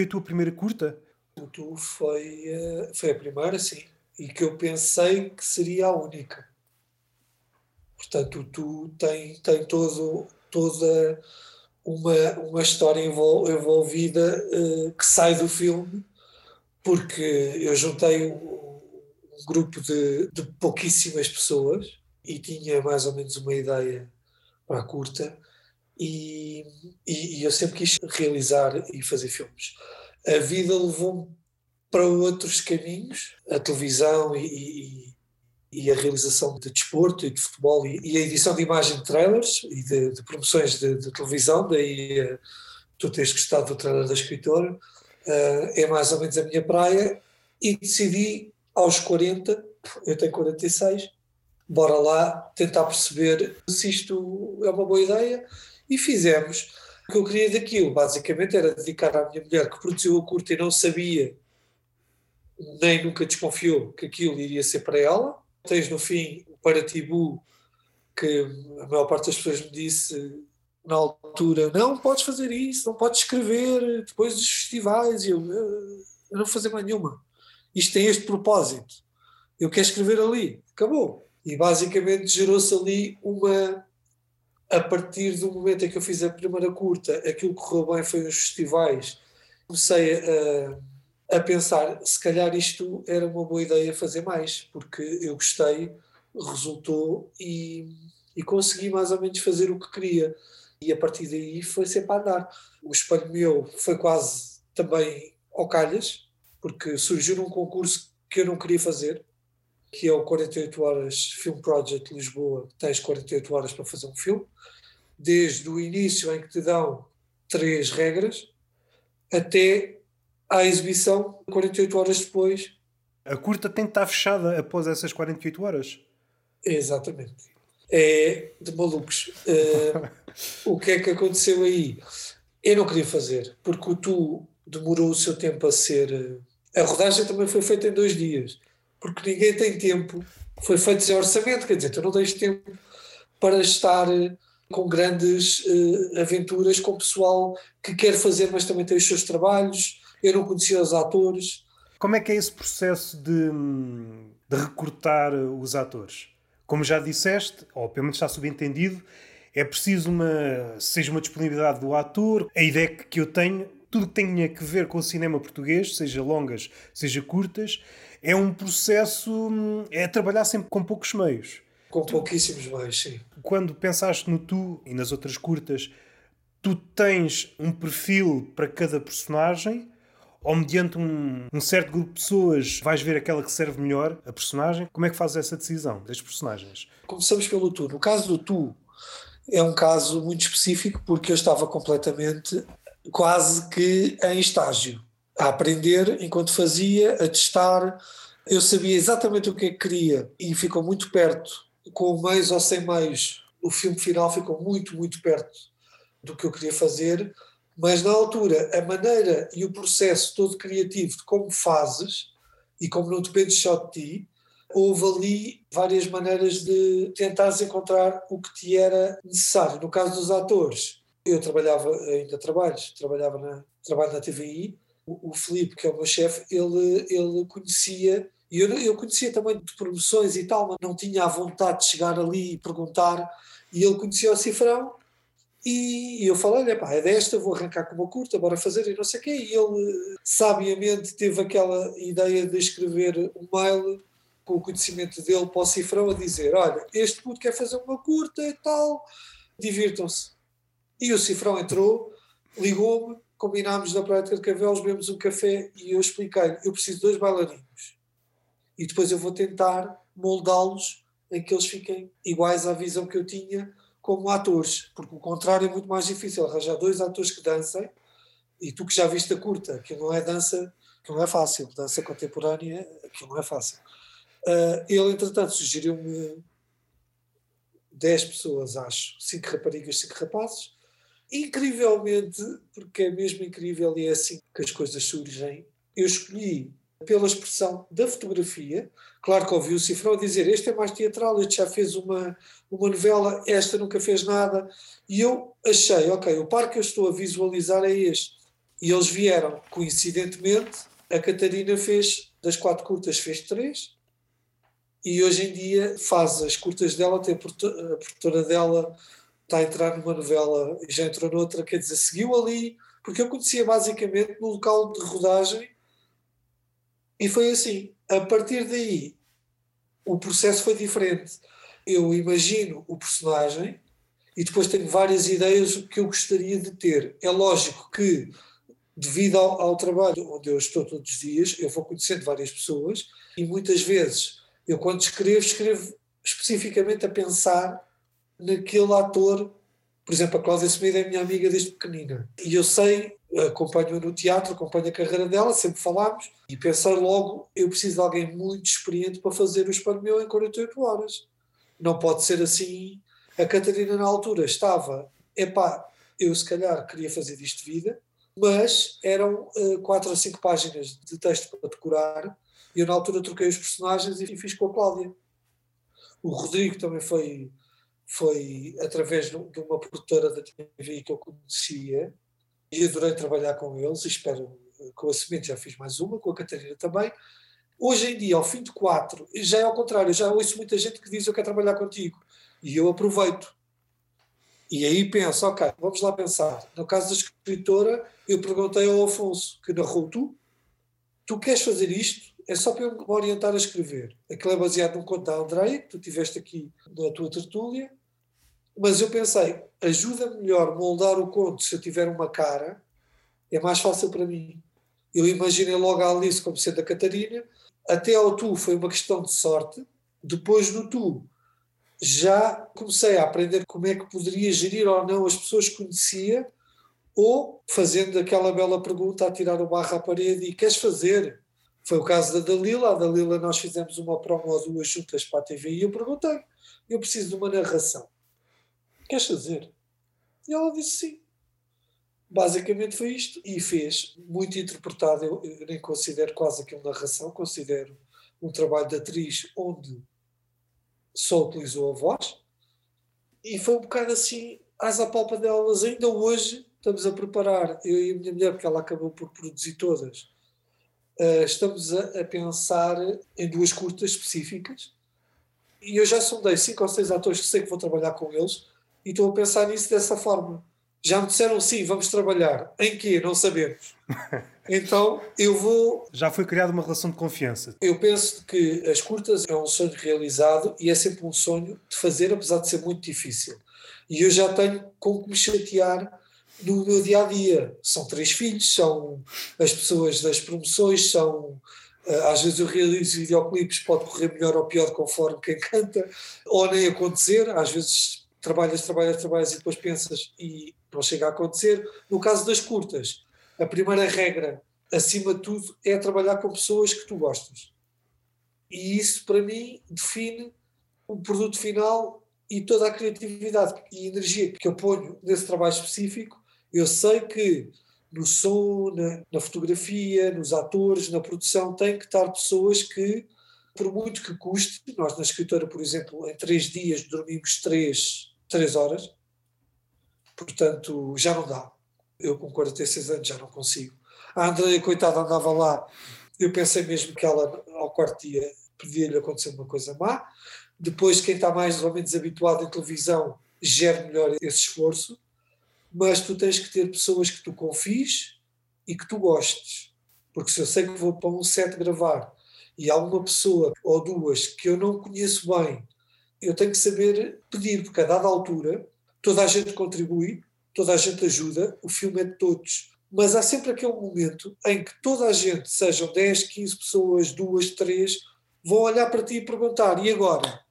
Foi a tua primeira curta? O Tu foi, eh, foi a primeira, sim. E que eu pensei que seria a única. Portanto, o Tu tem, tem todo, toda uma, uma história envolvida uh, que sai do filme, porque eu juntei um, um grupo de, de pouquíssimas pessoas e tinha mais ou menos uma ideia para a curta e, e, e, eu sempre quis realizar e fazer filmes. A vida levou-me para outros caminhos, a televisão e, e, a realização de desporto e de futebol e, a edição de imagem de trailers e de, de promoções de, de, televisão, daí uh, tu tens gostado do trailer da escritora, uh, é mais ou menos a minha praia e decidi aos 40, eu tenho 46, bora lá tentar perceber se isto é uma boa ideia e fizemos. O que eu queria daquilo, basicamente, era dedicar à minha mulher que produziu o curto e não sabia, nem nunca desconfiou que aquilo iria ser para ela. Tens no fim o Paratibu, que a maior parte das pessoas me disse na altura: não podes fazer isso, não podes escrever depois dos festivais. E eu, eu não vou fazer mais nenhuma. Isto tem este propósito. Eu quero escrever ali. Acabou. E basicamente gerou-se ali uma. A partir do momento em que eu fiz a primeira curta, aquilo que correu bem foi os festivais. Comecei a, a pensar, se calhar isto era uma boa ideia fazer mais, porque eu gostei, resultou e, e consegui mais ou menos fazer o que queria. E a partir daí foi sempre a andar. O espelho meu foi quase também ao calhas, porque surgiu um concurso que eu não queria fazer, que é o 48 Horas Film Project Lisboa, tens 48 horas para fazer um filme, desde o início em que te dão três regras até à exibição 48 horas depois. A curta tem que estar fechada após essas 48 horas. Exatamente. É de malucos. Uh, o que é que aconteceu aí? Eu não queria fazer, porque o Tu demorou o seu tempo a ser. A rodagem também foi feita em dois dias porque ninguém tem tempo. Foi feito sem orçamento, quer dizer, tu não tens tempo para estar eh, com grandes uh, aventuras com pessoal que quer fazer, mas também tem os seus trabalhos. Eu não conhecia os atores. Como é que é esse processo de, de recrutar os atores? Como já disseste, ou pelo menos está subentendido, é preciso uma, seja uma disponibilidade do ator, a ideia que eu tenho, tudo que tenha que ver com o cinema português, seja longas, seja curtas, é um processo, hum, é trabalhar sempre com poucos meios. Com pouquíssimos meios, sim. Quando pensaste no tu e nas outras curtas, tu tens um perfil para cada personagem ou mediante um, um, certo grupo de pessoas vais ver aquela que serve melhor a personagem? Como é que fazes essa decisão das personagens? Começamos pelo tu. No caso do tu, é um caso muito específico porque eu estava completamente quase que em estágio a aprender enquanto fazia, a testar. Eu sabia exatamente o que é que queria e ficou muito perto, com meios ou sem meios. O filme final ficou muito, muito perto do que eu queria fazer, mas na altura, a maneira e o processo todo criativo de como fazes e como não depende só de ti, houve ali várias maneiras de tentares encontrar o que te era necessário. No caso dos atores, eu trabalhava, ainda trabalho, trabalhava na, trabalho na TVI, o, Felipe Filipe, que é o meu chefe, ele, ele conhecia, e eu, eu conhecia também de promoções e tal, mas não tinha a vontade de chegar ali e perguntar, e ele conhecia o cifrão, e eu falei, pá, é desta, vou arrancar com uma curta, bora fazer e não sei o quê. E ele sabiamente teve aquela ideia de escrever um mail com o conhecimento dele para o cifrão a dizer: Olha, este puto quer fazer uma curta e tal, divirtam-se. E o cifrão entrou, ligou-me combinámos na Praia de Carcavelos, bebemos um café e eu expliquei eu preciso de dois bailarinos e depois eu vou tentar moldá-los em que eles fiquem iguais à visão que eu tinha como atores, porque o contrário é muito mais difícil, arranjar dois atores que dancem e tu que já viste a curta, que não é dança, que não é fácil, dança contemporânea, que não é fácil. Uh, ele, entretanto, sugeriu-me 10 pessoas, acho, 5 raparigas, 5 rapazes, incrivelmente, porque é mesmo incrível e é assim que as coisas surgem, eu escolhi pela expressão da fotografia. Claro que ouvi o Cifrão dizer: Este é mais teatral, este já fez uma, uma novela, esta nunca fez nada. E eu achei: Ok, o par que eu estou a visualizar é este. E eles vieram, coincidentemente, a Catarina fez, das quatro curtas, fez três, e hoje em dia faz as curtas dela, tem a produtora dela, está a entrar numa novela e já entrou noutra, quer dizer, seguiu ali, porque eu conhecia basicamente no local de rodagem e foi assim. A partir daí, o processo foi diferente. Eu imagino o personagem e depois tenho várias ideias que eu gostaria de ter. É lógico que, devido ao, ao trabalho onde eu estou todos os dias, eu vou conhecendo várias pessoas e muitas vezes eu, quando escrevo, escrevo especificamente a pensar naquele ator. Por exemplo, a Cláudia Semedo é minha amiga desde pequenina. E eu sei, acompanho-a no teatro, acompanho a carreira dela, sempre falámos, e pensei logo, eu preciso de alguém muito experiente para fazer o espelho meu em 48 horas. Não pode ser assim. A Catarina, na altura, estava, epá, eu se calhar queria fazer disto vida, mas eram uh, quatro ou cinco páginas de texto para decorar e eu, na altura, troquei os personagens e fiz com a Cláudia. O Rodrigo também foi, foi através de uma produtora da TV que eu conhecia e adorei trabalhar com eles. Espero com a Semente já fiz mais uma, com a Catarina também. Hoje em dia, ao fim de quatro, já é ao contrário, já ouço muita gente que diz eu quero trabalhar contigo e eu aproveito. E aí penso, ok, vamos lá pensar. No caso da escritora, eu perguntei ao Afonso, que narrou tu, tu queres fazer isto? é só para eu me orientar a escrever. Aquilo é baseado num conto da Andréia, que tu tiveste aqui na tua tertúlia, mas eu pensei, ajuda-me melhor moldar o conto se eu tiver uma cara, é mais fácil para mim. Eu imaginei logo a Alice como sendo a Catarina, até ao tu foi uma questão de sorte, depois no tu já comecei a aprender como é que poderia gerir ou não as pessoas que conhecia, ou fazendo aquela bela pergunta a tirar o barro à parede e queres fazer? Foi o caso da Dalila. A Dalila, nós fizemos uma promo ou duas juntas para a TV e eu perguntei: eu preciso de uma narração. Queres fazer? E ela disse sim. Basicamente foi isto. E fez, muito interpretado. Eu, nem considero quase aquilo narração, considero um trabalho de atriz onde só utilizou a voz. E foi um bocado assim, às apalpa delas. Ainda hoje estamos a preparar, eu e a minha mulher, porque ela acabou por produzir todas uh, estamos a, a, pensar em duas curtas específicas e eu já sondei cinco ou seis atores que sei que vou trabalhar com eles e estou a pensar nisso dessa forma. Já me disseram sim, vamos trabalhar. Em quê? Não sabemos. Então eu vou. Já foi criada uma relação de confiança. Eu penso que as curtas é um sonho realizado e é sempre um sonho de fazer, apesar de ser muito difícil. E eu já tenho com que me chatear no meu dia a dia. São três filhos, são as pessoas das promoções, são. Eh, às vezes eu realizo videoclipes, pode correr melhor ou pior conforme quem canta, ou nem acontecer. Às vezes trabalhas, trabalhas, trabalhas e depois pensas e não chega a acontecer. No caso das curtas, a primeira regra, acima de tudo, é trabalhar com pessoas que tu gostas. E isso, para mim, define o produto final e toda a criatividade e energia que eu ponho nesse trabalho específico eu sei que no som, na, na, fotografia, nos atores, na produção, tem que estar pessoas que, por muito que custe, nós na escritora, por exemplo, em três dias dormimos três, três horas, portanto já não dá. Eu com 46 anos já não consigo. A Andréia, coitada, andava lá, eu pensei mesmo que ela, ao quarto dia, podia-lhe acontecer uma coisa má. Depois, quem está mais ou menos habituado em televisão, gera melhor esse esforço mas tu tens que ter pessoas que tu confies e que tu gostes. Porque se eu sei que vou para um set gravar e há uma pessoa ou duas que eu não conheço bem, eu tenho que saber pedir, porque a dada altura toda a gente contribui, toda a gente ajuda, o filme é de todos. Mas há sempre aquele momento em que toda a gente, sejam 10, 15 pessoas, duas, três, vão olhar para ti e perguntar: e agora?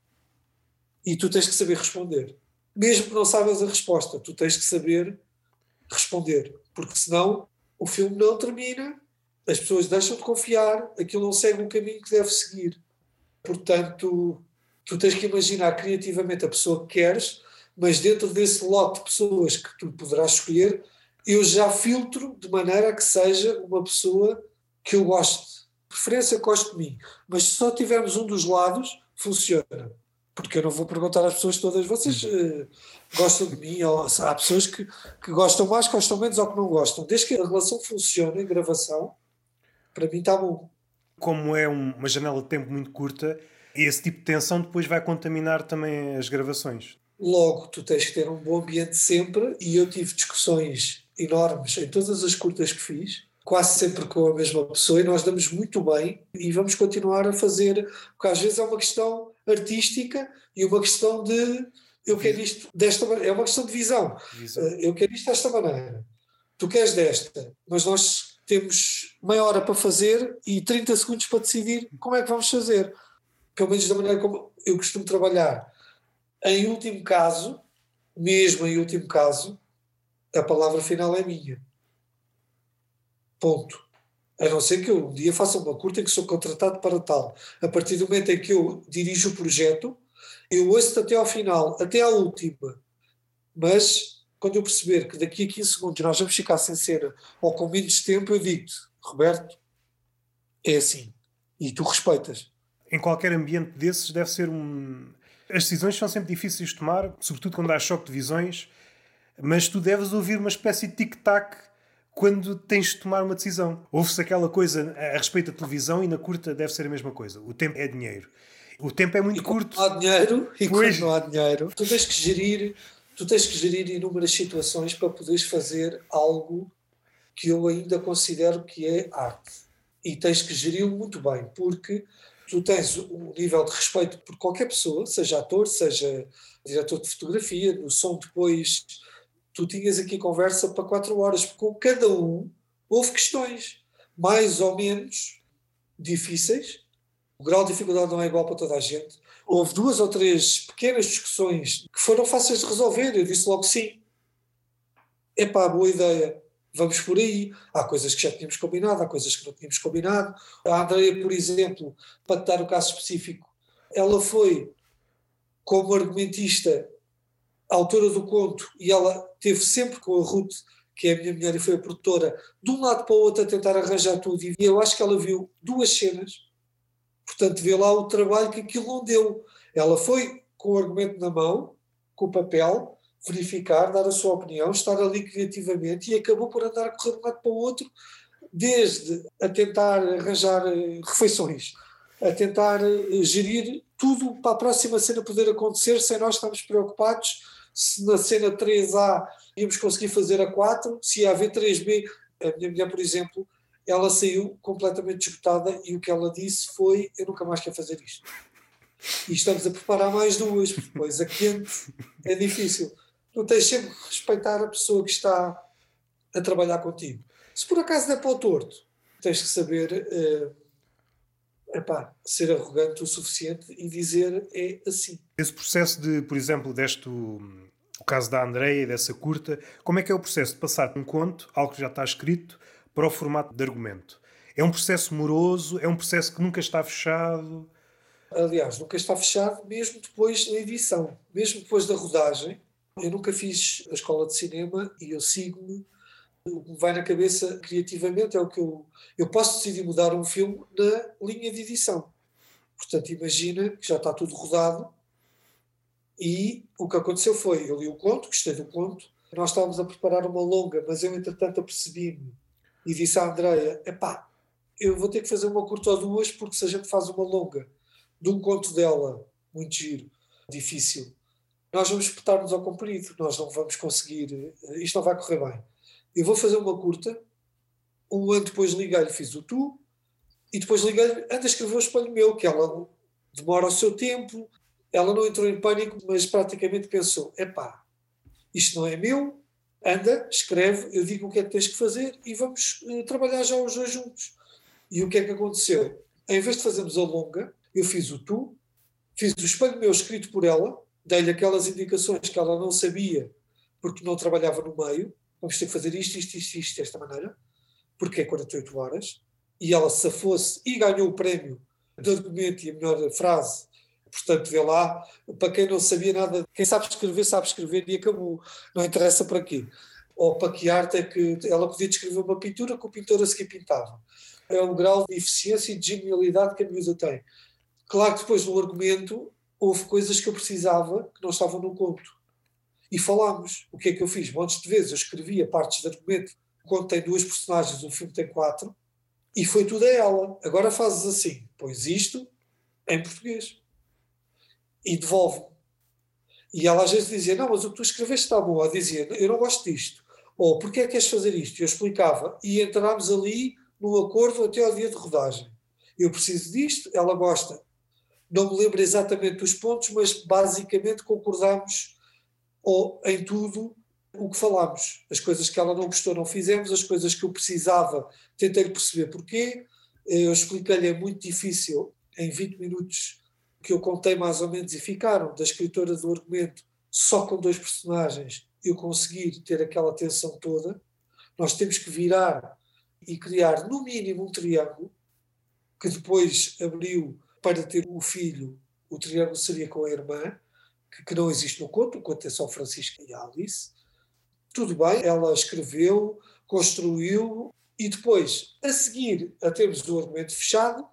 E tu tens que saber responder mesmo que não saibas a resposta, tu tens que saber responder, porque senão o filme não termina, as pessoas deixam de confiar, aquilo não segue o caminho que deve seguir. Portanto, tu tens que imaginar criativamente a pessoa que queres, mas dentro desse lote de pessoas que tu poderás escolher, eu já filtro de maneira a que seja uma pessoa que eu goste. Preferência gosto de mim. Mas se só tivermos um dos lados, funciona. porque eu não vou perguntar às pessoas todas, vocês uh, gostam de mim? Ou, há pessoas que, que gostam mais, gostam menos ou que não gostam. Desde que a relação funcione em gravação, para mim está bom. Como é uma janela de tempo muito curta, esse tipo de tensão depois vai contaminar também as gravações. Logo, tu tens que ter um bom ambiente sempre, e eu tive discussões enormes em todas as curtas que fiz, quase sempre com a mesma pessoa, e nós damos muito bem e vamos continuar a fazer, porque às vezes é uma questão artística e uma questão de eu quero isto desta maneira, é uma questão de visão. visão. Eh, eu quero isto desta maneira. Tu queres desta, mas nós temos meia hora para fazer e 30 segundos para decidir como é que vamos fazer. Pelo menos da maneira como eu costumo trabalhar. Em último caso, mesmo em último caso, a palavra final é minha. Ponto. A não ser que eu um dia faça uma curta em que sou contratado para tal. A partir do momento em que eu dirijo o projeto, eu ouço até ao final, até à última. Mas quando eu perceber que daqui a 15 segundos nós vamos ficar sem cena ou com menos tempo, eu digo-te, Roberto, é assim. E tu respeitas. Em qualquer ambiente desses deve ser um. As decisões são sempre difíceis de tomar, sobretudo quando há choque de visões, mas tu deves ouvir uma espécie de tic-tac quando tens de tomar uma decisão. Ouve-se aquela coisa a respeito da televisão e na curta deve ser a mesma coisa. O tempo é dinheiro. O tempo é muito e curto. Não há dinheiro e pois. quando não há dinheiro, tu tens que gerir, tu tens que gerir inúmeras situações para poderes fazer algo que eu ainda considero que é arte. E tens que geri-lo muito bem, porque tu tens um nível de respeito por qualquer pessoa, seja ator, seja diretor de fotografia, no som depois tu tinhas aqui conversa para quatro horas, porque com cada um houve questões mais ou menos difíceis. O grau de dificuldade não é igual para toda a gente. Houve duas ou três pequenas discussões que foram fáceis de resolver. Eu disse logo sim. É pá, boa ideia. Vamos por aí. Há coisas que já tínhamos combinado, há coisas que não tínhamos combinado. A Andrea, por exemplo, para dar o caso específico, ela foi como argumentista autora do conto, e ela teve sempre com a Ruth, que é a minha mulher e foi a produtora, de um lado para o outro a tentar arranjar tudo. E eu acho que ela viu duas cenas, portanto, vê lá o trabalho que aquilo não deu. Ela foi com o argumento na mão, com o papel, verificar, dar a sua opinião, estar ali criativamente e acabou por andar a correr de um lado para o outro, desde a tentar arranjar eh, refeições, a tentar eh, gerir tudo para a próxima cena poder acontecer sem nós estarmos preocupados se na cena 3A íamos conseguir fazer a 4, se ia haver 3B. A minha mulher, por exemplo, ela saiu completamente esgotada e o que ela disse foi: Eu nunca mais quero fazer isto. E estamos a preparar mais duas, depois a quente é difícil. Tu tens sempre que respeitar a pessoa que está a trabalhar contigo. Se por acaso der para o torto, tens que saber uh, epá, ser arrogante o suficiente e dizer é assim. Esse processo de, por exemplo, deste o, o caso da Andreia, dessa curta, como é que é o processo de passar de um conto, algo que já está escrito, para o formato de argumento? É um processo moroso? É um processo que nunca está fechado? Aliás, nunca está fechado, mesmo depois da edição, mesmo depois da rodagem. Eu nunca fiz a escola de cinema e eu sigo-me o que me vai na cabeça criativamente é o que eu. Eu posso decidir mudar um filme na linha de edição. Portanto, imagina que já está tudo rodado e o que aconteceu foi: eu li o conto, gostei do conto, nós estávamos a preparar uma longa, mas eu, entretanto, apercebi-me e disse à Andreia: epá, eu vou ter que fazer uma curta ou duas, porque se a gente faz uma longa de um conto dela, muito giro, difícil, nós vamos espetar-nos ao comprido, nós não vamos conseguir, isto não vai correr bem eu vou fazer uma curta, um ano depois liguei-lhe, fiz o tu, e depois liguei-lhe, anda a escrever o espelho meu, que ela demora o seu tempo, ela não entrou em pânico, mas praticamente pensou, epá, isto não é meu, anda, escreve, eu digo o que é que tens que fazer e vamos uh, trabalhar já os dois juntos. E o que é que aconteceu? Em vez de fazermos a longa, eu fiz o tu, fiz o espelho meu escrito por ela, dei-lhe aquelas indicações que ela não sabia porque não trabalhava no meio, vamos ter que fazer isto, isto, isto, isto desta maneira, porque é 48 horas, e ela se fosse e ganhou o prémio de argumento e a melhor frase, portanto, vê lá, para quem não sabia nada, quem sabe escrever, sabe escrever e acabou, não interessa para quê. Ou para que arte é que ela podia descrever uma pintura que o pintor a seguir pintava. É um grau de eficiência e de genialidade que a miúda tem. Claro que depois no argumento houve coisas que eu precisava que não estavam no conto. E falámos. O que é que eu fiz? Montes de vezes eu escrevia partes de argumento. O conto tem duas personagens, o filme tem quatro, e foi tudo a ela. Agora fazes assim, pois isto em português. E devolve-me. E ela às vezes dizia: Não, mas o que tu escreveste está bom. Ela dizia: Eu não gosto disto. Ou porquê é que queres fazer isto? Eu explicava. E entrámos ali num acordo até ao dia de rodagem. Eu preciso disto, ela gosta. Não me lembro exatamente dos pontos, mas basicamente concordámos em tudo o que falámos. As coisas que ela não gostou não fizemos, as coisas que eu precisava tentei perceber porquê. Eu expliquei-lhe, é muito difícil, em 20 minutos que eu contei mais ou menos e ficaram, da escritora do argumento, só com dois personagens, eu conseguir ter aquela tensão toda. Nós temos que virar e criar, no mínimo, um triângulo, que depois abriu para ter o filho, o triângulo seria com a irmã, que, que não existe no conto, o conto é só Francisco e Alice. Tudo bem, ela escreveu, construiu, e depois, a seguir, a termos do argumento fechado,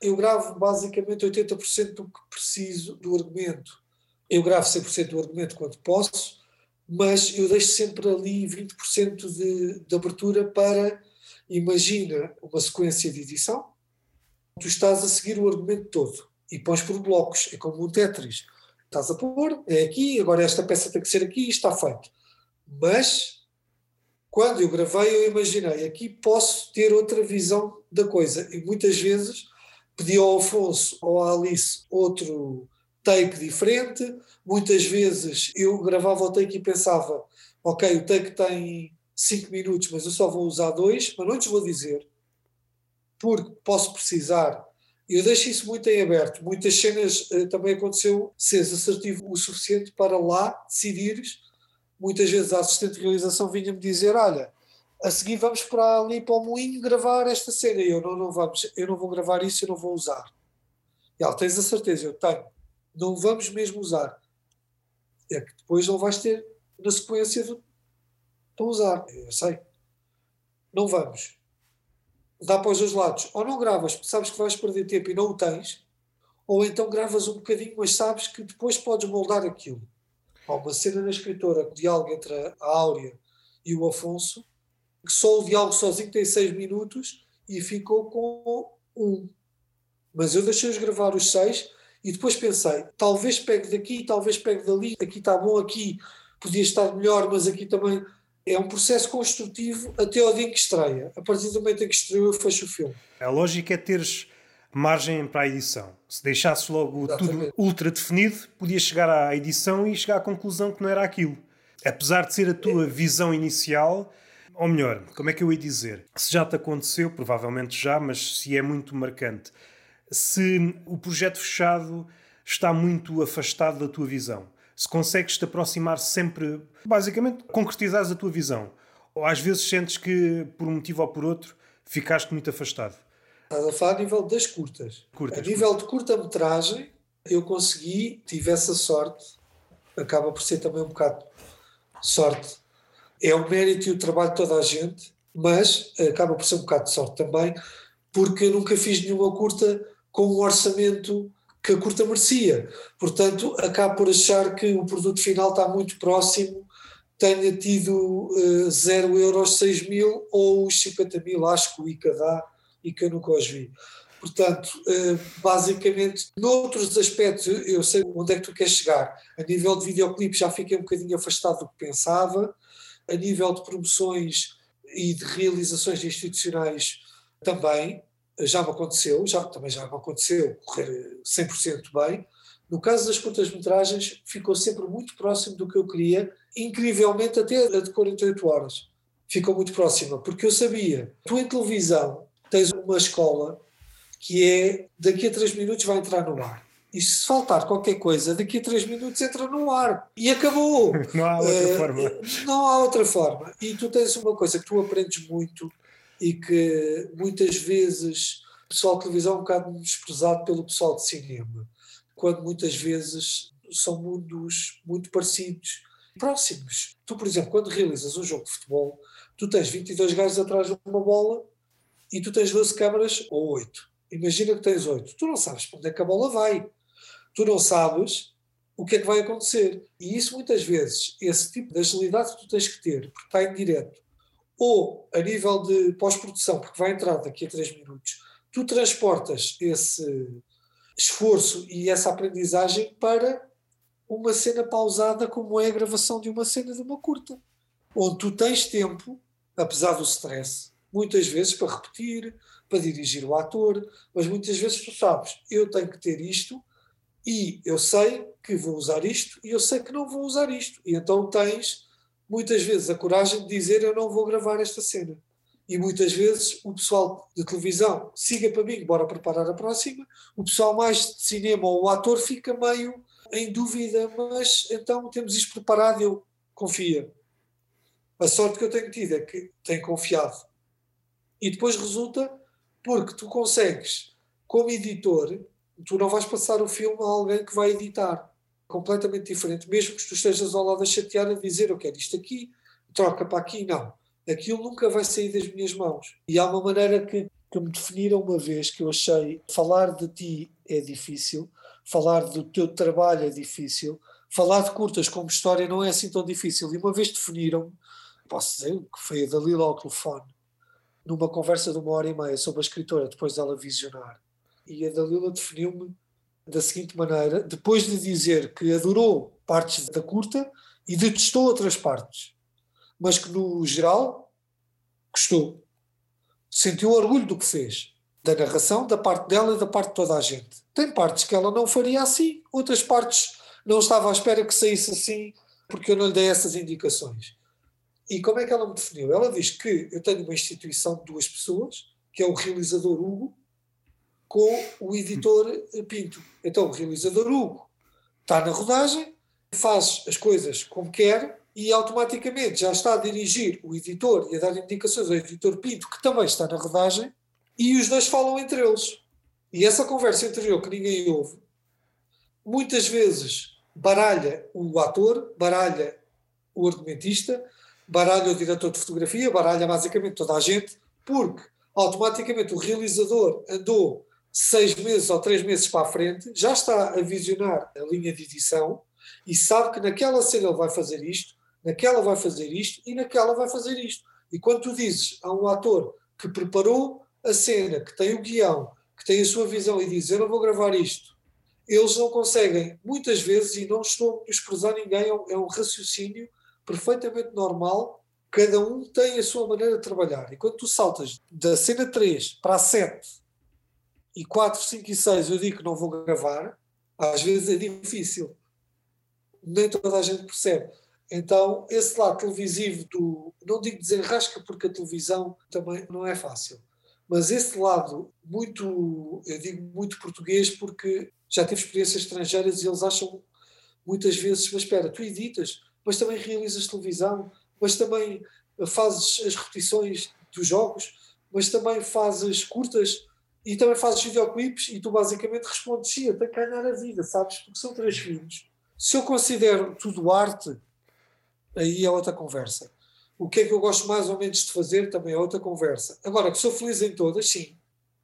eu gravo basicamente 80% do que preciso do argumento. Eu gravo 100% do argumento quando posso, mas eu deixo sempre ali 20% de, de abertura para, imagina, uma sequência de edição. Tu estás a seguir o argumento todo e pões por blocos, é como um Tetris. Estás a pôr, é aqui, agora esta peça tem que ser aqui e está feito. Mas, quando eu gravei, eu imaginei, aqui posso ter outra visão da coisa. E muitas vezes pedi ao Afonso ou à Alice outro take diferente. Muitas vezes eu gravava o take e pensava, ok, o take tem 5 minutos, mas eu só vou usar dois, mas não te vou dizer, porque posso precisar. Eu deixo isso muito em aberto. Muitas cenas eh, também aconteceu seres assertivo o suficiente para lá decidires. Muitas vezes a assistente de realização vinha-me dizer: Olha, a seguir vamos para ali para o moinho gravar esta cena. E eu não, não vamos, eu não vou gravar isso, eu não vou usar. E ela, tens a certeza? Eu tenho. Não vamos mesmo usar. É que depois não vais ter na sequência de usar. Eu sei. Não vamos. Dá para os dois lados. Ou não gravas, porque sabes que vais perder tempo e não o tens, ou então gravas um bocadinho, mas sabes que depois podes moldar aquilo. Há uma cena na escritora, o diálogo entre a Áurea e o Afonso, que só o diálogo sozinho tem seis minutos e ficou com um. Mas eu deixei-os gravar os seis e depois pensei, talvez pegue daqui, talvez pegue dali, aqui está bom, aqui podia estar melhor, mas aqui também é um processo construtivo até ao dia em que estreia. A partir do momento em que estreou, eu fecho o filme. A lógica é teres margem para a edição. Se deixasses logo Exatamente. tudo ultra definido, podias chegar à edição e chegar à conclusão que não era aquilo. Apesar de ser a tua é. visão inicial, ou melhor, como é que eu ia dizer? Se já te aconteceu, provavelmente já, mas se é muito marcante, se o projeto fechado está muito afastado da tua visão, se consegues te aproximar sempre, basicamente, concretizares a tua visão, ou às vezes sentes que, por um motivo ou por outro, ficaste muito afastado. Estás a falar a nível das curtas. curtas a nível curtas. de curta-metragem, eu consegui, tive essa sorte, acaba por ser também um bocado sorte é o mérito e o trabalho de toda a gente, mas acaba por ser um bocado de sorte também, porque eu nunca fiz nenhuma curta com um orçamento que a curta merecia. Portanto, acabo por achar que o produto final está muito próximo, tenha tido uh, 0 euros, 6 mil ou os 50 mil, acho que o ICA dá e que eu nunca os vi. Portanto, uh, basicamente, noutros aspectos eu sei onde é que tu queres chegar. A nível de videoclipe já fiquei um bocadinho afastado do que pensava, a nível de promoções e de realizações institucionais também, já me aconteceu, já, também já me aconteceu correr 100% bem. No caso das curtas-metragens, ficou sempre muito próximo do que eu queria, incrivelmente até a de 48 horas. Ficou muito próxima, porque eu sabia, tu em televisão tens uma escola que é daqui a 3 minutos vai entrar no ar. E se faltar qualquer coisa, daqui a três minutos entra no ar. E acabou. não há outra uh, forma. Não há outra forma. E tu tens uma coisa que tu aprendes muito e que muitas vezes o pessoal de televisão é um bocado desprezado pelo pessoal de cinema. Quando muitas vezes são mundos muito parecidos, próximos. Tu, por exemplo, quando realizas um jogo de futebol, tu tens 22 gajos atrás de uma bola e tu tens 12 câmaras ou 8. Imagina que tens 8. Tu não sabes para onde é que a bola vai tu não sabes o que é que vai acontecer. E isso muitas vezes, esse tipo de agilidade que tu tens que ter, porque está em direto, ou a nível de pós-produção, porque vai entrar daqui a três minutos, tu transportas esse esforço e essa aprendizagem para uma cena pausada como é a gravação de uma cena de uma curta, onde tu tens tempo, apesar do stress, muitas vezes para repetir, para dirigir o ator, mas muitas vezes tu sabes, eu tenho que ter isto e eu sei que vou usar isto e eu sei que não vou usar isto. E então tens muitas vezes a coragem de dizer eu não vou gravar esta cena. E muitas vezes o pessoal de televisão siga para mim, bora preparar a próxima. O pessoal mais de cinema ou o ator fica meio em dúvida, mas então temos isto preparado eu confia. A sorte que eu tenho tido é que tenho confiado. E depois resulta porque tu consegues, como editor, tu não vais passar o filme a alguém que vai editar. Completamente diferente. Mesmo que tu estejas ao lado a chatear a dizer eu quero isto aqui, troca para aqui, não. Aquilo nunca vai sair das minhas mãos. E há uma maneira que, que me definiram uma vez que eu achei falar de ti é difícil, falar do teu trabalho é difícil, falar de curtas como história não é assim tão difícil. E uma vez definiram, posso dizer que foi a Dalila ao telefone, numa conversa de uma hora e meia sobre a escritora, depois dela visionar. E a Dalila definiu-me da seguinte maneira: depois de dizer que adorou partes da curta e detestou outras partes, mas que no geral gostou. Sentiu orgulho do que fez, da narração, da parte dela e da parte de toda a gente. Tem partes que ela não faria assim, outras partes não estava à espera que saísse assim, porque eu não lhe dei essas indicações. E como é que ela me definiu? Ela diz que eu tenho uma instituição de duas pessoas, que é o realizador Hugo, com o editor Pinto. Então, o realizador Hugo está na rodagem, faz as coisas como quer e automaticamente já está a dirigir o editor e a dar indicações ao editor Pinto, que também está na rodagem, e os dois falam entre eles. E essa conversa anterior que ninguém ouve, muitas vezes baralha o ator, baralha o argumentista, baralha o diretor de fotografia, baralha basicamente toda a gente, porque automaticamente o realizador andou seis meses ou três meses para a frente, já está a visionar a linha de edição e sabe que naquela cena ele vai fazer isto, naquela vai fazer isto e naquela vai fazer isto. E quando tu dizes a um ator que preparou a cena, que tem o guião, que tem a sua visão e diz eu não vou gravar isto, eles não conseguem, muitas vezes, e não estou a desprezar ninguém, é um, é raciocínio perfeitamente normal, cada um tem a sua maneira de trabalhar. E quando tu saltas da cena 3 para a 7 e 4, 5 e 6 eu digo que não vou gravar, às vezes é difícil. Nem toda a gente percebe. Então, esse lado televisivo do. Não digo desenrasca, porque a televisão também não é fácil mas esse lado muito, eu digo muito português porque já tive experiências estrangeiras e eles acham muitas vezes, mas espera, tu editas, mas também realizas televisão, mas também fazes as repetições dos jogos, mas também fazes curtas e também fazes videoclipes e tu basicamente respondes sim, eu tenho que ganhar a vida, sabes? Porque são três filhos. Se eu considero tudo arte, aí é outra conversa. O que é que eu gosto mais ou menos de fazer também é outra conversa. Agora, que sou feliz em todas, sim.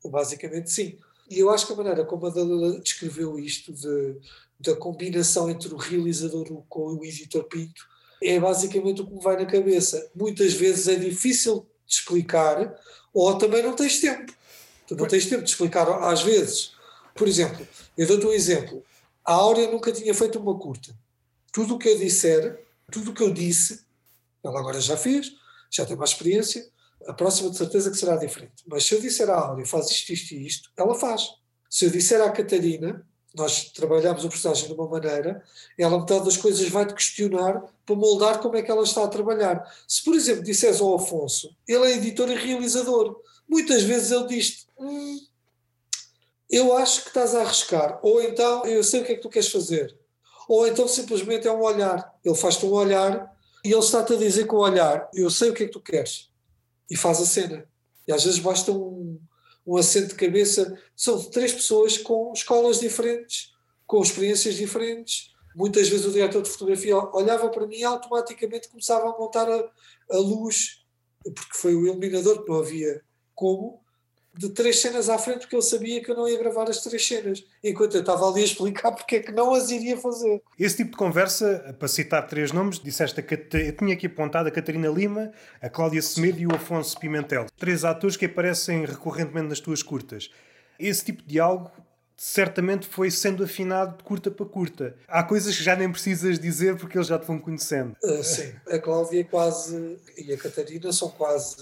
Basicamente, sim. E eu acho que a maneira como a Dalila descreveu isto, de, da combinação entre o realizador com o editor Pinto, é basicamente o que me vai na cabeça. Muitas vezes é difícil de explicar, ou também não tens tempo. Tu não tens tempo de explicar, às vezes. Por exemplo, eu dou-te um exemplo. A Áurea nunca tinha feito uma curta. Tudo o que eu disser, tudo o que eu disse, ela agora já fez, já tem mais experiência, a próxima de certeza que será diferente. Mas se eu disser à Áurea, faz isto, isto e isto, ela faz. Se eu disser à Catarina, nós trabalhamos o personagem de uma maneira, ela metade das coisas vai-te questionar para moldar como é que ela está a trabalhar. Se, por exemplo, disseres ao Afonso, ele é editor e realizador, muitas vezes ele diz hum, eu acho que estás a arriscar, ou então eu sei o que é que tu queres fazer, ou então simplesmente é um olhar. Ele faz-te um olhar e ele está-te a dizer com o olhar: Eu sei o que é que tu queres. E faz a cena. E às vezes basta um, um acento de cabeça. São três pessoas com escolas diferentes, com experiências diferentes. Muitas vezes o diretor de fotografia olhava para mim e automaticamente começava a montar a, a luz, porque foi o iluminador que não havia como. De três cenas à frente porque eu sabia que eu não ia gravar as três cenas, enquanto eu estava ali a explicar porque é que não as iria fazer. Esse tipo de conversa, para citar três nomes, disseste que eu tinha aqui apontado a Catarina Lima, a Cláudia Semedo e o Afonso Pimentel. Três atores que aparecem recorrentemente nas tuas curtas. Esse tipo de diálogo certamente foi sendo afinado de curta para curta. Há coisas que já nem precisas dizer porque eles já te vão conhecendo. Uh, sim, a Cláudia é quase e a Catarina são quase.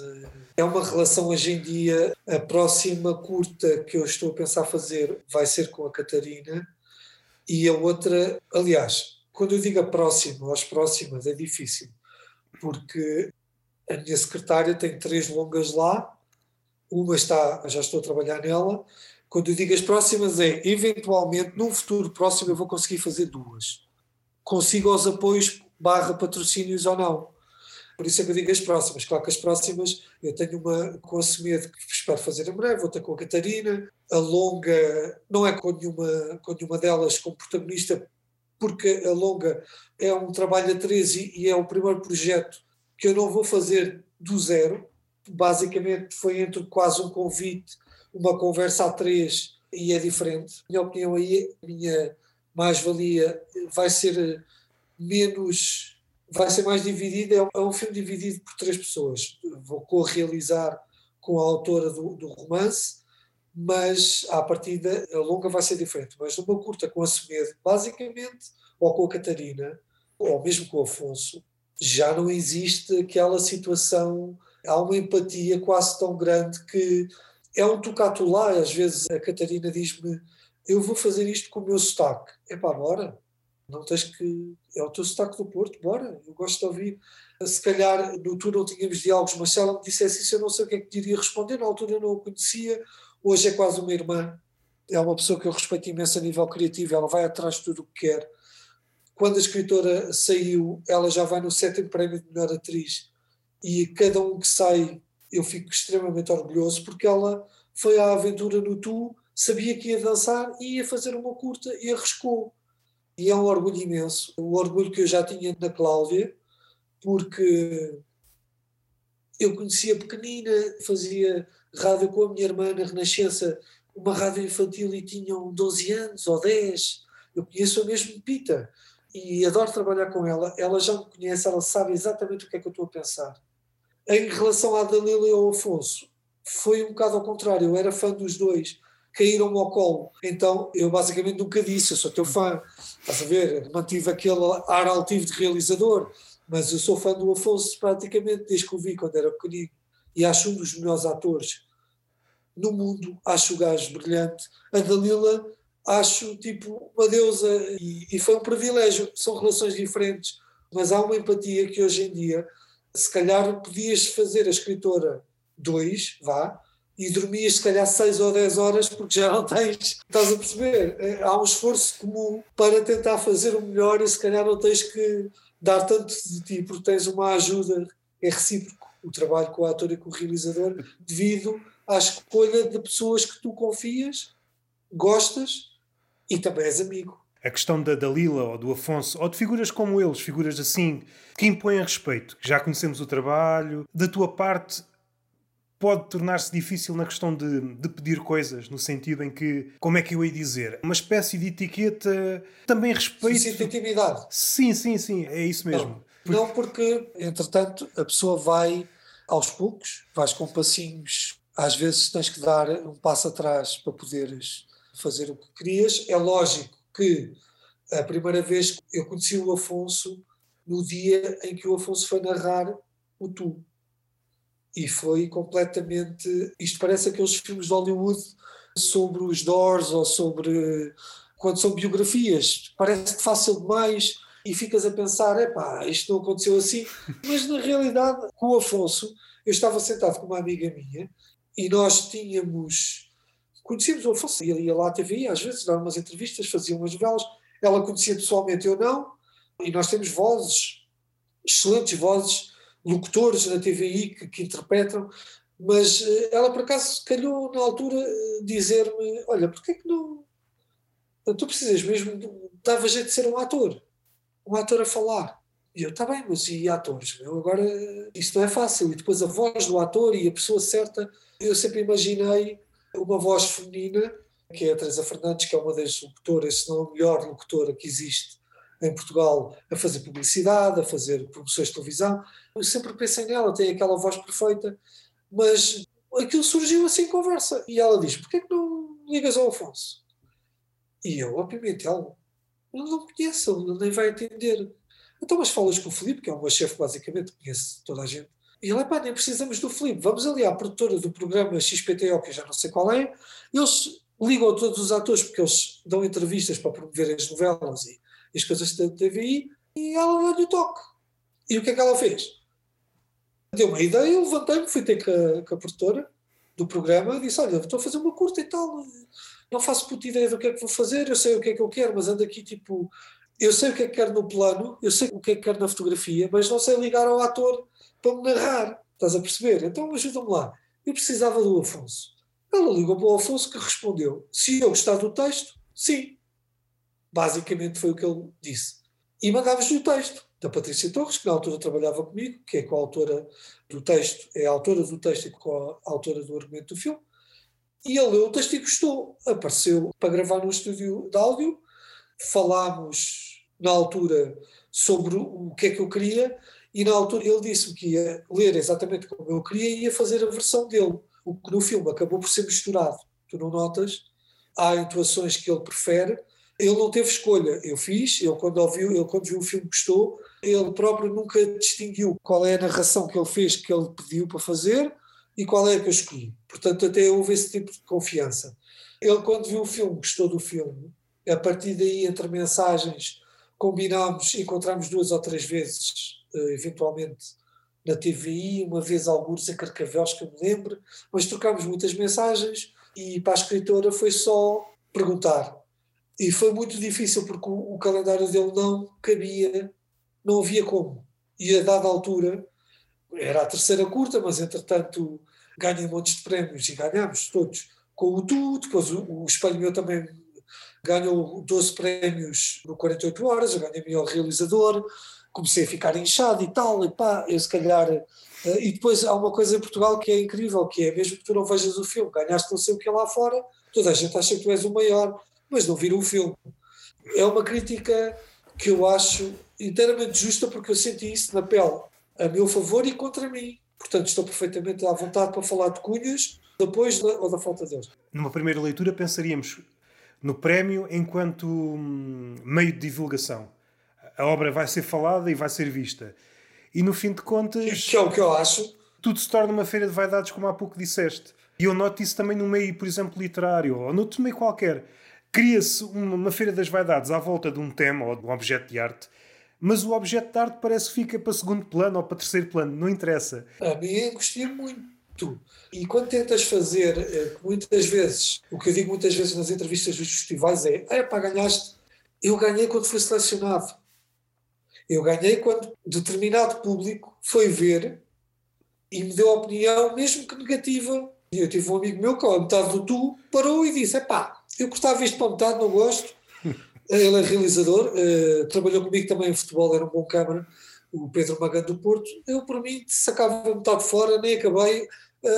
É uma relação hoje em dia. A próxima curta que eu estou a pensar fazer vai ser com a Catarina e a outra, aliás, quando eu digo a próxima ou as próximas, é difícil porque a minha secretária tem três longas lá, uma está, já estou a trabalhar nela quando eu digo as próximas, é eventualmente, num futuro próximo, eu vou conseguir fazer duas. Consigo os apoios barra patrocínios ou não. Por isso é que eu digo as próximas. Claro que as próximas, eu tenho uma com a Semedo que espero fazer em breve, outra com a Catarina. A longa não é com nenhuma, com nenhuma delas como protagonista, porque a longa é um trabalho a três e, e é o primeiro projeto que eu não vou fazer do zero. Basicamente foi entre quase um convite uma conversa a três e é diferente. Minha opinião aí, minha mais-valia vai ser menos, vai ser mais dividida. É um filme dividido por três pessoas. Vou co-realizar com a autora do, do romance, mas à partida a longa vai ser diferente. Mas numa curta com a Semedo, basicamente, ou com a Catarina, ou mesmo com o Afonso, já não existe aquela situação, há uma empatia quase tão grande que é um tocato lá, às vezes a Catarina diz-me eu vou fazer isto com o meu sotaque. É pá, bora. Não tens que. É o teu sotaque do Porto, bora. Eu gosto de ouvir. Se calhar no não tínhamos diálogos, mas se ela me dissesse isso, eu não sei o que é que iria responder. Na altura eu não a conhecia. Hoje é quase uma irmã. É uma pessoa que eu respeito imenso a nível criativo. Ela vai atrás de tudo o que quer. Quando a escritora saiu, ela já vai no sétimo prémio de melhor atriz. E cada um que sai eu fico extremamente orgulhoso porque ela foi à aventura no Tu, sabia que ia dançar e ia fazer uma curta e arriscou. E é um orgulho imenso. O orgulho que eu já tinha na Cláudia, porque eu conhecia pequenina, fazia rádio com a minha irmã na Renascença, uma rádio infantil e tinham 12 anos ou 10. Eu conheço a mesmo Pita e adoro trabalhar com ela. Ela já me conhece, ela sabe exatamente o que é que eu estou a pensar. Em relação à Dalila e ao Afonso, foi um bocado ao contrário, eu era fã dos dois, caíram-me ao colo. Então eu basicamente nunca disse, eu sou teu fã, estás a ver? Mantive aquele ar altivo de realizador, mas eu sou fã do Afonso praticamente desde que o vi quando era pequenino. E acho um dos melhores atores no mundo, acho o gajo brilhante. A Dalila acho tipo uma deusa. E, e foi um privilégio, são relações diferentes, mas há uma empatia que hoje em dia se calhar podias fazer a escritora dois, vá, e dormias se calhar seis ou dez horas porque já não tens, estás a perceber? É, há um esforço comum para tentar fazer o melhor e se calhar não tens que dar tanto de ti porque tens uma ajuda, é recíproco o trabalho com o ator e com o realizador devido à escolha de pessoas que tu confias, gostas e também és amigo a questão da Dalila ou do Afonso, ou de figuras como eles, figuras assim, que impõem respeito, que já conhecemos o trabalho, da tua parte pode tornar-se difícil na questão de, de, pedir coisas, no sentido em que, como é que eu ia dizer? Uma espécie de etiqueta, também respeito. Sim, intimidade. Sim, sim, sim, é isso mesmo. Não, não, porque, entretanto, a pessoa vai aos poucos, vais com passinhos, às vezes tens que dar um passo atrás para poderes fazer o que querias. É lógico que a primeira vez eu conheci o Afonso no dia em que o Afonso foi narrar o Tu. E foi completamente. Isto parece aqueles filmes de Hollywood sobre os Doors ou sobre. quando são biografias. Parece fácil demais e ficas a pensar: epá, isto não aconteceu assim. Mas na realidade, com o Afonso, eu estava sentado com uma amiga minha e nós tínhamos conhecíamos o Afonso, ele ia lá à TV, às vezes dava umas entrevistas, fazia umas novelas, ela conhecia pessoalmente, eu não, e nós temos vozes, excelentes vozes, locutores na TVI que, que interpretam, mas eh, ela por acaso calhou na altura eh, dizer-me, olha, porquê que não, tu precisas mesmo, dava jeito de ser um ator, um ator a falar, E eu, está bem, mas e atores? Meu, agora isto não é fácil. E depois a voz do ator e a pessoa certa. Eu sempre imaginei uma voz feminina, que é a Teresa Fernandes, que é uma das locutoras, se não a melhor locutora que existe em Portugal, a fazer publicidade, a fazer promoções de televisão. Eu sempre pensei nela, tem aquela voz perfeita, mas aquilo surgiu assim em conversa. E ela diz: porquê que não ligas ao Afonso? E eu, obviamente, ela não conhece, ele nem vai entender. Então, mas falas com o Filipe, que é o meu chefe, basicamente, conhece toda a gente. E ele, pá, nem precisamos do Filipe, vamos ali à produtora do programa XPTO, que eu já não sei qual é, eles ligam a todos os atores, porque eles dão entrevistas para promover as novelas e, as coisas da TVI, e ela dá-lhe o toque. E o que é que ela fez? Deu uma ideia, eu levantei-me, fui ter com a, com a produtora do programa e disse: Olha, estou a fazer uma curta e tal, não faço puta ideia do que é que vou fazer, eu sei o que é que eu quero, mas ando aqui tipo eu sei o que é que quero no plano, eu sei o que é que quero na fotografia, mas não sei ligar ao ator para me narrar. Estás a perceber? Então ajuda-me lá. Eu precisava do Afonso. Ela ligou para o Afonso que respondeu: se eu gostar do texto, sim. Basicamente foi o que ele disse. E mandava-lhe o texto da Patrícia Torres, que na altura trabalhava comigo, que é coautora do texto, é a autora do texto e coautora do argumento do filme. E ele leu o texto e gostou. Apareceu para gravar no estúdio de áudio. Falámos na altura sobre o que é que eu queria e na altura ele disse-me que ia ler exatamente como eu queria e ia fazer a versão dele. O que no filme acabou por ser misturado. Tu não notas? Há intuações que ele prefere. Ele não teve escolha. Eu fiz, ele quando ouviu, ele quando viu o filme gostou, ele próprio nunca distinguiu qual é a narração que ele fez, que ele pediu para fazer e qual é a que eu escolhi. Portanto, até houve esse tipo de confiança. Ele, quando viu o filme, gostou do filme. A partir daí, entre mensagens, combinámos, encontramos duas ou três vezes, uh, eventualmente na TVI, uma vez alguns em Carcavelos, que eu me lembro, mas trocámos muitas mensagens e para a escritora foi só perguntar. E foi muito difícil porque o, o calendário dele não cabia, não havia como. E a dada altura, era a terceira curta, mas entretanto ganhei montes de prémios e ganhámos todos com o Tu, depois o, o Espelho Meu também ganhou 12 prémios no 48 Horas, eu ganhei melhor realizador, comecei a ficar inchado e tal, e pá, eu se calhar. Uh, e depois há uma coisa em Portugal que é incrível, que é mesmo que tu não vejas o filme, ganhaste não sei o que lá fora, toda a gente acha que tu és o maior, mas não viram o filme. É uma crítica que eu acho inteiramente justa porque eu senti isso na pele, a meu favor e contra mim. Portanto, estou perfeitamente à vontade para falar de cunhas, depois ou da falta deles. Numa primeira leitura pensaríamos no prémio enquanto hum, meio de divulgação. A obra vai ser falada e vai ser vista. E no fim de contas. Que é o que eu acho. Tudo se torna uma feira de vaidades, como há pouco disseste. E eu noto isso também no meio, por exemplo, literário, ou noutro meio qualquer. Cria-se uma, uma feira das vaidades à volta de um tema ou de um objeto de arte, mas o objeto de arte parece que fica para segundo plano ou para terceiro plano, não interessa. A mim gostei muito tu. E quando tentas fazer, eh, muitas vezes, o que eu digo muitas vezes nas entrevistas dos festivais é: é pá, ganhaste. Eu ganhei quando fui selecionado. Eu ganhei quando determinado público foi ver e me deu a opinião, mesmo que negativa. E eu tive um amigo meu que, a metade do tu, parou e disse: é pá, eu gostava isto para metade, não gosto. Ele é realizador, uh, trabalhou comigo também em futebol, era um bom câmara, o Pedro Magano do Porto. Eu, por mim, sacava metade fora, nem acabei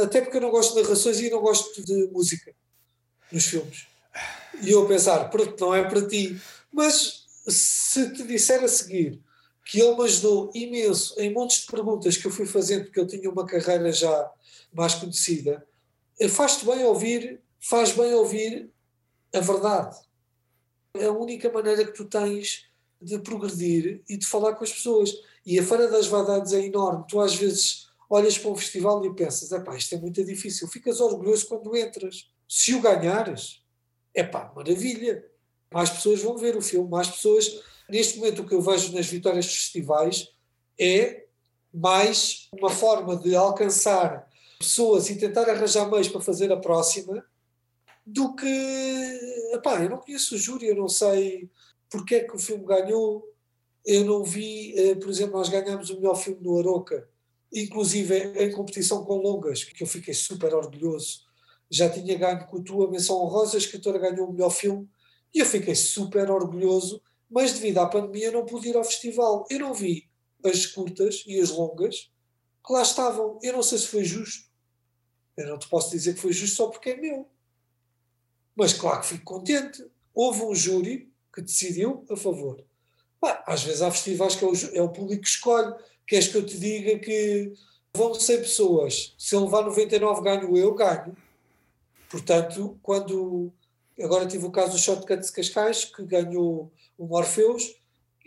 até porque eu não gosto de narrações e não gosto de música nos filmes. E eu pensar, pronto, não é para ti. Mas se te disser a seguir que ele me ajudou imenso em montes de perguntas que eu fui fazendo, porque eu tinha uma carreira já mais conhecida, eh, faz-te bem ouvir, faz bem ouvir a verdade. É a única maneira que tu tens de progredir e de falar com as pessoas. E a Feira das Vaidades é enorme. Tu às vezes olhas para um festival e pensas, epá, isto é muito difícil. Ficas orgulhoso quando entras. Se o ganhares, epá, maravilha. Mais pessoas vão ver o filme, mais pessoas. Neste momento, o que eu vejo nas vitórias dos festivais é mais uma forma de alcançar pessoas e tentar arranjar meios para fazer a próxima do que. Epá, eu não conheço o júri, eu não sei porque é que o filme ganhou. Eu não vi, eh, por exemplo, nós ganhamos o melhor filme no Aroca inclusive em competição com longas, que eu fiquei super orgulhoso. Já tinha ganho com a tua menção honrosa, a escritora ganhou o melhor filme e eu fiquei super orgulhoso, mas devido à pandemia não pude ir ao festival. Eu não vi as curtas e as longas que lá estavam. Eu não sei se foi justo. Eu não te posso dizer que foi justo só porque é meu. Mas claro que fico contente. Houve um júri que decidiu a favor. Bah, às vezes há festivais que é o, é o público que escolhe. Queres que eu te diga que vão 100 pessoas, se eu levar 99 ganho eu, ganho. Portanto, quando. Agora tive o caso do Shotcut de Cascais, que ganhou o Morpheus,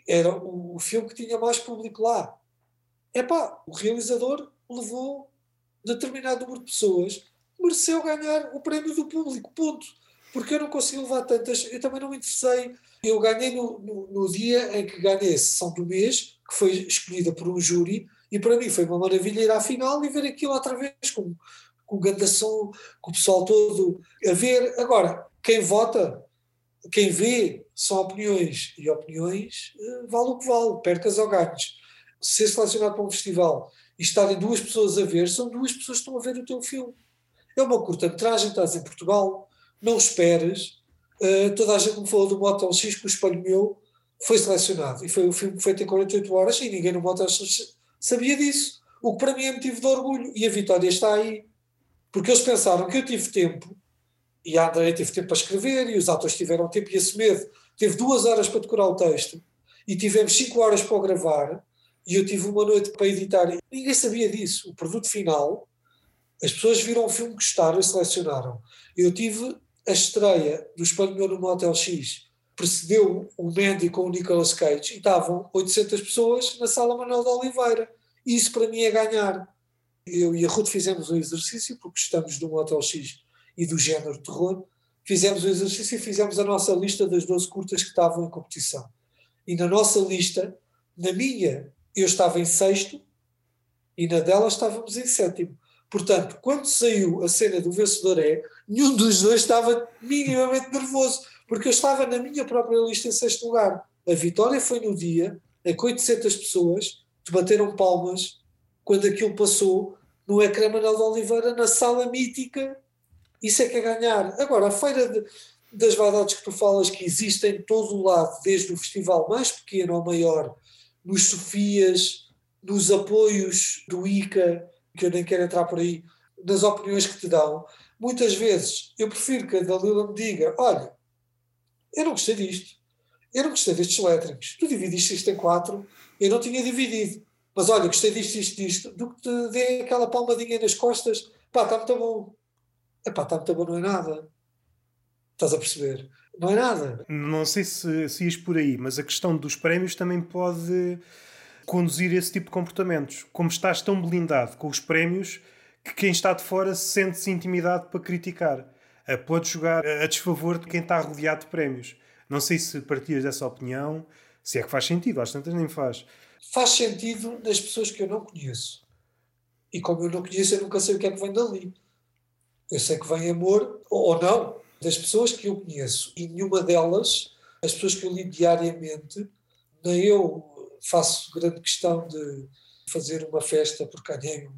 era o, filme que tinha mais público lá. É pá, o realizador levou determinado número de pessoas, mereceu ganhar o prémio do público, ponto. Porque eu não consegui levar tantas, eu também não me interessei. Eu ganhei no, no, no dia em que ganhei a sessão do mês, que foi escolhida por um júri, e para mim foi uma maravilha ir à final e ver aquilo outra vez com, com gandação, com o pessoal todo a ver. Agora, quem vota, quem vê, são opiniões. E opiniões eh, vale o que vale, percas ou ganhos. Ser selecionado para um festival e estarem duas pessoas a ver, são duas pessoas que estão a ver o teu filme. É uma curta-metragem, estás em Portugal, não esperes. Uh, toda a gente me falou do Motel X, que o espelho meu foi selecionado. E foi um filme feito em 48 horas e ninguém no Motel X sabia disso. O que para mim é motivo de orgulho. E a vitória está aí. Porque eles pensaram que eu tive tempo, e a Andréia teve tempo para escrever, e os atores tiveram tempo, e esse medo teve duas horas para decorar o texto, e tivemos cinco horas para o gravar, e eu tive uma noite para editar. Ninguém sabia disso. O produto final, as pessoas viram o filme, gostaram e selecionaram. Eu tive a estreia do Espanhol no Motel X, precedeu o Mandy com o Nicolas Cage, e estavam 800 pessoas na sala Manuel de Oliveira. Isso para mim é ganhar. Eu e a Ruth fizemos um exercício, porque estamos no Motel X e do género terror. Fizemos o exercício e fizemos a nossa lista das 12 curtas que estavam em competição. E na nossa lista, na minha eu estava em sexto e na dela estávamos em sétimo. Portanto, quando saiu a cena do vencedor é, nenhum dos dois estava minimamente nervoso, porque eu estava na minha própria lista em sexto lugar. A vitória foi no dia em que 800 pessoas te bateram palmas quando aquilo passou no ecrã Manuel de Oliveira, na sala mítica. Isso é que é ganhar. Agora, a feira de, das vaidades que tu falas, que existe em todo o lado, desde o festival mais pequeno ao maior, nos Sofias, nos apoios do ICA, que eu nem quero entrar por aí, nas opiniões que te dão, muitas vezes eu prefiro que a Dalila me diga: olha, eu não gostei disto, eu não gostei destes elétricos, tu dividiste isto em quatro, eu não tinha dividido, mas olha, gostei disto, isto, disto, do que te dê aquela palmadinha nas costas, pá, está muito bom. Epá, está muito bom, não é nada. Estás a perceber? Não é nada. Não sei se, se ias por aí, mas a questão dos prémios também pode conduzir esse tipo de comportamentos. Como estás tão blindado com os prémios que quem está de fora sente-se intimidado para criticar. Pode jogar a desfavor de quem está rodeado de prémios. Não sei se partilhas dessa opinião, se é que faz sentido, às tantas nem faz. Faz sentido nas pessoas que eu não conheço. E como eu não conheço, eu nunca sei o que é que vem dali. Eu sei que vem amor ou não das pessoas que eu conheço e nenhuma delas, as pessoas que eu lido diariamente, nem eu faço grande questão de fazer uma festa porque ganhei um,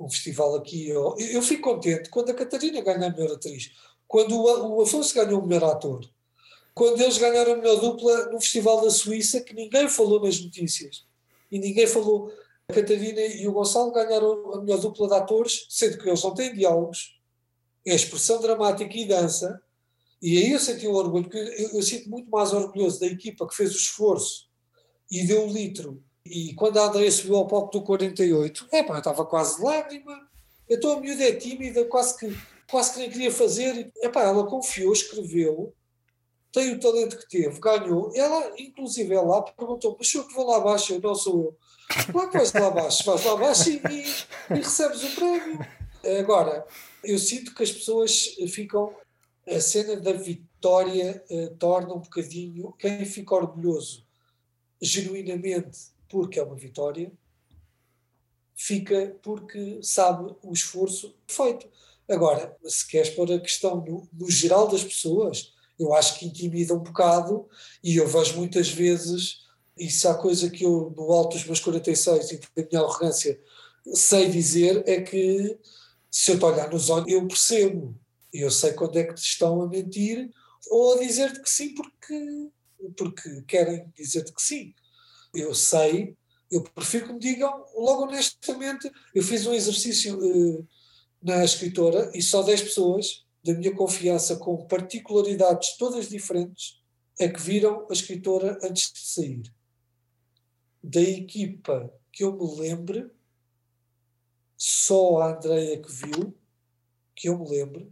um festival aqui. Eu, eu, fico contente quando a Catarina ganha a melhor atriz, quando o, o Afonso ganhou o melhor ator, quando eles ganharam a melhor dupla no Festival da Suíça, que ninguém falou nas notícias e ninguém falou. A Catarina e o Gonçalo ganharam a melhor dupla de atores, sendo que eles não têm diálogos, é expressão dramática e dança. E aí eu senti um orgulho, porque eu, eu sinto muito mais orgulhoso da equipa que fez o esforço e deu um litro. E quando a Andrea subiu ao palco do 48, é pá, eu estava quase lágrima. Eu estou a miúda é tímida, quase que, quase que nem queria fazer. É pá, ela confiou, escreveu, tem o talento que teve, ganhou. Ela, inclusive, ela perguntou: Mas eu que vou lá abaixo? Eu não sou eu. Claro que vais lá abaixo, vais lá abaixo e, e, e recebes o prémio. Agora, eu sinto que as pessoas ficam. A cena da vitória uh, torna um bocadinho. Quem fica orgulhoso genuinamente porque é uma vitória, fica porque sabe o esforço feito. Agora, se queres pôr a questão no, no, geral das pessoas, eu acho que intimida um bocado e eu vejo muitas vezes, isso há coisa que eu, no alto dos meus 46 e da minha arrogância, sei dizer, é que se eu te olhar nos olhos, eu percebo. Eu sei quando é que te estão a mentir ou a dizer-te que sim porque porque querem dizer-te que sim. Eu sei Eu prefiro que me digam logo honestamente. Eu fiz um exercício uh, na escritora e só 10 pessoas da minha confiança, com particularidades todas diferentes, é que viram a escritora antes de sair. Da equipa que eu me lembre, só a Andreia que viu, que eu me lembre,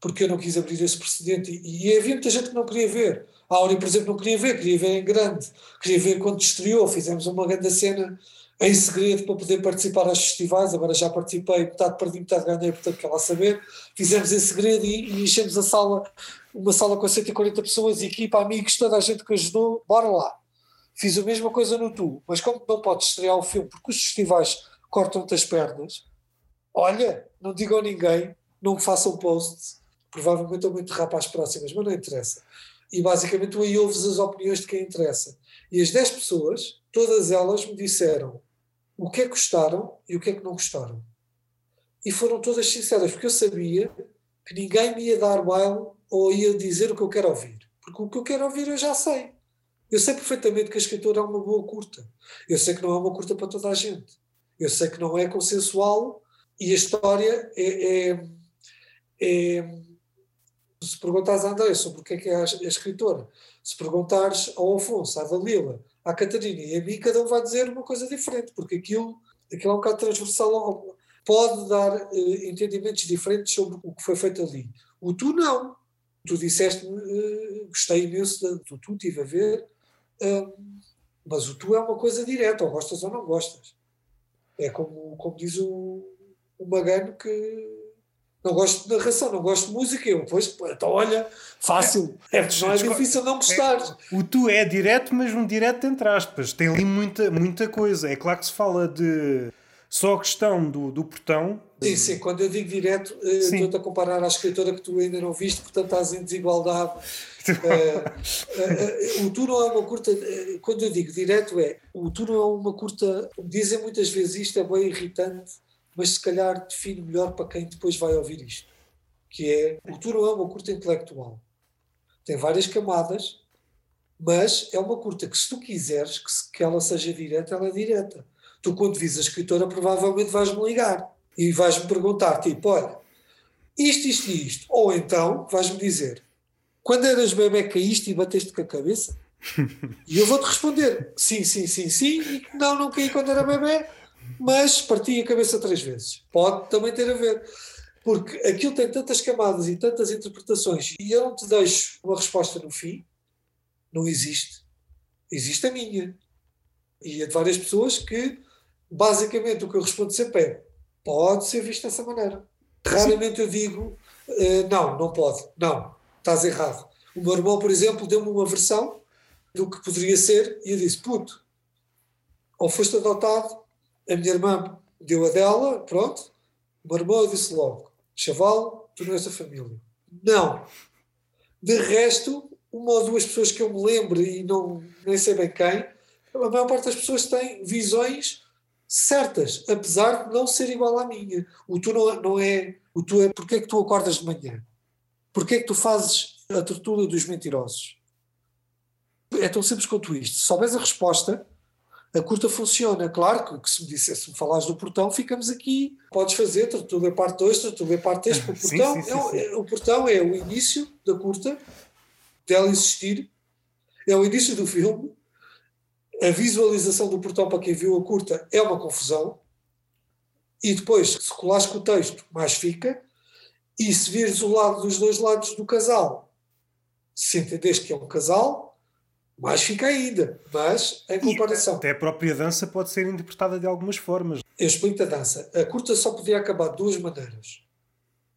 porque eu não quis abrir esse precedente. E, e havia muita gente que não queria ver. A Áurea, por exemplo, não queria ver, queria ver em grande, queria ver quando estreou. Fizemos uma grande cena em segredo para poder participar aos festivais. Agora já participei, metade perdi, metade ganhei, portanto, quer lá saber. Fizemos em segredo e, e enchemos a sala, uma sala com 140 pessoas, equipa, amigos, toda a gente que ajudou, bora lá. Fiz a mesma coisa no Tu, mas como não podes estrear o filme porque os festivais cortam-te as pernas, olha, não digam a ninguém, não façam posts, provavelmente vou enterrar para as próximas, mas não interessa. E basicamente tu aí ouves as opiniões de quem interessa. E as 10 pessoas, todas elas me disseram o que é que gostaram e o que é que não gostaram. E foram todas sinceras, porque eu sabia que ninguém me ia dar baile ou ia dizer o que eu quero ouvir. Porque o que eu quero ouvir eu já sei. Eu sei perfeitamente que a escritora é uma boa curta. Eu sei que não é uma curta para toda a gente. Eu sei que não é consensual e a história é, é, é se perguntares a André sobre o que é que é a, escritora, se perguntares ao Afonso, à Dalila, à Catarina e a mim, cada um vai dizer uma coisa diferente, porque aquilo, aquilo é um bocado transversal, pode dar uh, entendimentos diferentes sobre o que foi feito ali. O tu não. Tu disseste-me, uh, gostei imenso do tu, estive a ver, uh, mas o tu é uma coisa direta, ou gostas ou não gostas. É como, como diz o, o Magano que não gosto de narração, não gosto de música. Eu, pois, então olha, fácil. É, é, não é difícil não gostar. É, o tu é direto, mas um direto entre aspas. Tem ali muita, muita coisa. É claro que se fala de só a questão do, do portão. Sim, sim. Quando eu digo direto, eh, estou-te a comparar à escritora que tu ainda não viste, portanto estás em desigualdade. uh, uh, uh, o tu não é uma curta. quando eu digo direto, é. O tu não é uma curta. Dizem muitas vezes isto, é bem irritante mas se calhar define melhor para quem depois vai ouvir isto, que é o curta é uma curta intelectual. Tem várias camadas, mas é uma curta que se tu quiseres que, se, que ela seja direta, ela é direta. Tu quando vis a escritora provavelmente vais-me ligar e vais-me perguntar, tipo, olha, isto, isto e isto. Ou então vais-me dizer, quando eras bebê caíste e bateste com a cabeça? E eu vou-te responder, sim, sim, sim, sim, e não, não caí quando era bebê, mas parti a cabeça três vezes. Pode também ter a ver. Porque aquilo tem tantas camadas e tantas interpretações e eu não te deixo uma resposta no fim, não existe. Existe a minha. E a de várias pessoas que, basicamente, o que eu respondo sempre é: pode ser visto dessa maneira. Raramente eu digo: uh, não, não pode, não, estás errado. O meu irmão, por exemplo, deu-me uma versão do que poderia ser e eu disse: puto, ou foste adotado a minha irmã deu a dela, pronto. Meu irmão disse logo: Chaval, tu não és da família. Não. De resto, uma ou duas pessoas que eu me lembro e não, nem sei bem quem, a maior parte das pessoas tem visões certas, apesar de não ser igual à minha. O tu não, não é. O tu é. Porquê é que tu acordas de manhã? Porquê é que tu fazes a tortura dos mentirosos? É tão simples quanto isto. Se souberes a resposta, a curta funciona. Claro que, que se me dissesse, se me falares do portão, ficamos aqui. Podes fazer, tudo é parte 2, tudo é parte 3. O portão, sim, sim, sim, é, o portão é o início da curta, dela existir, é o início do filme. A visualização do portão para quem viu a curta é uma confusão. E depois, se colares com o texto, mais fica. E se vires o lado dos dois lados do casal, se entendes que é um casal, mais fica ainda, mas em comparação. E até a própria dança pode ser interpretada de algumas formas. Eu explico a dança. A curta só podia acabar de duas maneiras.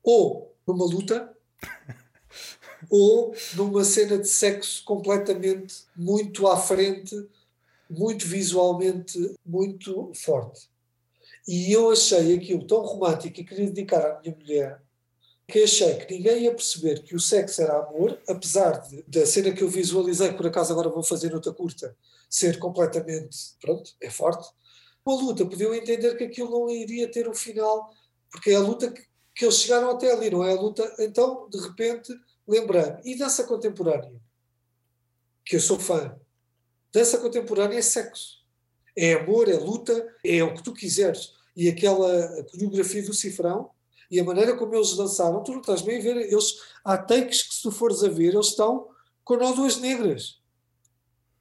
Ou numa luta, ou numa cena de sexo completamente muito à frente, muito visualmente, muito forte. E eu achei aquilo tão romântico e queria dedicar à minha mulher que achei que ninguém ia perceber que o sexo era amor, apesar de, da cena que eu visualizei, por acaso agora vou fazer outra curta, ser completamente, pronto, é forte. Uma luta, podiam entender que aquilo não iria ter um final, porque é a luta que, que eles chegaram até ali, não é a luta. Então, de repente, lembrando, e dança contemporânea, que eu sou fã, dança contemporânea é sexo. É amor, é luta, é o que tu quiseres. E aquela coreografia do cifrão e a maneira como eles dançaram, tu não estás bem a ver, eles, há takes que se tu fores a ver, eles estão com nódoas negras.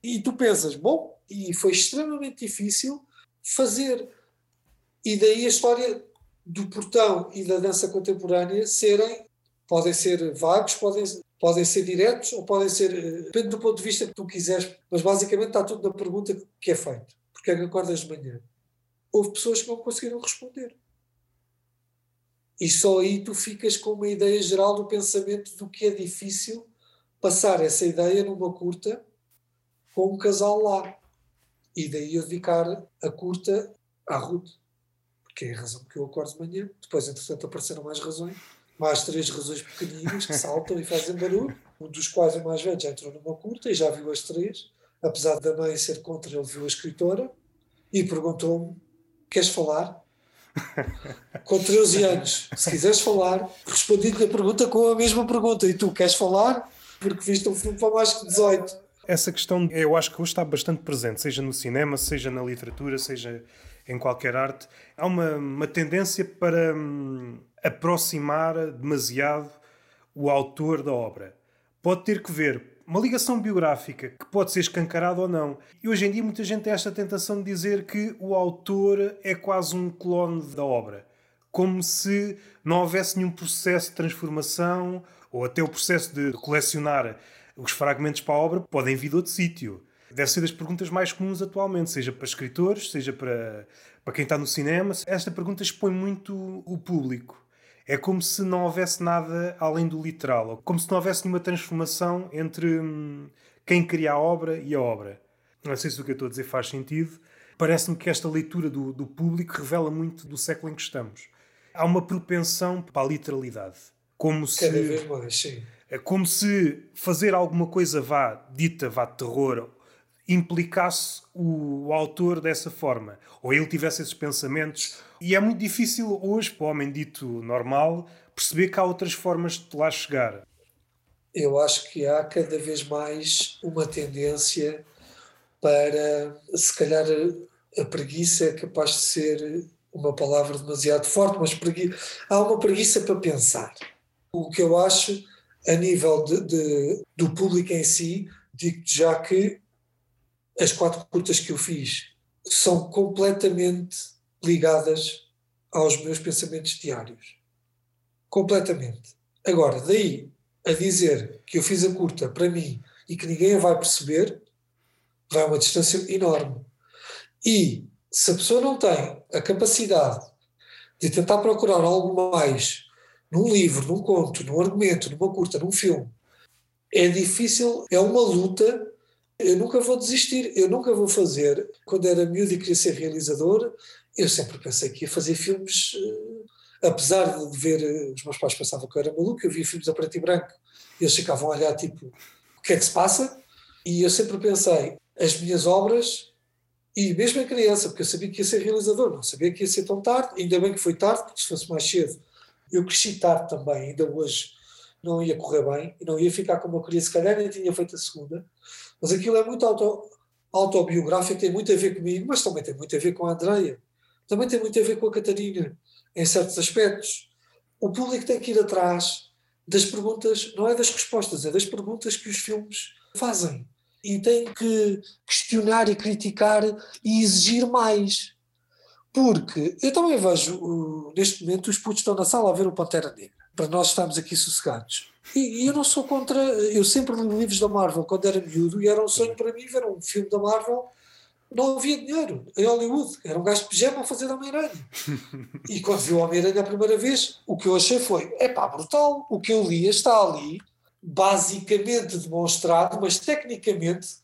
E tu pensas, bom, e foi extremamente difícil fazer. E daí a história do portão e da dança contemporânea serem, podem ser vagos, podem, podem ser diretos ou podem ser, eh, depende do ponto de vista que tu quiseres, mas basicamente está tudo na pergunta que é feita. Porque é que acordas de manhã? Houve pessoas que não conseguiram responder. E só aí tu ficas com uma ideia geral do pensamento do que é difícil passar essa ideia numa curta com um casal lá. E daí eu dedicar a curta à Ruth. Porque é a razão que eu acordo de manhã. Depois, entretanto, apareceram mais razões. Mais três razões pequeninas que saltam e fazem barulho. Um dos quais, o mais velho, já entrou numa curta e já viu as três. Apesar da mãe ser contra, ele viu a escritora e perguntou-me: Queres falar? Com 13 anos, se quiseres falar, respondi-te a pergunta com a mesma pergunta. E tu queres falar? Porque viste um filme para mais que 18. Essa questão, eu acho que hoje está bastante presente, seja no cinema, seja na literatura, seja em qualquer arte. Há uma, uma tendência para hum, aproximar demasiado o autor da obra. Pode ter que ver uma ligação biográfica que pode ser escancarada ou não. E hoje em dia muita gente tem esta tentação de dizer que o autor é quase um clone da obra. Como se não houvesse nenhum processo de transformação ou até o processo de colecionar os fragmentos para a obra podem vir de outro sítio. Deve ser das perguntas mais comuns atualmente, seja para escritores, seja para, para quem está no cinema. Esta pergunta expõe muito o público. É como se não houvesse nada além do literal, como se não houvesse nenhuma transformação entre hum, quem cria a obra e a obra. Não sei se o que eu estou a dizer faz sentido. Parece-me que esta leitura do, do público revela muito do século em que estamos. Há uma propensão para a literalidade. Como se, Cada vez mais, sim. É como se fazer alguma coisa vá dita, vá de terror, implicasse o, autor dessa forma. Ou ele tivesse esses pensamentos. E é muito difícil hoje, para o homem dito normal, perceber que há outras formas de lá chegar. Eu acho que há cada vez mais uma tendência para, se calhar, a preguiça é capaz de ser uma palavra demasiado forte, mas pregui... há uma preguiça para pensar. O que eu acho, a nível de, de do público em si, digo já que as quatro curtas que eu fiz são completamente ligadas aos meus pensamentos diários. Completamente. Agora, daí a dizer que eu fiz a curta para mim e que ninguém a vai perceber, vai uma distância enorme. E se a pessoa não tem a capacidade de tentar procurar algo mais num livro, num conto, num argumento, numa curta, num filme, é difícil, é uma luta eu nunca vou desistir, eu nunca vou fazer. Quando era miúdo e queria ser realizador, eu sempre pensei que ia fazer filmes, uh, apesar de ver, uh, os meus pais pensavam que eu era maluco, eu via filmes a preto e branco, e eles ficavam a olhar tipo, o que é que se passa? E eu sempre pensei, as minhas obras, e mesmo em criança, porque eu sabia que ia ser realizador, não sabia que ia ser tão tarde, ainda bem que foi tarde, porque se fosse mais cedo, eu cresci tarde também, ainda hoje não ia correr bem, não ia ficar como eu queria, se calhar nem tinha feito a segunda, mas aquilo é muito auto, autobiográfico, tem muito a ver comigo, mas também tem muito a ver com a Andreia. Também tem muito a ver com a Catarina, em certos aspectos. O público tem que ir atrás das perguntas, não é das respostas, é das perguntas que os filmes fazem. E tem que questionar e criticar e exigir mais. Porque eu também vejo, uh, neste momento, os putos estão na sala a ver o Pantera Negra para nós estarmos aqui sossegados. E, e, eu não sou contra. Eu sempre li livros da Marvel quando era miúdo e era um sonho para mim ver um filme da Marvel. Não havia dinheiro em Hollywood. Era um gajo de pijama a fazer Homem-Aranha. E quando vi o Homem-Aranha a primeira vez, o que eu achei foi: é pá, brutal. O que eu li está ali, basicamente demonstrado, mas tecnicamente,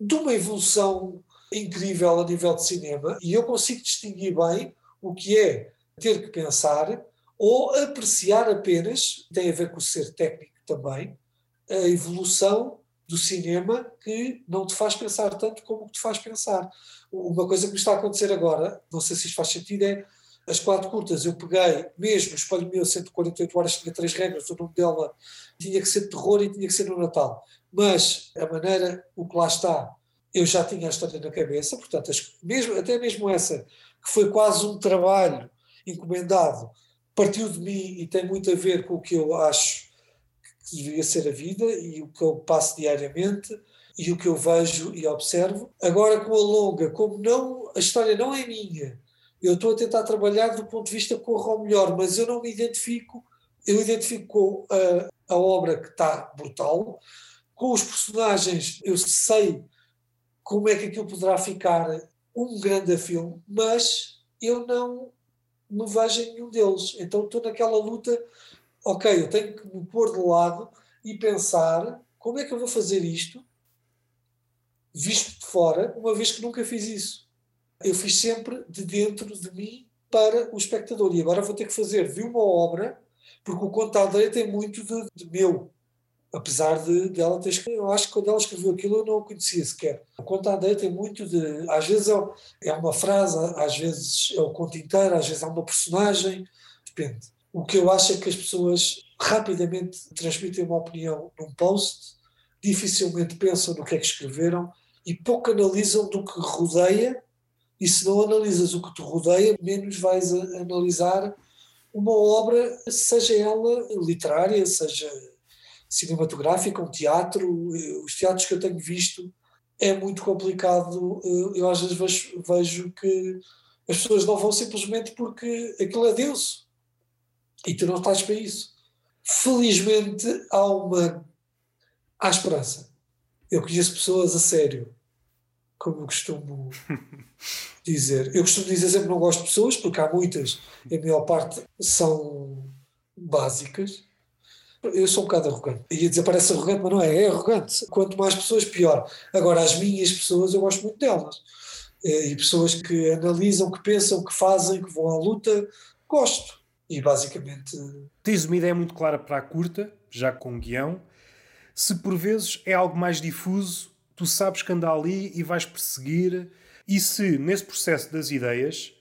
de uma evolução incrível a nível de cinema. E eu consigo distinguir bem o que é ter que pensar ou apreciar apenas, tem a ver com o ser técnico também, a evolução do cinema que não te faz pensar tanto como te faz pensar. Uma coisa que me está a acontecer agora, não sei se isto faz sentido, é as quatro curtas. Eu peguei, mesmo o Espelho Meu 148 Horas, tinha três regras, o nome dela tinha que ser terror e tinha que ser no Natal. Mas a maneira, o que lá está, eu já tinha a história na cabeça, portanto, as, mesmo, até mesmo essa, que foi quase um trabalho encomendado, partiu de mim e tem muito a ver com o que eu acho que deveria ser a vida e o que eu passo diariamente e o que eu vejo e observo. Agora com a longa, como não a história não é minha, eu estou a tentar trabalhar do ponto de vista corra ao melhor, mas eu não me identifico, eu identifico com a, a obra que está brutal, com os personagens eu sei como é que aquilo poderá ficar um grande filme, mas eu não me vejo nenhum deles. Então estou naquela luta, ok, eu tenho que me pôr de lado e pensar como é que eu vou fazer isto, visto de fora, uma vez que nunca fiz isso. Eu fiz sempre de dentro de mim para o espectador. E agora vou ter que fazer de uma obra, porque o contador tem muito de, de meu apesar de, ela ter escrito, eu acho que quando ela escreveu aquilo eu não conhecia sequer. O conto à tem muito de, às vezes é, é uma frase, às vezes é o conto inteiro, às vezes é uma personagem, depende. O que eu acho é que as pessoas rapidamente transmitem uma opinião num post, dificilmente pensam no que é que escreveram e pouco analisam do que rodeia e se não analisas o que te rodeia, menos vais analisar uma obra, seja ela literária, seja cinematográfica, um teatro, eh, os teatros que eu tenho visto, é muito complicado. Eh, eu às vezes vejo, vejo que as pessoas não vão simplesmente porque aquilo é Deus e tu não estás para isso. Felizmente há uma há esperança. Eu conheço pessoas a sério, como eu costumo dizer. Eu costumo dizer sempre que não gosto de pessoas, porque há muitas, e a maior parte são básicas, eu sou um bocado arrogante. Ia dizer parece arrogante, mas não é, é arrogante. Quanto mais pessoas, pior. Agora, as minhas pessoas, eu gosto muito delas. Eh, e pessoas que analisam, que pensam, que fazem, que vão à luta, gosto. E basicamente. Tens uma ideia muito clara para a curta, já com guião. Se por vezes é algo mais difuso, tu sabes que anda ali e vais perseguir. E se nesse processo das ideias,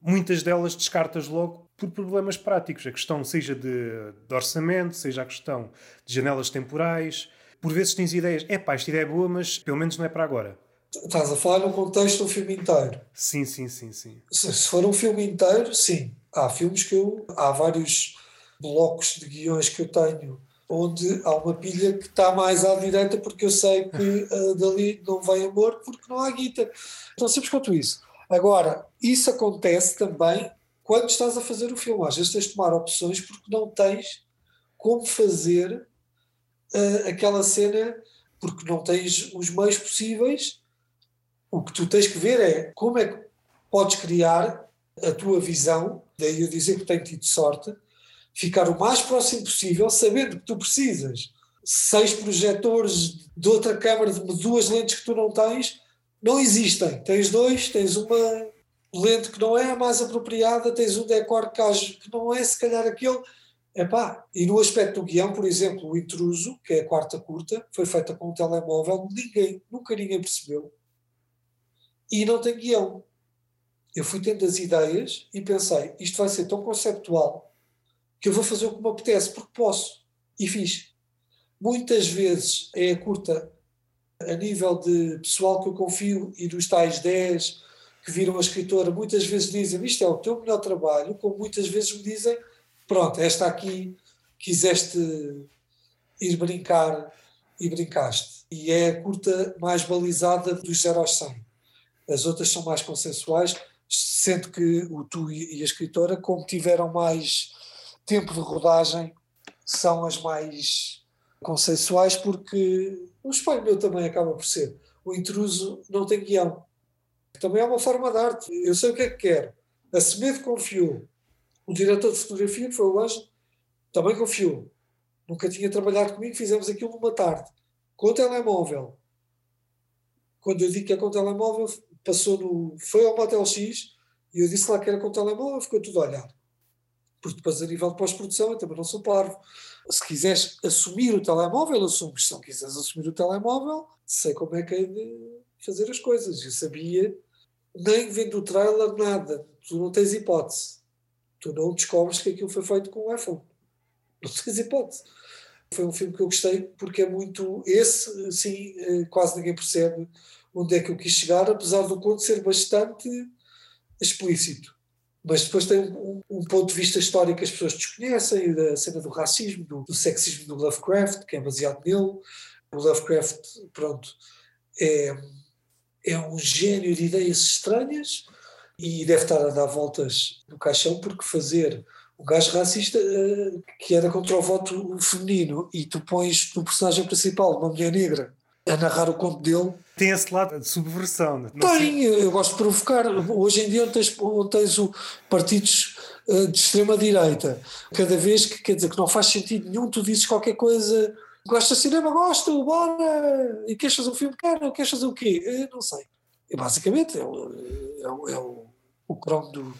muitas delas descartas logo por problemas práticos. A questão seja de, de, orçamento, seja a questão de janelas temporais. Por vezes tens ideias, é pá, esta ideia é boa, mas pelo menos não é para agora. Estás a falar no contexto de um filme inteiro. Sim, sim, sim, sim. Se, se for um filme inteiro, sim. Há filmes que eu. Há vários blocos de guiões que eu tenho onde há uma pilha que está mais à direita porque eu sei que uh, dali não vem amor porque não há guita. Então, simples quanto isso. Agora, isso acontece também quando estás a fazer o filme. Às vezes tens de tomar opções porque não tens como fazer uh, aquela cena, porque não tens os meios possíveis. O que tu tens que ver é como é que podes criar a tua visão, daí eu dizer que tenho tido sorte, ficar o mais próximo possível, sabendo que tu precisas seis projetores de outra câmara, de duas lentes que tu não tens, não existem. Tens dois, tens uma lente que não é a mais apropriada, tens um decor que não é se calhar aquele. Epá, e no aspecto do guião, por exemplo, o intruso, que é a quarta curta, foi feita com um telemóvel, ninguém, nunca ninguém percebeu. E não tem guião. Eu fui tendo as ideias e pensei, isto vai ser tão conceptual que eu vou fazer o que me apetece, porque posso. E fiz. Muitas vezes é a curta a nível de pessoal que eu confio e dos tais 10 que viram a escritora muitas vezes dizem isto é o teu melhor trabalho, como muitas vezes me dizem pronto, esta aqui quiseste ir brincar e brincaste. E é a curta mais balizada dos 0 aos 100. As outras são mais consensuais, sendo que o tu e a escritora, como tiveram mais tempo de rodagem, são as mais consensuais, porque o espelho meu também acaba por ser. O intruso não tem guião também é uma forma de arte. Eu sei o que é que quero. A Semedo confiou. O diretor de fotografia, que foi o Anjo, também confiou. Nunca tinha trabalhado comigo, fizemos aquilo numa tarde. Com o telemóvel. Quando eu digo que é com o telemóvel, passou no. Foi ao Motel X e eu disse lá que era com o telemóvel, ficou tudo a olhar. Porque depois, a nível de pós-produção, eu também não sou parvo. Se quiseres assumir o telemóvel, assumes. Se não quiseres assumir o telemóvel, sei como é que é de fazer as coisas. Eu sabia nem vendo o trailer, nada. Tu não tens hipótese. Tu não descobres que aquilo foi feito com o iPhone. Não tens hipótese. Foi um filme que eu gostei porque é muito. Esse, sim, eh, quase ninguém percebe onde é que eu quis chegar, apesar do conto ser bastante explícito. Mas depois tem um, um, ponto de vista histórico que as pessoas desconhecem, da cena do racismo, do, do sexismo do Lovecraft, que é baseado nele. O Lovecraft, pronto, é, é um gênio de ideias estranhas e deve estar a dar voltas no caixão, porque fazer um gajo racista uh, que era contra o voto feminino e tu pões no personagem principal uma mulher negra a narrar o conto dele. Tem esse lado de subversão. Não Tem, eu gosto de provocar. Hoje em dia, onde tens, onde tens o partidos uh, de extrema-direita, cada vez que quer dizer que não faz sentido nenhum, tu dizes qualquer coisa. Gosta de cinema? Gosto, bora! E fazer um filme? Quero, queres o quê? Eu não sei. E basicamente é o, é o, é o, o cromo do,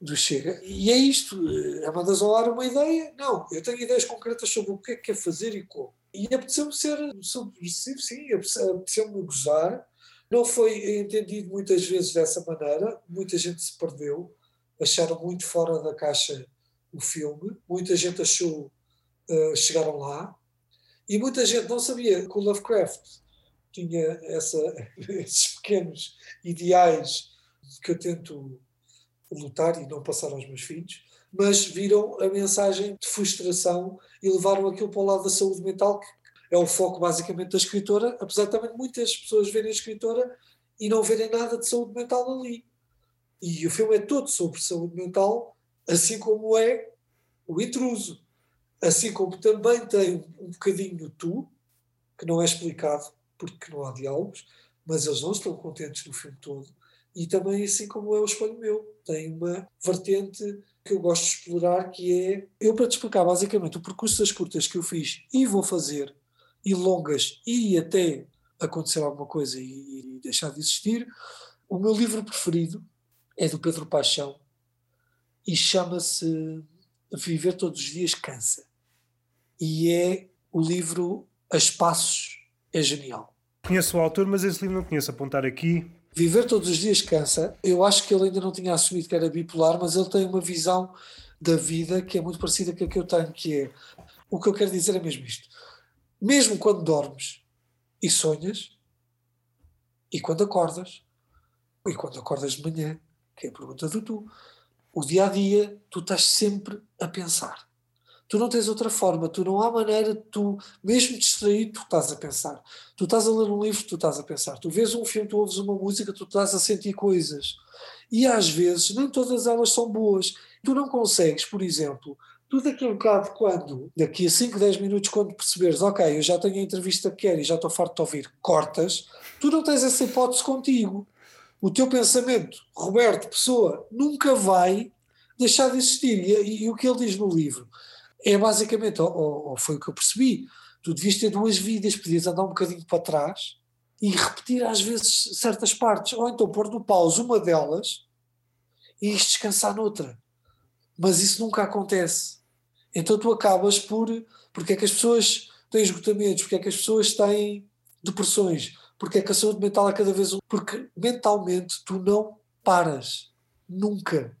do Chega. E é isto. É mandas ao ar uma ideia? Não, eu tenho ideias concretas sobre o que é que quer fazer e como. E apeteceu-me ser subversivo, sim, apeteceu-me gozar. Não foi entendido muitas vezes dessa maneira, muita gente se perdeu, acharam muito fora da caixa o filme, muita gente achou, uh, chegaram lá, e muita gente não sabia que o Lovecraft tinha essa, esses pequenos ideais que eu tento lutar e não passar aos meus filhos, mas viram a mensagem de frustração e levaram aquilo para o lado da saúde mental, que é o foco basicamente da escritora, apesar de também muitas pessoas verem a escritora e não verem nada de saúde mental ali. E o filme é todo sobre saúde mental, assim como é o intruso. Assim como também tem um bocadinho tu, que não é explicado porque não há diálogos, mas eles não estão contentes no filme todo. E também, assim como é o espelho meu, tem uma vertente que eu gosto de explorar, que é, eu para te explicar basicamente o percurso das curtas que eu fiz e vou fazer, e longas, e até acontecer alguma coisa e, e deixar de existir, o meu livro preferido é do Pedro Paixão e chama-se Viver Todos os Dias Cansa. E é o livro A Espaços, é genial. Conheço o autor, mas esse livro não conheço. Apontar aqui. Viver todos os dias cansa. Eu acho que ele ainda não tinha assumido que era bipolar, mas ele tem uma visão da vida que é muito parecida com a que eu tenho, que é o que eu quero dizer é mesmo isto. Mesmo quando dormes e sonhas, e quando acordas, e quando acordas de manhã, que é a pergunta do tu, o dia a dia, tu estás sempre a pensar tu não tens outra forma, tu não há maneira, tu, mesmo distraído, tu estás a pensar. Tu estás a ler um livro, tu estás a pensar. Tu vês um filme, tu ouves uma música, tu estás a sentir coisas. E às vezes, nem todas elas são boas. Tu não consegues, por exemplo, tu daqui a um bocado, quando, daqui a 5, 10 minutos, quando perceberes, ok, eu já tenho a entrevista que quero e já estou farto de ouvir, cortas, tu não tens essa hipótese contigo. O teu pensamento, Roberto, pessoa, nunca vai deixar de existir. E, e, e o que ele diz no livro, é basicamente, ou, ou, foi o que eu percebi, tu devias ter duas vidas, podias andar um bocadinho para trás e repetir às vezes certas partes, ou então pôr no pause uma delas e descansar noutra. Mas isso nunca acontece. Então tu acabas por. Porque é que as pessoas têm esgotamentos, porque é que as pessoas têm depressões, porque é que a saúde mental é cada vez. Porque mentalmente tu não paras. Nunca.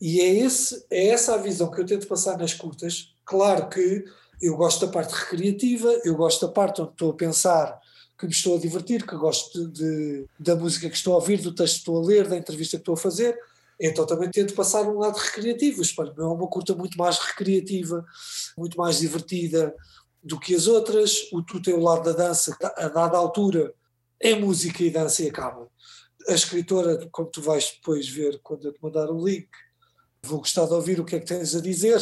E é, esse, é essa a visão que eu tento passar nas curtas, Claro que eu gosto da parte recreativa, eu gosto da parte onde estou a pensar que me estou a divertir, que gosto de, da música que estou a ouvir, do texto que estou a ler, da entrevista que estou a fazer. Então também tento passar um lado recreativo. Espelho é uma curta muito mais recreativa, muito mais divertida do que as outras. O tu tem o lado da dança, a dada altura é música e dança e acaba. A escritora, como tu vais depois ver quando eu te mandar o link, vou gostar de ouvir o que é que tens a dizer,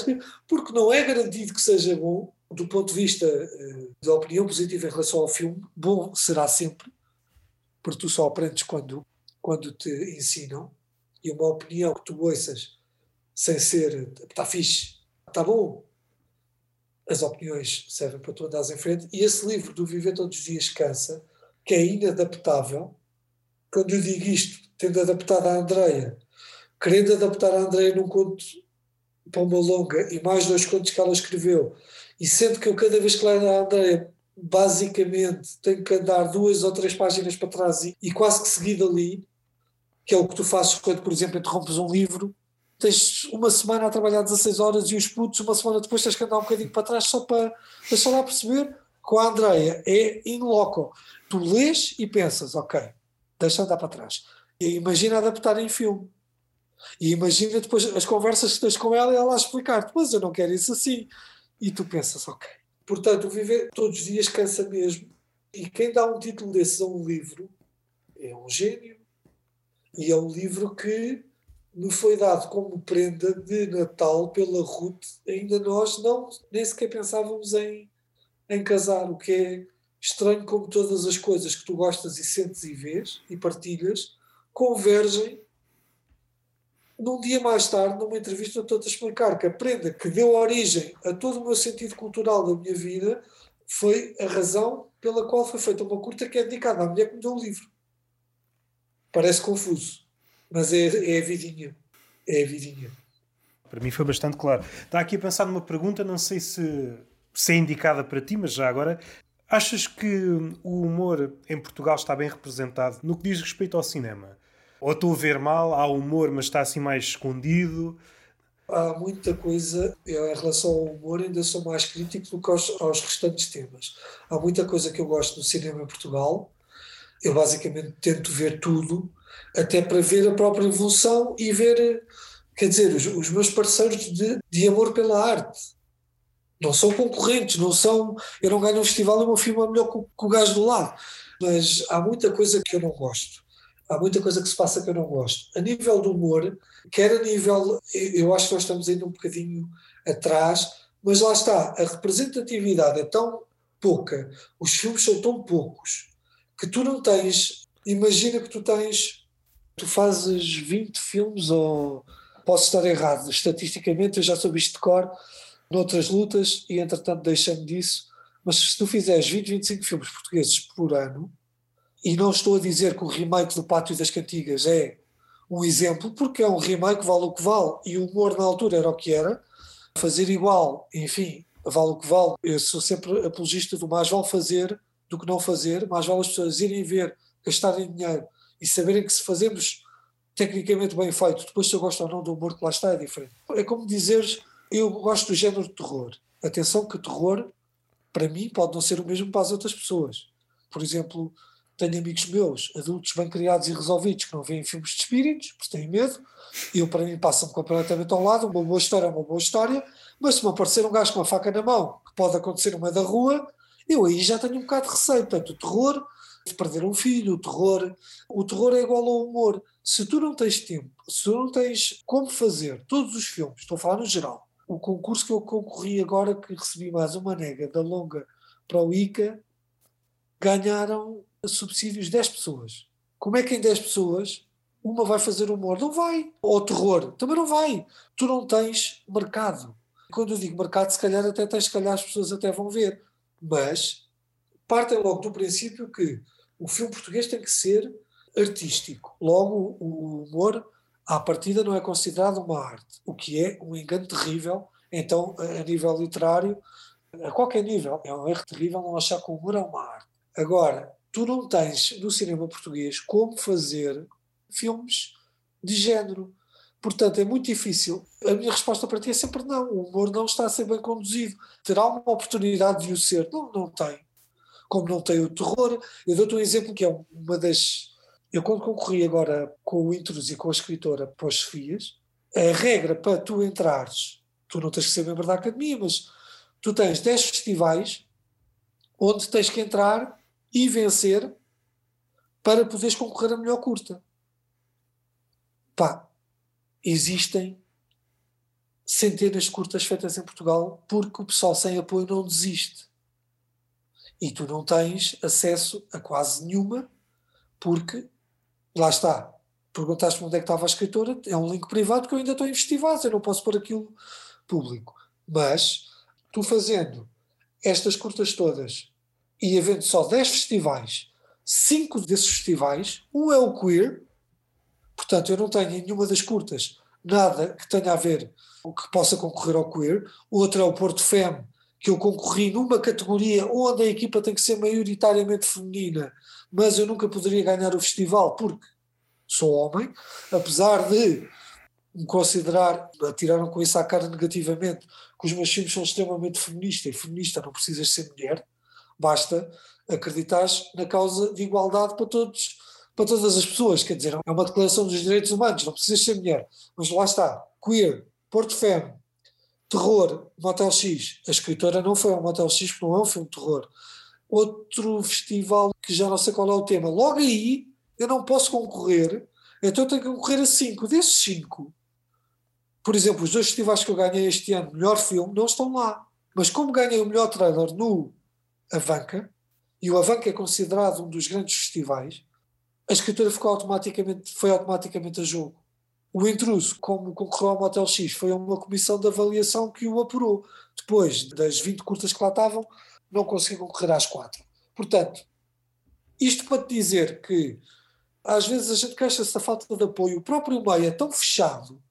porque não é garantido que seja bom, do ponto de vista uh, da opinião positiva em relação ao filme, bom será sempre, porque tu só aprendes quando, quando te ensinam, e uma opinião que tu ouças sem ser, está fixe, está bom, as opiniões servem para tu andares em frente, e esse livro do Viver Todos os Dias Cansa, que é inadaptável, quando eu digo isto, tendo adaptado a Andreia querendo adaptar a Andréia num conto para uma longa e mais dois contos que ela escreveu, e sendo que eu cada vez que leio a Andréia basicamente tenho que andar duas ou três páginas para trás e, e quase que seguido ali, que é o que tu fazes quando, por exemplo, interrompes um livro, tens uma semana a trabalhar 16 horas e os putos, uma semana depois tens que andar um bocadinho para trás só para deixar lá perceber Com a Andreia é in loco. Tu lês e pensas, ok, deixa andar para trás. E imagina adaptar em filme. E imagina depois as conversas que tens com ela e ela a explicar-te, mas eu não quero isso assim. E tu pensas, ok. Portanto, viver todos os dias cansa mesmo. E quem dá um título desses a um livro é um gênio. E é um livro que me foi dado como prenda de Natal pela Ruth. Ainda nós não, nem sequer pensávamos em, em casar, o que é estranho como todas as coisas que tu gostas e sentes e vês e partilhas convergem num dia mais tarde, numa entrevista, estou a explicar que a prenda que deu origem a todo o meu sentido cultural da minha vida foi a razão pela qual foi feita uma curta que é dedicada à mulher que me deu o livro. Parece confuso, mas é, é a vidinha. É a vidinha. Para mim foi bastante claro. Está aqui a pensar numa pergunta, não sei se, se é indicada para ti, mas já agora. Achas que o humor em Portugal está bem representado no que diz respeito ao cinema? Ou estou a ver mal, há humor, mas está assim mais escondido. Há muita coisa, eu em relação ao humor ainda sou mais crítico do que aos, aos restantes temas. Há muita coisa que eu gosto no cinema em Portugal, eu basicamente tento ver tudo, até para ver a própria evolução e ver, quer dizer, os, os meus parceiros de, de amor pela arte. Não são concorrentes, não são. Eu não ganho um festival e o meu filme é melhor que, que o gajo do lado. Mas há muita coisa que eu não gosto há muita coisa que se passa que eu não gosto. A nível do humor, quer a nível. Eu acho que nós estamos ainda um bocadinho atrás, mas lá está, a representatividade é tão pouca, os filmes são tão poucos, que tu não tens. Imagina que tu tens. Tu fazes 20 filmes, ou posso estar errado, estatisticamente eu já soube isto de cor noutras lutas e entretanto deixando disso, mas se tu fizeres 20, 25 filmes portugueses por ano, e não estou a dizer que o remake do Pátio das Cantigas é um exemplo, porque é um remake, vale o que vale, e o humor na altura era o que era. Fazer igual, enfim, vale o que vale. Eu sou sempre apologista do mais vale fazer do que não fazer, mais vale as pessoas irem ver, gastarem dinheiro e saberem que se fazemos tecnicamente bem feito, depois se eu gosto ou não do humor que lá está é diferente. É como dizeres, eu gosto do género de terror. Atenção que terror, para mim, pode não ser o mesmo para as outras pessoas. Por exemplo, tenho amigos meus, adultos bem criados e resolvidos, que não veem filmes de espíritos, porque têm medo. Eu, para mim, passa-me completamente ao lado. Uma boa história é uma boa história, mas se me aparecer um gajo com uma faca na mão, que pode acontecer meio da rua, eu aí já tenho um bocado de receio. Portanto, o terror de perder um filho, o terror. O terror é igual ao humor. Se tu não tens tempo, se tu não tens como fazer todos os filmes, estou a falar no geral, o concurso que eu concorri agora, que recebi mais uma nega da longa para o ICA, ganharam subsídios 10 pessoas. Como é que em 10 pessoas uma vai fazer humor? Não vai. Ou terror? Também não vai. Tu não tens mercado. Quando eu digo mercado, se calhar até tens, se calhar as pessoas até vão ver. Mas partem logo do princípio que o filme português tem que ser artístico. Logo, o humor, à partida, não é considerado uma arte, o que é um engano terrível. Então, a nível literário, a qualquer nível, é um erro terrível não achar que o humor é uma arte. Agora, tu não tens no cinema português como fazer filmes de género. Portanto, é muito difícil. A minha resposta para ti é sempre não. O humor não está a ser bem conduzido. Terá uma oportunidade de o ser? Não, não tem. Como não tem o terror. Eu dou-te um exemplo que é uma das. Eu, quando concorri agora com o Intrus e com a escritora para as Sofias, a regra para tu entrares, tu não tens que ser membro da academia, mas tu tens 10 festivais onde tens que entrar e vencer para poderes concorrer a melhor curta. Pá, existem centenas de curtas feitas em Portugal porque o pessoal sem apoio não desiste. E tu não tens acesso a quase nenhuma porque, lá está, perguntaste-me onde é que estava a escritora, é um link privado que eu ainda estou festivais, eu não posso pôr aquilo público. Mas tu fazendo estas curtas todas e havendo só 10 festivais, 5 desses festivais, um é o queer, portanto eu não tenho em nenhuma das curtas nada que tenha a ver o que possa concorrer ao queer, outro é o Porto Fem, que eu concorri numa categoria onde a equipa tem que ser maioritariamente feminina, mas eu nunca poderia ganhar o festival porque sou homem, apesar de me considerar, atiraram com isso à cara negativamente, que os meus filmes são extremamente feministas, e feminista não precisas ser mulher, Basta acreditar na causa de igualdade para todos, para todas as pessoas. Quer dizer, é uma declaração dos direitos humanos, não precisa ser mulher. Mas lá está, queer, Porto Femme, terror, Motel X. A escritora não foi ao Motel X porque não é um filme de terror. Outro festival que já não sei qual é o tema. Logo aí, eu não posso concorrer, então eu tenho que concorrer a cinco. Desses cinco, por exemplo, os dois festivais que eu ganhei este ano, melhor filme, não estão lá. Mas como ganhei o melhor trailer no Avanca, e o Avanca é considerado um dos grandes festivais, a escritura ficou automaticamente, foi automaticamente a jogo. O intruso, como concorreu ao Motel X, foi uma comissão de avaliação que o apurou. Depois das 20 curtas que lá estavam, não consegui concorrer às quatro. Portanto, isto para te dizer que às vezes a gente queixa-se da falta de apoio. O próprio meio é tão fechado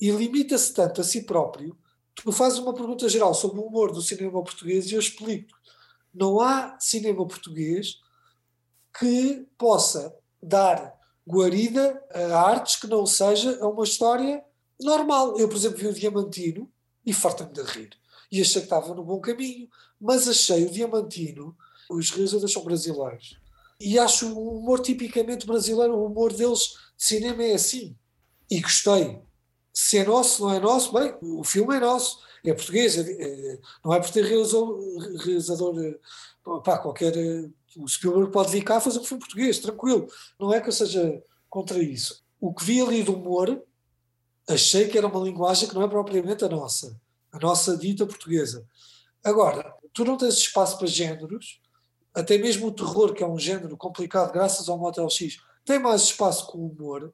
e limita-se tanto a si próprio. Tu fazes uma pergunta geral sobre o humor do cinema português e eu explico. Não há cinema português que possa dar guarida a artes que não seja a uma história normal. Eu, por exemplo, vi o Diamantino e farta-me de rir. E achei que estava no bom caminho, mas achei o Diamantino, os realizadores são brasileiros, e acho o humor tipicamente brasileiro, o humor deles de cinema é assim. E gostei. Se é nosso, não é nosso, bem, o filme é nosso, é português, é, é, não é por ter realizador, realizador pá, qualquer. O Spielberg pode vir cá fazer um filme português, tranquilo. Não é que eu seja contra isso. O que vi ali do humor, achei que era uma linguagem que não é propriamente a nossa, a nossa dita portuguesa. Agora, tu não tens espaço para géneros, até mesmo o terror, que é um género complicado, graças ao Motel X, tem mais espaço com o humor.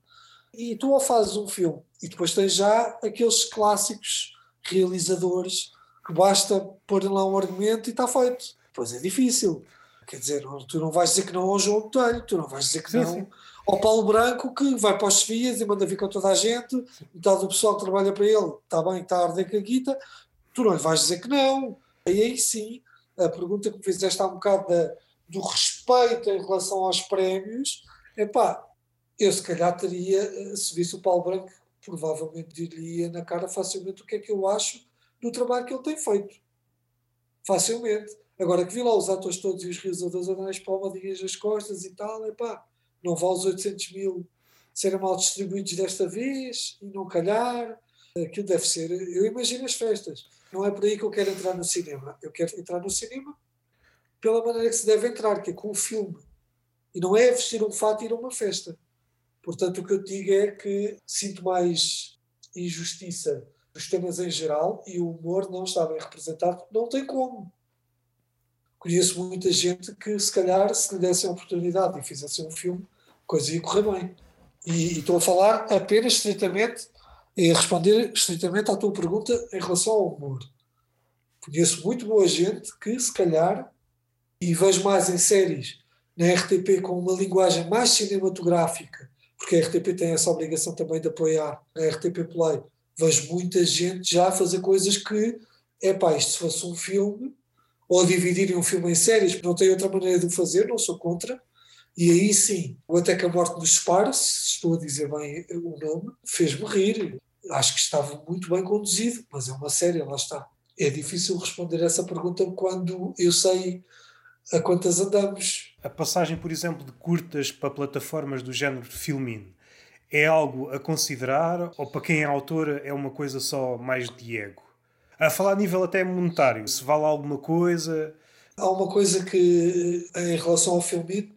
E tu, ao fazes um filme, e depois tens já aqueles clássicos realizadores que basta pôr lá um argumento e está feito. Pois é difícil. Quer dizer, tu não vais dizer que não ao João Botelho, tu não vais dizer que sim, não sim. ao Paulo Branco, que vai para os Sevias e manda vir com toda a gente, metade do pessoal que trabalha para ele está bem, está a arder com a guita, tu não lhe vais dizer que não. E aí sim, a pergunta que me fizeste há um bocado da, do respeito em relação aos prémios, é pá, eu se calhar teria, se visse o Paulo Branco, provavelmente diria na cara facilmente o que é que eu acho do trabalho que ele tem feito. Facilmente. Agora que vi lá os atores todos e os realizadores a darem palmadinhas nas costas e tal, é pá, não vale os 800 mil serem mal distribuídos desta vez e não calhar. Aquilo deve ser. Eu imagino as festas. Não é por aí que eu quero entrar no cinema. Eu quero entrar no cinema pela maneira que se deve entrar, que é com o filme. E não é vestir um fato e ir a uma festa. Portanto, o que eu digo é que sinto mais injustiça dos temas em geral e o humor não está bem representado. Não tem como. Conheço muita gente que, se calhar, se lhe desse a oportunidade e fizesse um filme, coisa ia correr bem. E, e estou a falar apenas estritamente é responder estritamente à tua pergunta em relação ao humor. Conheço muito boa gente que, se calhar, e vejo mais em séries na RTP com uma linguagem mais cinematográfica, porque a RTP tem essa obrigação também de apoiar a RTP Play. Vejo muita gente já fazer coisas que, é pá, isto se fosse um filme, ou dividirem um filme em séries, não tem outra maneira de o fazer, não sou contra, e aí sim, o Até que a Morte nos separa, se estou a dizer bem o nome, fez-me rir. Acho que estava muito bem conduzido, mas é uma série, lá está. É difícil responder essa pergunta quando eu sei a quantas andamos. A passagem, por exemplo, de curtas para plataformas do género Filmin é algo a considerar ou para quem é autora é uma coisa só mais de ego? A falar a nível até monetário, se vale alguma coisa. Há uma coisa que, em relação ao Filmin,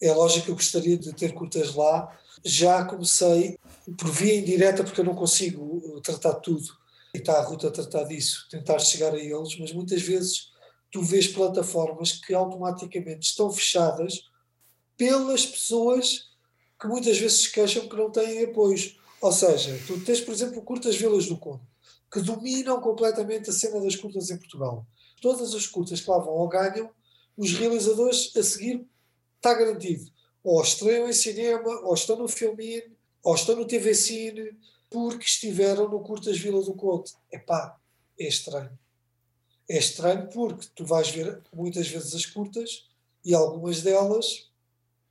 é lógico que eu gostaria de ter curtas lá. Já comecei por via indireta, porque eu não consigo tratar tudo. E está a Ruta a tratar disso, tentar chegar a eles, mas muitas vezes tu vês plataformas que automaticamente estão fechadas pelas pessoas que muitas vezes se queixam que não têm apoios. Ou seja, tu tens, por exemplo, Curtas Vilas do Conde, que dominam completamente a cena das curtas em Portugal. Todas as curtas que lá vão ou ganham, os realizadores a seguir está garantido. Ou estreiam em cinema, ou estão no Filmin, ou estão no TV Cine, porque estiveram no Curtas Vila do Conde. Epá, é estranho. É estranho porque tu vais ver muitas vezes as curtas e algumas delas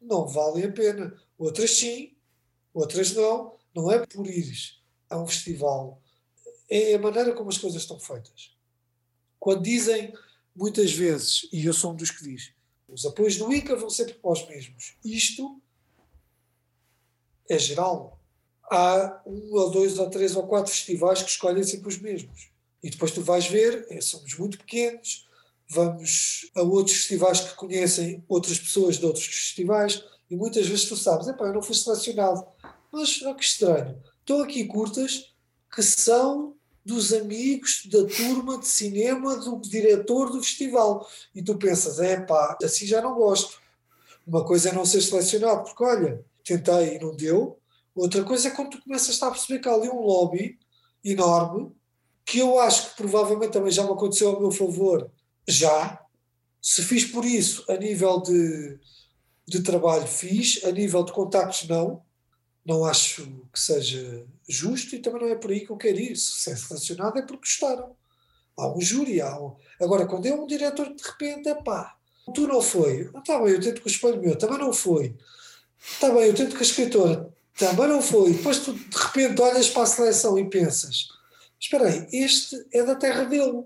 não valem a pena. Outras sim, outras não. Não é por ires a um festival. É a maneira como as coisas estão feitas. Quando dizem muitas vezes, e eu sou um dos que diz, os apoios do ICA vão sempre para os mesmos. Isto é geral. Há um ou dois ou três ou quatro festivais que escolhem sempre os mesmos. E depois tu vais ver, é, somos muito pequenos, vamos a outros festivais que conhecem outras pessoas de outros festivais e muitas vezes tu sabes, epá, eu não fui selecionado. Mas, oh, que estranho, estão aqui curtas que são dos amigos da turma de cinema do diretor do festival. E tu pensas, é pá, assim já não gosto. Uma coisa é não ser selecionado, porque olha, tentei e não deu. Outra coisa é quando tu começas a perceber que há ali um lobby enorme, que eu acho que provavelmente também já me aconteceu ao meu favor, já. Se fiz por isso a nível de, de trabalho, fiz, a nível de contactos, não não acho que seja justo e também não é por aí que eu quero ir. Se é selecionado é porque gostaram. Há um júri, há um... Agora, quando é um diretor de repente, é pá, tu não foi. Está bem, eu tento com o espelho meu, também não foi. Está bem, eu tento com a escritora, também não foi. Depois tu de repente olhas para a seleção e pensas: espera aí, este é da terra dele.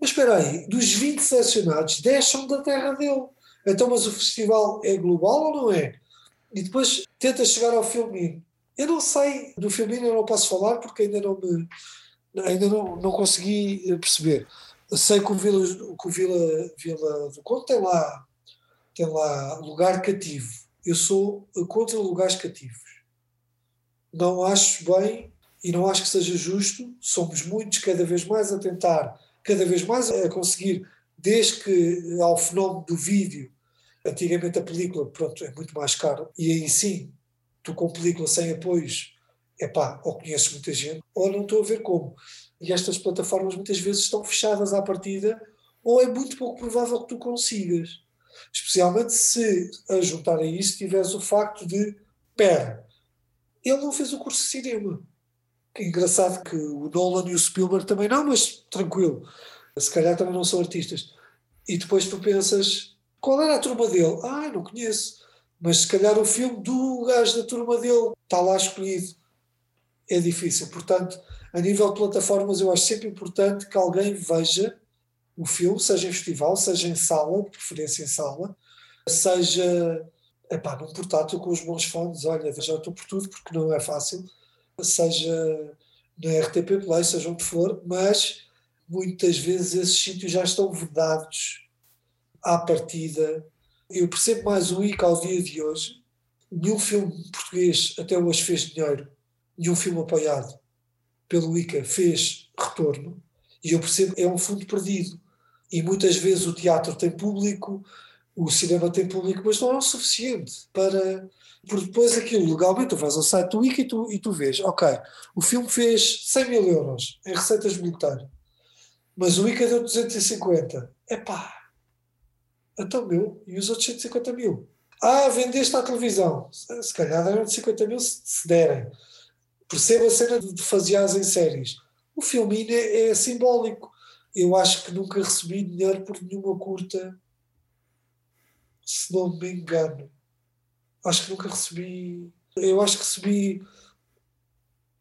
Mas espera aí, dos 20 selecionados, 10 são da terra dele. Então, mas o festival é global ou não é? e depois tenta chegar ao filminho. Eu não sei, do filminho eu não posso falar porque ainda não me ainda não, não consegui eh, perceber. Sei que o Vila, que o Vila, Vila do Conto tem lá, tem lá lugar cativo. Eu sou contra lugares cativos. Não acho bem e não acho que seja justo. Somos muitos cada vez mais a tentar, cada vez mais a conseguir, desde que ao fenómeno do vídeo Antigamente a película, pronto, é muito mais caro. E aí sim, tu com película sem apoios, é pá, ou conheces muita gente, ou não estou a ver como. E estas plataformas muitas vezes estão fechadas à partida, ou é muito pouco provável que tu consigas. Especialmente se, a juntar a isso, tiveres o facto de, pera, ele não fez o curso de cinema. Que engraçado que o Nolan e o Spielberg também não, mas tranquilo. Se calhar também não são artistas. E depois tu pensas, qual era a turma dele? Ah, não conheço. Mas se calhar o filme do gajo da turma dele está lá escolhido. É difícil. Portanto, a nível de plataformas, eu acho sempre importante que alguém veja o filme, seja em festival, seja em sala, de preferência em sala, seja epá, num portátil com os bons fones, olha, já estou por tudo porque não é fácil, seja na RTP Play, seja onde for, mas muitas vezes esses sítios já estão vedados à partida, eu percebo mais o ICA ao dia de hoje. Nenhum filme português até hoje fez dinheiro, nenhum filme apoiado pelo ICA fez retorno, e eu percebo é um fundo perdido. E muitas vezes o teatro tem público, o cinema tem público, mas não é o suficiente para. Porque depois aquilo, legalmente, tu vais ao site do ICA e tu, e tu vês, ok, o filme fez 100 mil euros em receitas militares, mas o ICA deu 250. Epá, então, meu, e os outros 150 mil? Ah, vendeste à televisão. Se calhar deram de 50 mil se, se derem. Perceba a cena de faseás em séries. O filminho é, é simbólico. Eu acho que nunca recebi dinheiro por nenhuma curta, se não me engano. Acho que nunca recebi. Eu acho que recebi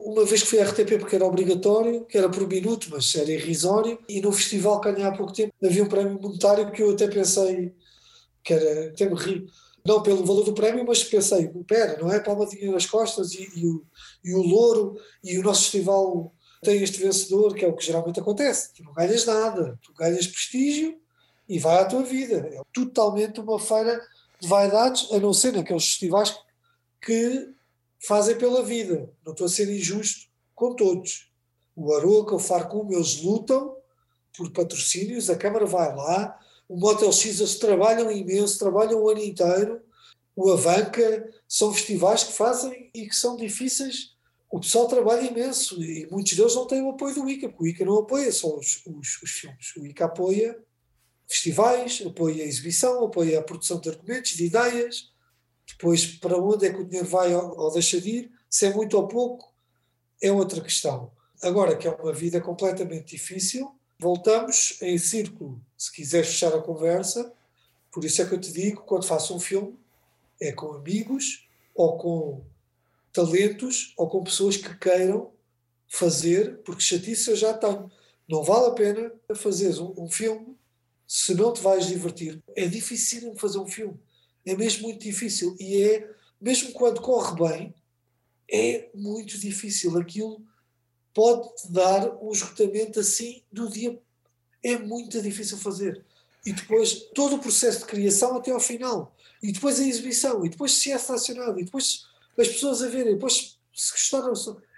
uma vez que fui à RTP porque era obrigatório, que era por minuto, mas era irrisório, e no festival que ganhei há pouco tempo havia um prémio monetário que eu até pensei que era, até me ri, não pelo valor do prémio, mas pensei, pera, não é palmadinha nas costas e, e, o, e o louro e o nosso festival tem este vencedor, que é o que geralmente acontece, tu não ganhas nada, tu ganhas prestígio e vai à tua vida. É totalmente uma feira de vaidades, a não ser naqueles festivais que fazem pela vida. Não estou a ser injusto com todos. O Aroca, o Farcum, eles lutam por patrocínios, a Câmara vai lá, o Motel X, eles trabalham imenso, trabalham o ano inteiro, o Avanca, são festivais que fazem e que são difíceis. O pessoal trabalha imenso e muitos deles não têm o apoio do ICA, porque o ICA não apoia só os, os, os filmes. O ICA apoia festivais, apoia a exibição, apoia a produção de argumentos, de ideias, depois, para onde é que o dinheiro vai ou deixa de ir, se é muito ou pouco, é outra questão. Agora que é uma vida completamente difícil, voltamos em círculo, se quiseres fechar a conversa, por isso é que eu te digo, quando faço um filme, é com amigos, ou com talentos, ou com pessoas que queiram fazer, porque chatice eu já tenho. Não vale a pena fazeres um, um filme se não te vais divertir, é difícil fazer um filme. É mesmo muito difícil. E é, mesmo quando corre bem, é muito difícil. Aquilo pode-te dar um esgotamento assim do dia. É muito difícil fazer. E depois todo o processo de criação até ao final. E depois a exibição. E depois se é estacionado. E depois as pessoas a verem. E depois se gostaram.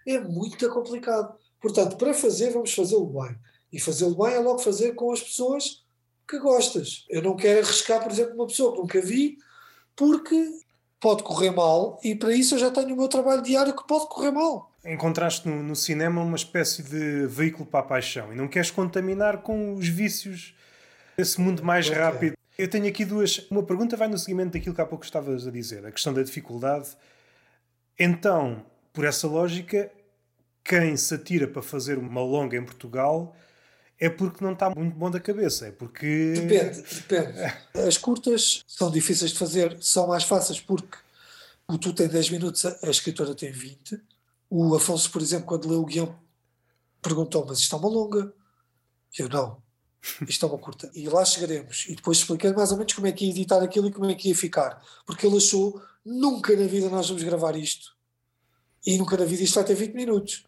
É muito complicado. Portanto, para fazer, vamos fazê-lo bem. E fazê-lo bem é logo fazer com as pessoas que gostas. Eu não quero arriscar, por exemplo, uma pessoa que nunca vi, porque pode correr mal e para isso eu já tenho o meu trabalho diário que pode correr mal. Encontraste no, no cinema uma espécie de veículo para a paixão e não queres contaminar com os vícios desse mundo mais não rápido. Eu tenho aqui duas. Uma pergunta vai no seguimento daquilo que há pouco estavas a dizer, a questão da dificuldade. Então, por essa lógica, quem se atira para fazer uma longa em Portugal é porque não está muito bom da cabeça. É porque. Depende, depende. As curtas são difíceis de fazer, são mais fáceis porque o tu tem 10 minutos, a escritora tem 20. O Afonso, por exemplo, quando leu o guião, perguntou: Mas isto é uma longa? Eu não. Isto é uma curta. E lá chegaremos. E depois expliquei mais ou menos como é que ia editar aquilo e como é que ia ficar. Porque ele achou: nunca na vida nós vamos gravar isto. E nunca na vida isto vai ter 20 minutos.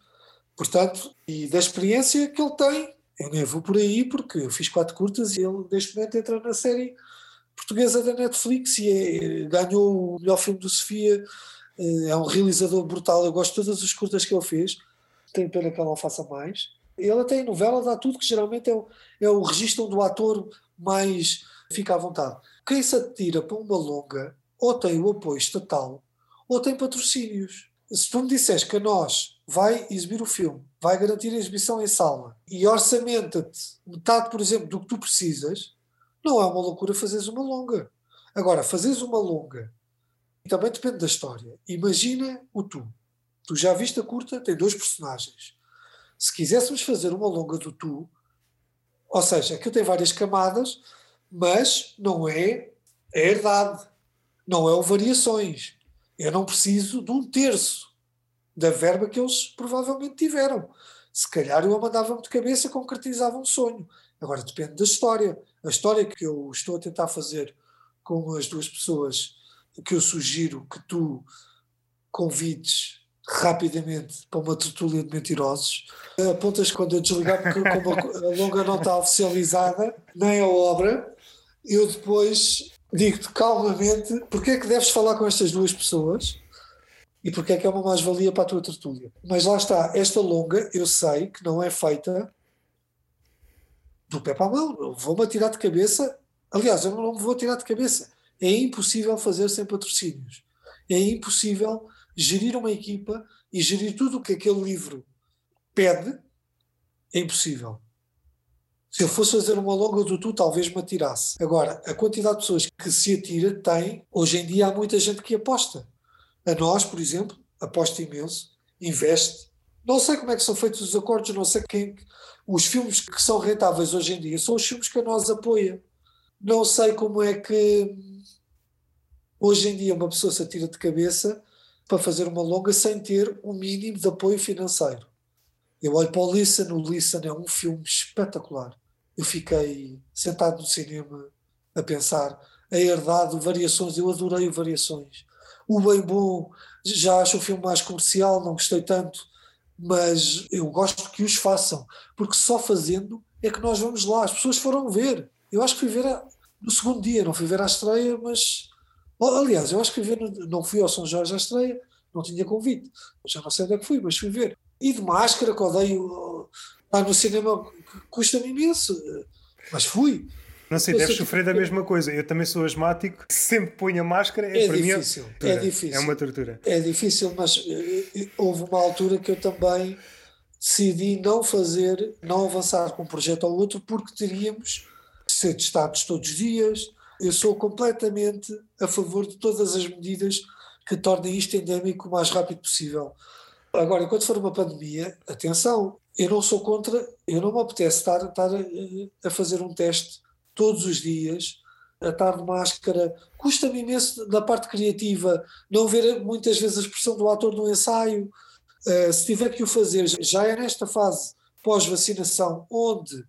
Portanto, e da experiência que ele tem, eu nem vou por aí porque eu fiz quatro curtas e ele neste momento entra na série portuguesa da Netflix e é, ganhou o melhor filme do Sofia. Eh, é um realizador brutal. Eu gosto de todas as curtas que ele fez. Tenho pena que ele não faça mais. Ele até em novela dá tudo, que geralmente é o, é o registro do ator mais fica à vontade. Quem se atira para uma longa ou tem o apoio estatal ou tem patrocínios se tu me disseres que a nós vai exibir o filme, vai garantir a exibição em sala e orçamenta-te metade, por exemplo, do que tu precisas, não é uma loucura fazeres uma longa. Agora, fazeres uma longa também depende da história. Imagina o tu. Tu já viste a curta, tem dois personagens. Se quiséssemos fazer uma longa do tu, ou seja, aquilo tem várias camadas, mas não é a herdade, não é o variações. Eu não preciso de um terço da verba que eles provavelmente tiveram. Se calhar eu a mandava-me de cabeça, concretizava um sonho. Agora depende da história. A história que eu estou a tentar fazer com as duas pessoas que eu sugiro que tu convides rapidamente para uma tertúlia de mentirosos. Apontas quando eu desligar, porque como a longa não está oficializada, nem a obra, eu depois digo-te calmamente porque é que deves falar com estas duas pessoas e porque é que é uma mais-valia para a tua tertúlia. Mas lá está, esta longa, eu sei que não é feita do pé para a mão. Vou-me atirar de cabeça. Aliás, eu não me vou atirar de cabeça. É impossível fazer sem patrocínios. É impossível gerir uma equipa e gerir tudo o que aquele livro pede. É impossível. Se eu fosse fazer uma longa do tu, talvez me atirasse. Agora, a quantidade de pessoas que se atira tem, hoje em dia há muita gente que aposta. A nós, por exemplo, aposta imenso, investe. Não sei como é que são feitos os acordos, não sei quem. Os filmes que são rentáveis hoje em dia são os filmes que a nós apoia. Não sei como é que hoje em dia uma pessoa se atira de cabeça para fazer uma longa sem ter um mínimo de apoio financeiro. Eu olho para o Listen, o Listen é um filme espetacular eu fiquei sentado no cinema a pensar a herdade, variações, eu adorei variações. O Bem Bom, já acho o filme mais comercial, não gostei tanto, mas eu gosto que os façam, porque só fazendo é que nós vamos lá. As pessoas foram ver. Eu acho que fui ver a, no segundo dia, não fui ver à estreia, mas. Aliás, eu acho que fui ver, não fui ao São Jorge à estreia, não tinha convite. Já não sei onde é que fui, mas fui ver. E de máscara, que odeio Lá no cinema custa-me imenso, mas fui. Não sei, deves sofrer da mesma coisa. Eu também sou asmático, sempre ponho a máscara. É, é difícil, mim, é, é difícil. É uma tortura. É difícil, mas eh, eh, houve uma altura que eu também decidi não fazer, não avançar com um projeto ou outro, porque teríamos de ser testados todos os dias. Eu sou completamente a favor de todas as medidas que tornem isto endémico o mais rápido possível. Agora, enquanto for uma pandemia, atenção, eu não sou contra, eu não me apetece estar, estar a, a fazer um teste todos os dias, a estar de máscara. Custa-me imenso da parte criativa não ver muitas vezes a expressão do ator no ensaio. Uh, se tiver que o fazer, já é nesta fase pós-vacinação, onde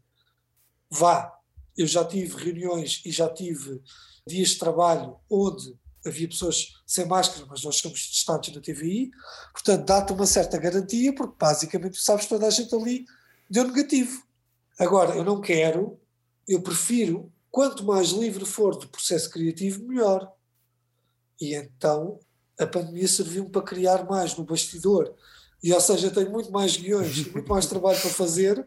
vá, eu já tive reuniões e já tive dias de trabalho onde havia pessoas sem máscara, mas nós somos testados na TVI, portanto dá-te uma certa garantia, porque basicamente tu sabes toda a gente ali deu negativo. Agora, eu não quero, eu prefiro, quanto mais livre for do processo criativo, melhor. E então a pandemia serviu-me para criar mais no bastidor. E ou seja, tenho muito mais guiões muito mais trabalho para fazer.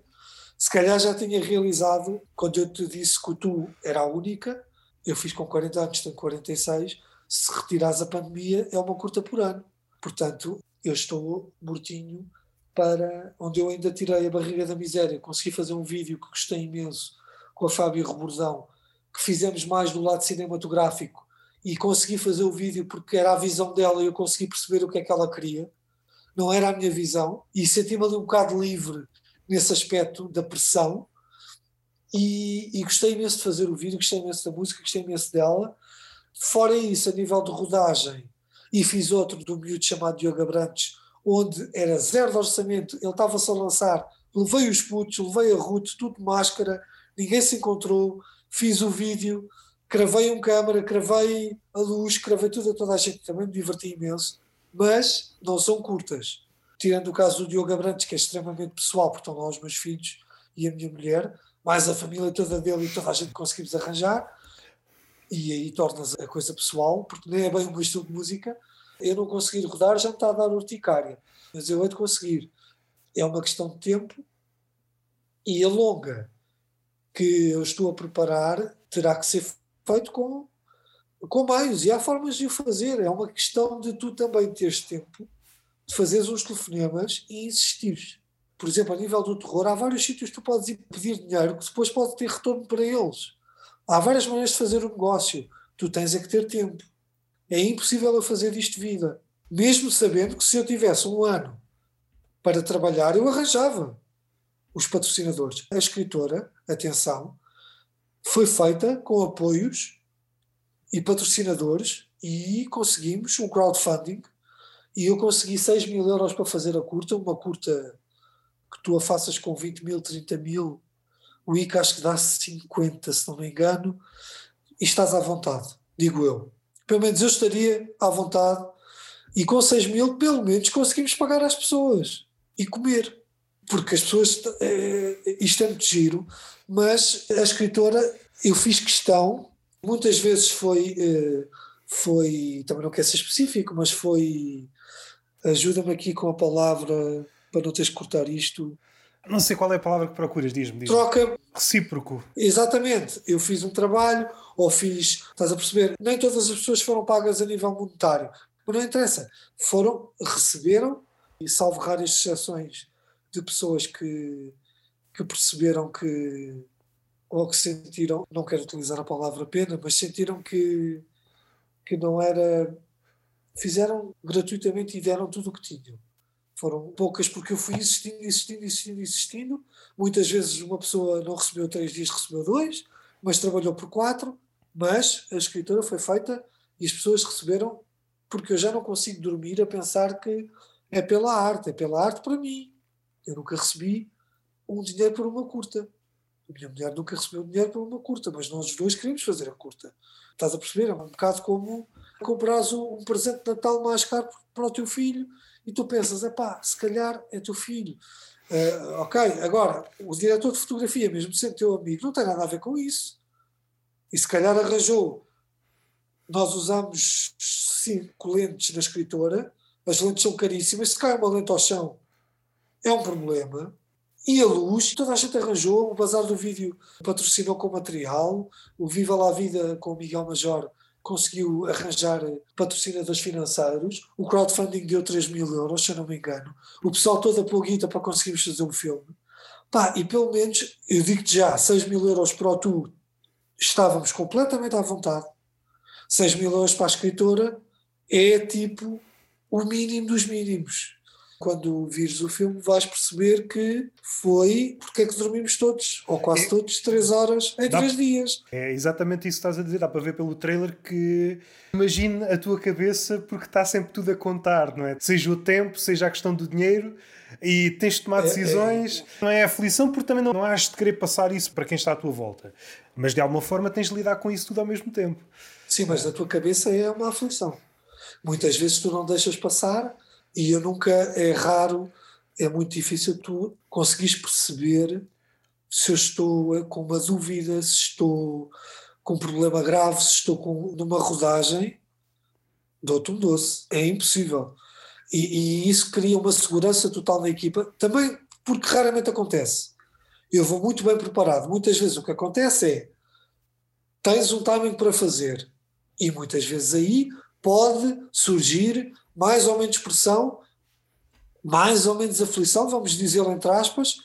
Se calhar já tinha realizado, quando eu te disse que o tu era a única, eu fiz com 40 anos, tenho 46, se retirares a pandemia é uma curta por ano. Portanto, eu estou mortinho para onde eu ainda tirei a barriga da miséria. Consegui fazer um vídeo que gostei imenso com a Fábio Rebordão, que fizemos mais do lado cinematográfico e consegui fazer o vídeo porque era a visão dela e eu consegui perceber o que é que ela queria. Não era a minha visão e senti-me ali um bocado livre nesse aspecto da pressão e, e, gostei imenso de fazer o vídeo, gostei imenso da música, gostei imenso dela. Fora isso, a nível de rodagem, e fiz outro do miúdo chamado Diogo Abrantes, onde era zero de orçamento, ele estava-se a lançar, levei os putos, levei a Ruth, tudo máscara, ninguém se encontrou, fiz o vídeo, cravei um câmara, cravei a luz, cravei tudo a toda a gente, também me diverti imenso, mas não são curtas. Tirando o caso do Diogo Abrantes, que é extremamente pessoal, porque estão lá os meus filhos e a minha mulher, mais a família toda dele e toda a gente conseguimos arranjar, e aí tornas a coisa pessoal, porque nem é bem o meu estilo de música. Eu não conseguir rodar já me está a dar urticária, mas eu hei de conseguir. É uma questão de tempo e a longa que eu estou a preparar terá que ser feito com, com meios e há formas de o fazer. É uma questão de tu também teres tempo de fazeres uns telefonemas e insistires. Por exemplo, a nível do terror, há vários sítios que tu podes ir pedir dinheiro que depois pode ter retorno para eles. Há várias maneiras de fazer um negócio. Tu tens é que ter tempo. É impossível eu fazer disto vida. Mesmo sabendo que se eu tivesse um ano para trabalhar, eu arranjava os patrocinadores. A escritora, atenção, foi feita com apoios e patrocinadores e conseguimos um crowdfunding e eu consegui 6 mil euros para fazer a curta, uma curta que tu a faças com 20 mil, 30 mil o ICA acho que dá 50, se não me engano, e estás à vontade, digo eu. Pelo menos eu estaria à vontade e com 6 mil, pelo menos, conseguimos pagar às pessoas e comer. Porque as pessoas. É, isto é muito giro, mas a escritora, eu fiz questão, muitas vezes foi. É, foi também não quero ser específico, mas foi. Ajuda-me aqui com a palavra para não teres que cortar isto. Não sei qual é a palavra que procuras, diz-me. Diz Troca. Recíproco. Exatamente. Eu fiz um trabalho, ou fiz. Estás a perceber? Nem todas as pessoas foram pagas a nível monetário. Mas não interessa. Foram, receberam, e salvo raras exceções de pessoas que, que perceberam que. ou que sentiram. não quero utilizar a palavra pena, mas sentiram que, que não era. fizeram gratuitamente e deram tudo o que tinham foram poucas porque eu fui insistindo, insistindo, insistindo, insistindo. Muitas vezes uma pessoa não recebeu três dias, recebeu dois, mas trabalhou por quatro. Mas a escritura foi feita e as pessoas receberam porque eu já não consigo dormir a pensar que é pela arte, é pela arte para mim. Eu nunca recebi um dinheiro por uma curta. A minha mulher nunca recebeu dinheiro por uma curta, mas nós os dois queremos fazer a curta. Estás a perceber? É um bocado como comprares um presente de Natal mais caro para o teu filho e tu pensas, é pá, se calhar é teu filho. Uh, ok, agora, o diretor de fotografia, mesmo sendo teu amigo, não tem nada a ver com isso. E se calhar arranjou. Nós usamos cinco lentes na escritora, as lentes são caríssimas, se cai uma lente ao chão é um problema. E a luz, toda a gente arranjou, o Bazar do Vídeo patrocinou com material, o Viva lá Vida com o Miguel Major conseguiu arranjar patrocinadores financeiros, o crowdfunding deu 3 mil euros, se eu não me engano, o pessoal todo a guita para conseguirmos fazer um filme. Pá, e pelo menos, eu digo-te já, 6 mil euros para o tu, estávamos completamente à vontade. 6 mil euros para a escritora é tipo o mínimo dos mínimos. Quando vires o filme, vais perceber que foi porque é que dormimos todos, ou quase é, todos, três horas em três dias. É exatamente isso que estás a dizer. Dá para ver pelo trailer que imagine a tua cabeça, porque está sempre tudo a contar, não é? Seja o tempo, seja a questão do dinheiro. E tens de tomar é, decisões, é, não é aflição, porque também não, não has de querer passar isso para quem está à tua volta. Mas de alguma forma tens de lidar com isso tudo ao mesmo tempo. Sim, mas na tua cabeça é uma aflição. Muitas vezes tu não deixas passar e eu nunca, é raro, é muito difícil tu conseguires perceber se eu estou com uma dúvida, se estou com um problema grave, se estou com, numa rodagem, dou-te um doce. É impossível. E, e, isso cria uma segurança total na equipa, também porque raramente acontece. Eu vou muito bem preparado. Muitas vezes o que acontece é tens um timing para fazer e muitas vezes aí pode surgir mais ou menos pressão, mais ou menos aflição, vamos dizer entre aspas,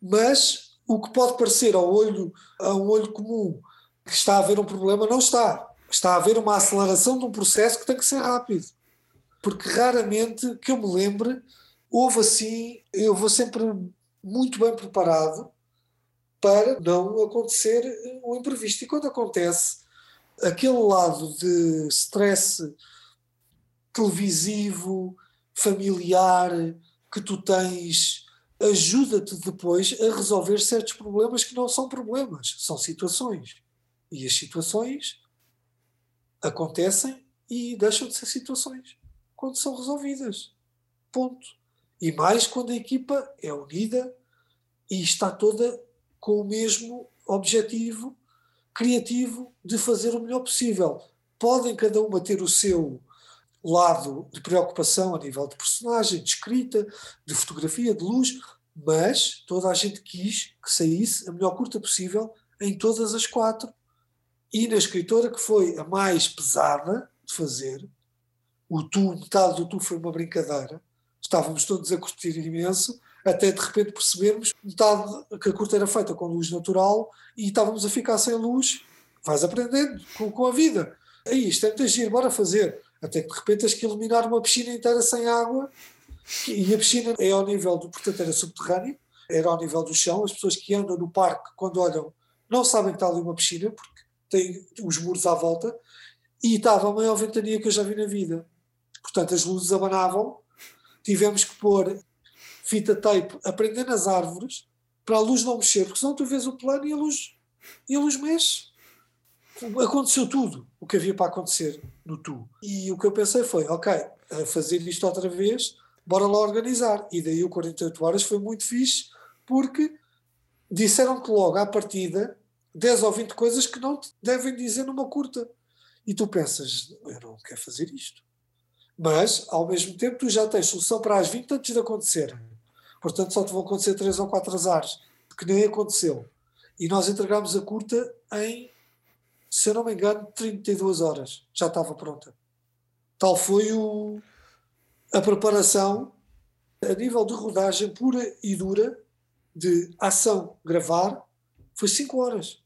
mas o que pode parecer ao olho, a um olho comum que está a haver um problema, não está. Está a haver uma aceleração de um processo que tem que ser rápido. Porque raramente, que eu me lembre, houve assim, eu vou sempre muito bem preparado para não acontecer o imprevisto. E quando acontece, aquele lado de stress televisivo, familiar que tu tens ajuda-te depois a resolver certos problemas que não são problemas, são situações. E as situações acontecem e deixam de ser situações quando são resolvidas. Ponto. E mais quando a equipa é unida e está toda com o mesmo objetivo criativo de fazer o melhor possível. Podem cada uma ter o seu lado de preocupação a nível de personagem, de escrita, de fotografia, de luz, mas toda a gente quis que saísse a melhor curta possível em todas as quatro. E na escritora, que foi a mais pesada de fazer, o tu, metade do tu foi uma brincadeira, estávamos todos a curtir imenso, até de repente percebermos metade que a curta era feita com luz natural e estávamos a ficar sem luz. Vais aprendendo com, com a vida. Aí, isto é muito giro, bora fazer. Até que de repente tens que iluminar uma piscina inteira sem água e a piscina é ao nível do, portanto era subterrâneo, era ao nível do chão, as pessoas que andam no parque quando olham não sabem que está ali uma piscina porque tem os muros à volta e estava a maior ventania que eu já vi na vida. Portanto as luzes abanavam, tivemos que pôr fita tape a prender nas árvores para a luz não mexer, porque senão tu vês o plano e a luz, e a luz mexe aconteceu tudo o que havia para acontecer no Tu. E o que eu pensei foi, ok, fazer isto outra vez, bora lá organizar. E daí o 48 horas foi muito fixe, porque disseram-te logo à partida 10 ou 20 coisas que não te devem dizer numa curta. E tu pensas, eu não quero fazer isto. Mas, ao mesmo tempo, tu já tens solução para as 20 antes de acontecer. Portanto, só te vão acontecer 3 ou 4 azares, que nem aconteceu. E nós entregámos a curta em se eu não me engano, 32 horas já estava pronta. Tal foi o, a preparação a nível de rodagem pura e dura, de ação, gravar, foi 5 horas.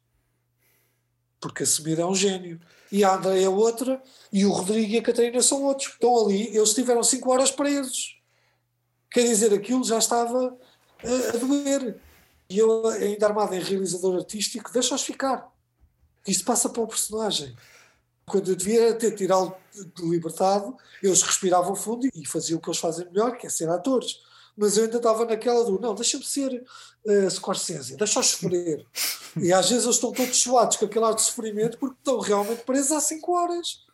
Porque a Semira é um gênio. E a André é outra, e o Rodrigo e a Catarina são outros. Estão ali, eles tiveram 5 horas presos. Quer dizer, aquilo já estava a, a doer. E eu, ainda armado em realizador artístico, deixa-os ficar isso passa para o personagem. Quando eu devia ter tirá-lo de libertado, eles respiravam fundo e faziam o que eles fazem melhor, que é ser atores. Mas eu ainda estava naquela do, não, deixa-me ser uh, Scorsese, deixa-os sofrer. e às vezes eles estão todos suados com aquele ar de sofrimento porque estão realmente presos há 5 horas.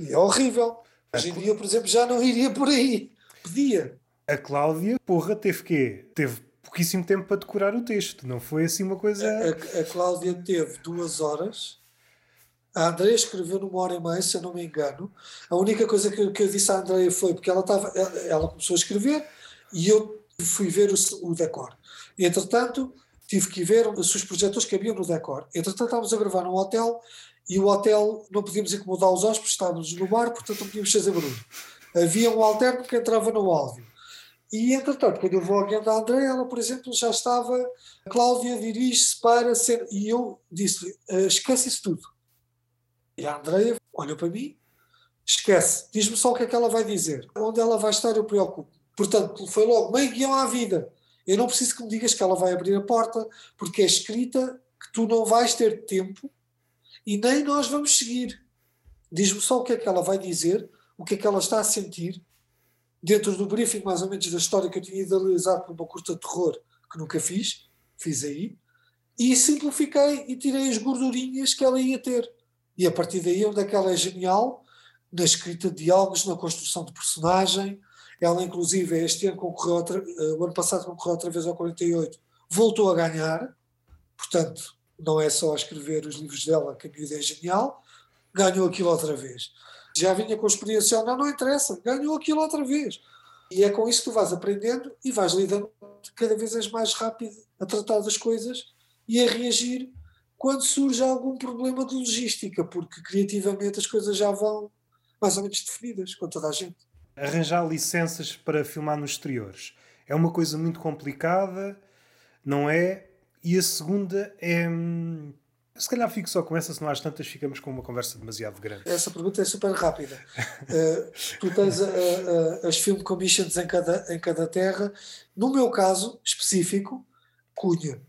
E é horrível. Hoje em dia, por exemplo, já não iria por aí. Pedia. A Cláudia, porra, teve quê? Teve pouquíssimo tempo para decorar o texto, não foi assim uma coisa. A, a Cláudia teve duas horas, a Andrea escreveu numa hora e meia, se eu não me engano. A única coisa que, que eu disse à Andrea foi porque ela, estava, ela, ela começou a escrever e eu fui ver o, o decor. Entretanto, tive que ver os projetores haviam no decor. Entretanto, estávamos a gravar num hotel e o hotel não podíamos incomodar os hóspedes, estávamos no bar, portanto não podíamos fazer barulho. Havia um alterno que entrava no áudio. E, entretanto, quando eu vou ao guião da André, ela, por exemplo, já estava. Cláudia dirige-se para ser. E eu disse-lhe: uh, esquece isso tudo. E a Andrea olha para mim, esquece, diz-me só o que é que ela vai dizer. Onde ela vai estar, eu preocupo. Portanto, foi logo meio guião à vida. Eu não preciso que me digas que ela vai abrir a porta, porque é escrita que tu não vais ter tempo e nem nós vamos seguir. Diz-me só o que é que ela vai dizer, o que é que ela está a sentir, dentro do briefing mais ou menos da história que eu tinha idealizado para uma curta de terror que nunca fiz, fiz aí, e simplifiquei e tirei as gordurinhas que ela ia ter. E a partir daí, onde é que ela é genial, na escrita de diálogos, na construção de personagem. Ela, inclusive, este ano concorreu, outra, uh, o ano passado concorreu outra vez ao 48, voltou a ganhar. Portanto, não é só escrever os livros dela que a miúda é genial, ganhou aquilo outra vez. Já vinha com experiência, não, não interessa, ganhou aquilo outra vez. E é com isso que tu vais aprendendo e vais lidando cada vez mais rápido a tratar das coisas e a reagir quando surge algum problema de logística, porque criativamente as coisas já vão mais ou menos definidas com toda a gente. Arranjar licenças para filmar nos exteriores é uma coisa muito complicada, não é? E a segunda é. Se calhar fico só com essa, se não às tantas ficamos com uma conversa demasiado grande. Essa pergunta é super rápida. uh, tu tens uh, uh, as film commissions em cada, em cada terra. No meu caso específico, Cunha.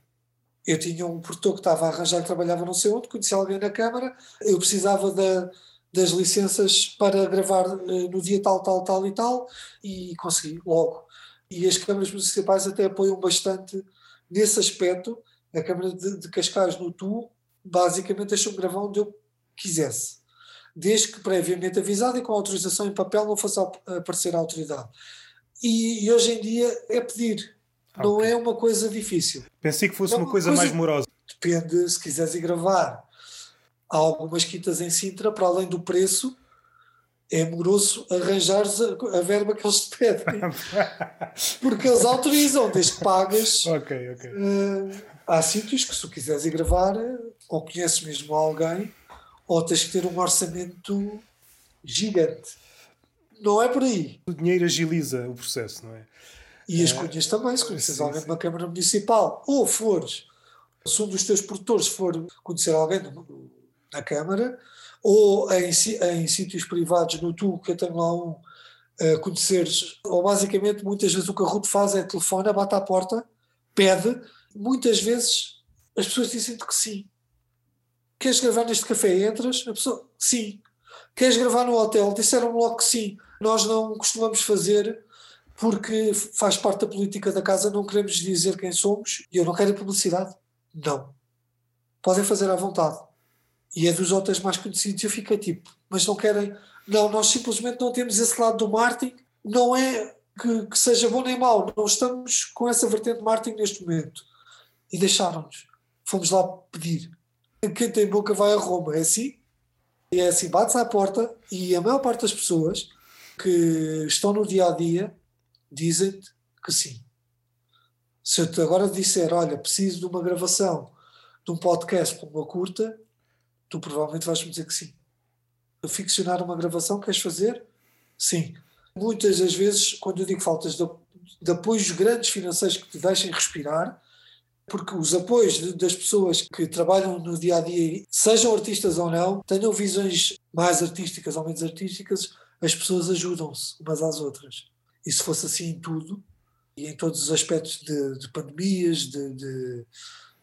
Eu tinha um produtor que estava a arranjar que trabalhava não sei onde, conhecia alguém na Câmara, eu precisava da, das licenças para gravar no dia tal, tal, tal e tal, e consegui logo. E as câmaras municipais até apoiam bastante nesse aspecto. A Câmara de, de Cascais, no Tu, basicamente deixou-me gravar onde eu quisesse, desde que previamente avisado e com autorização em papel não fosse aparecer a autoridade. E, e hoje em dia é pedir, não é uma coisa difícil. Pensei que fosse uma, uma coisa, coisa, mais morosa. Depende, se quiseres ir gravar. Há algumas quintas em Sintra, para além do preço, é moroso arranjares a, a, verba que eles te pedem. Porque eles autorizam, desde que pagas. Ok, ok. Uh, há sítios que, se tu quiseres ir gravar, ou conheces mesmo alguém, ou tens que ter um orçamento gigante. Não é por aí. O dinheiro agiliza o processo, não é? E as é... cunhas também, se conheces sim, alguém sim. de uma Câmara Municipal, ou fores, se um dos teus produtores for conhecer alguém na Câmara, ou em, em sítios privados, no tu, que eu tenho lá um, uh, conheceres, ou basicamente muitas vezes o que a Ruth faz é telefona, bate à porta, pede, muitas vezes as pessoas dizem-te que sim. Queres gravar neste café? Entras? A pessoa, sim. Queres gravar no hotel? Disseram-me logo que sim. Nós não costumamos fazer porque faz parte da política da casa, não queremos dizer quem somos e eu não quero publicidade. Não. Podem fazer à vontade. E é dos hotéis mais conhecidos. Eu fiquei tipo, mas não querem. Não, nós simplesmente não temos esse lado do marketing. Não é que, que seja bom nem mau. Não estamos com essa vertente de marketing neste momento e deixaram-nos. Fomos lá pedir. Quem tem boca vai a Roma, é assim? E é assim, bates à porta e a maior parte das pessoas que estão no dia a dia dizem-te que sim. Se eu te agora disser, olha, preciso de uma gravação de um podcast para uma curta, tu provavelmente vais-me dizer que sim. Ficcionar uma gravação, queres fazer? Sim. Muitas das vezes, quando eu digo faltas de, apoios grandes financeiros que te deixem respirar, porque os apoios de, das pessoas que trabalham no dia a dia, sejam artistas ou não, tenham visões mais artísticas ou menos artísticas, as pessoas ajudam-se umas às outras. E se fosse assim em tudo, e em todos os aspectos de, de pandemias, de, de,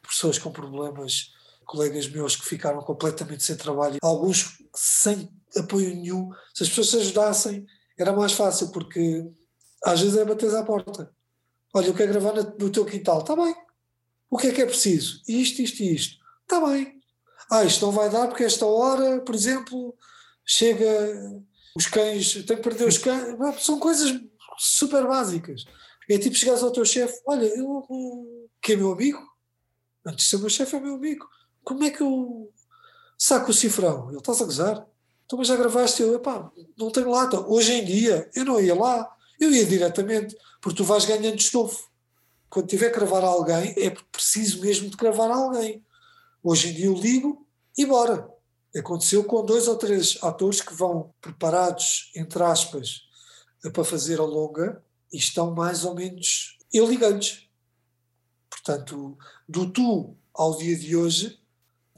pessoas com problemas, colegas meus que ficaram completamente sem trabalho, alguns sem apoio nenhum, se as pessoas se ajudassem, era mais fácil, porque às vezes é bater à porta. Olha, eu quero gravar no teu quintal, está bem, o que é que é preciso? Isto, isto e isto. Está bem. Ah, isto não vai dar porque esta hora, por exemplo, chega os cães, tem que perder os cães. São coisas super básicas. É tipo chegares ao teu chefe, olha, eu, que é meu amigo, antes de ser meu chefe é meu amigo, como é que eu saco o cifrão? Ele está a gozar. Então, mas já gravaste? Eu, epá, não tenho lata. Hoje em dia, eu não ia lá, eu ia diretamente, porque tu vais ganhando estofo quando tiver que gravar alguém, é preciso mesmo de gravar alguém. Hoje em dia eu ligo e bora. Aconteceu com dois ou três atores que vão preparados, entre aspas, para fazer a longa e estão mais ou menos. Eu liguei-lhes. Portanto, do tu ao dia de hoje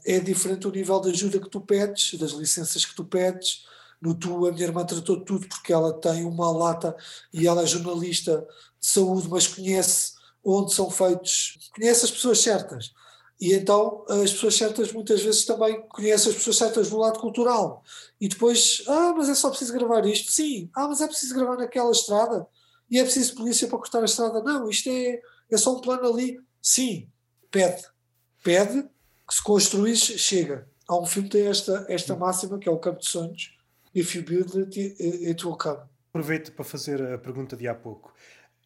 é diferente o nível de ajuda que tu pedes, das licenças que tu pedes, No Tu, a minha irmã tratou tudo porque ela tem uma lata e ela é jornalista de saúde, mas conhece onde são feitos, conhece as pessoas certas. E então as pessoas certas muitas vezes também conhecem as pessoas certas no lado cultural. E depois, ah, mas é só preciso gravar isto? Sim. Ah, mas é preciso gravar naquela estrada? E é preciso polícia para cortar a estrada? Não, isto é, é só um plano ali. Sim, pede. Pede que se construís, chega. Há um filme que tem esta, esta máxima, que é o Campo de Sonhos. If you build it, it will come. Aproveito para fazer a pergunta de há pouco.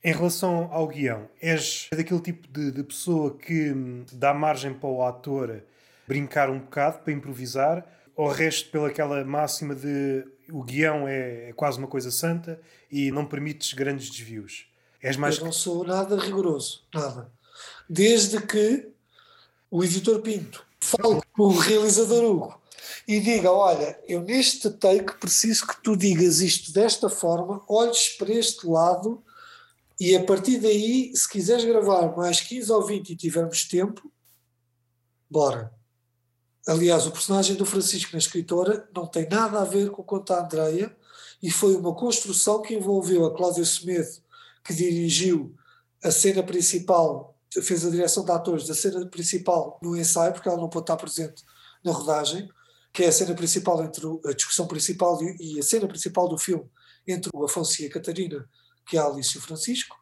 Em relação ao guião, és daquele tipo de, de, pessoa que hum, dá margem para o ator brincar um bocado, para improvisar, ou resto pelaquela máxima de o guião é, é, quase uma coisa santa e não permites grandes desvios? És mais... Eu não sou nada rigoroso, nada. Desde que o editor Pinto fale com o realizador Hugo e diga: Olha, eu neste take preciso que tu digas isto desta forma, olhes para este lado e a partir daí, se quiseres gravar mais 15 ou 20 e tivermos tempo, bora. Aliás, o personagem do Francisco na escritora não tem nada a ver com o conto da Andreia e foi uma construção que envolveu a Cláudia Semedo, que dirigiu a cena principal, fez a direção de atores da cena principal no ensaio, porque ela não pôde estar presente na rodagem, que é a cena principal entre a discussão principal e a cena principal do filme entre o Afonso e a Catarina, que é a Alice e o Francisco,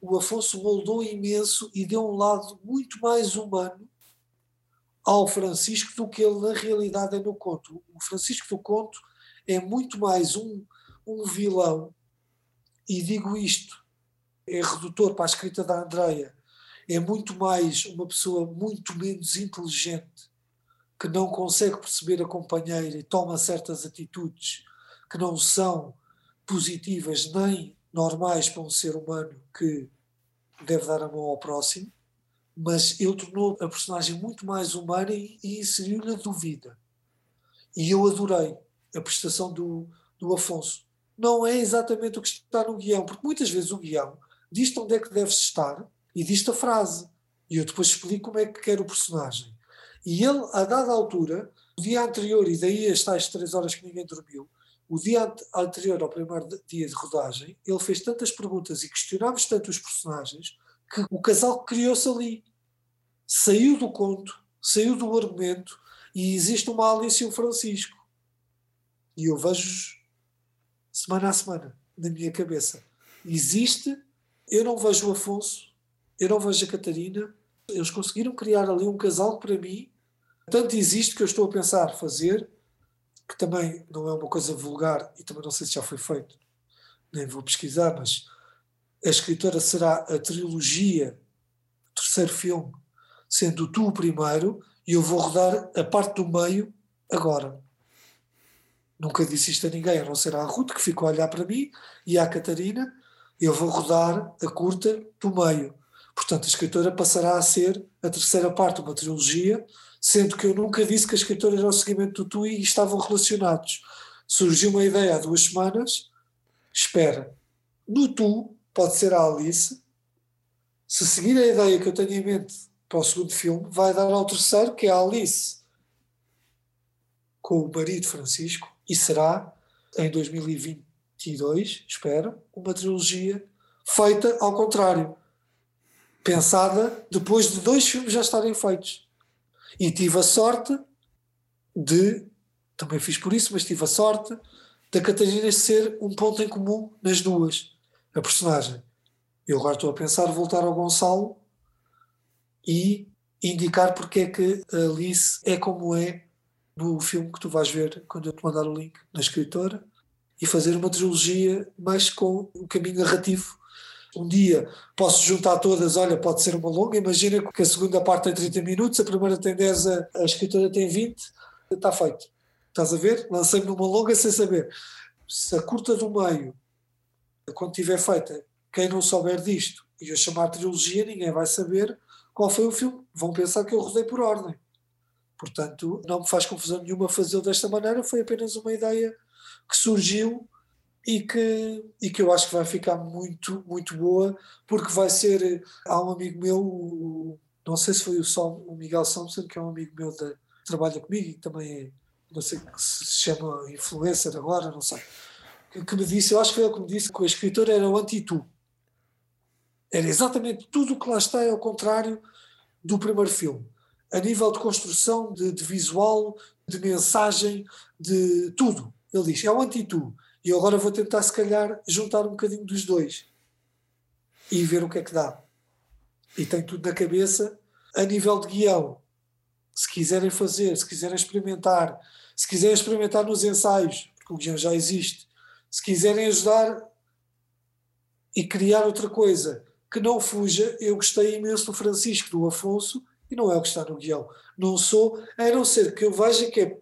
o Afonso moldou imenso e deu um lado muito mais humano ao Francisco do que ele na realidade é no conto. O Francisco do conto é muito mais um, um vilão, e digo isto, é redutor para a escrita da Andreia, é muito mais uma pessoa muito menos inteligente, que não consegue perceber a companheira e toma certas atitudes que não são positivas nem normais para um ser humano que deve dar a mão ao próximo, mas ele tornou a personagem muito mais humana e, inseriu-lhe a dúvida. E eu adorei a prestação do, do Afonso. Não é exatamente o que está no guião, porque muitas vezes o guião diz-te onde é que deves estar e diz-te a frase. E eu depois explico como é que quer o personagem. E ele, a dada altura, o dia anterior, e daí as tais três horas que ninguém dormiu, o dia anterior ao primeiro dia de rodagem, ele fez tantas perguntas e questionámos tanto os personagens que o casal criou-se ali. Saiu do conto, saiu do argumento e existe uma Alice e um Francisco. E eu vejo semana a semana na minha cabeça. Existe, eu não vejo o Afonso, eu não vejo a Catarina. Eles conseguiram criar ali um casal que para mim tanto existe que eu estou a pensar fazer que também não é uma coisa vulgar e também não sei se já foi feito, nem vou pesquisar, mas a escritora será a trilogia, o terceiro filme, sendo tu o primeiro, e eu vou rodar a parte do meio agora. Nunca disse isto a ninguém, a não ser à Ruth, que ficou a olhar para mim, e à Catarina, eu vou rodar a curta do meio. Portanto, a escritora passará a ser a terceira parte, uma trilogia, sendo que eu nunca disse que a escritora era o seguimento do TUI e estavam relacionados. Surgiu uma ideia há duas semanas, espera, no Tu pode ser a Alice, se seguir a ideia que eu tenho em mente para o segundo filme, vai dar ao terceiro, que é a Alice, com o marido Francisco, e será, em 2022, espero, uma trilogia feita ao contrário, pensada depois de dois filmes já estarem feitos. E tive a sorte de, também fiz por isso, mas tive a sorte da Catarina ser um ponto em comum nas duas, a personagem. Eu agora estou a pensar voltar ao Gonçalo e indicar porque é que a Alice é como é no filme que tu vais ver quando eu te mandar o link na escritora e fazer uma trilogia mais com o caminho narrativo um dia posso juntar todas, olha, pode ser uma longa, imagina que a segunda parte tem 30 minutos, a primeira tem 10, a, a escritora tem 20, está feito. Estás a ver? Lancei-me numa longa sem saber. Se a curta do meio, quando estiver feita, quem não souber disto e eu chamar trilogia, ninguém vai saber qual foi o filme. Vão pensar que eu rodei por ordem. Portanto, não me faz confusão nenhuma fazê-lo desta maneira, foi apenas uma ideia que surgiu e que, e que eu acho que vai ficar muito, muito boa, porque vai ser. Há um amigo meu, o, não sei se foi o, Som, o Miguel Somson, que é um amigo meu que trabalha comigo e também é não sei se se chama influencer agora, não sei, que, que me disse, eu acho que foi ele que me disse que o escritor era o anti-tu. Era exatamente tudo o que lá está, é ao contrário do primeiro filme. A nível de construção, de, de visual, de mensagem, de tudo. Ele diz, é o anti-tu. E eu agora vou tentar, se calhar, juntar um bocadinho dos dois e ver o que é que dá. E tem tudo na cabeça. A nível de guião, se quiserem fazer, se quiserem experimentar, se quiserem experimentar nos ensaios, porque o guião já existe, se quiserem ajudar e criar outra coisa que não fuja, eu gostei imenso do Francisco, do Afonso, e não é o que está no guião. Não sou, a não ser que eu veja que é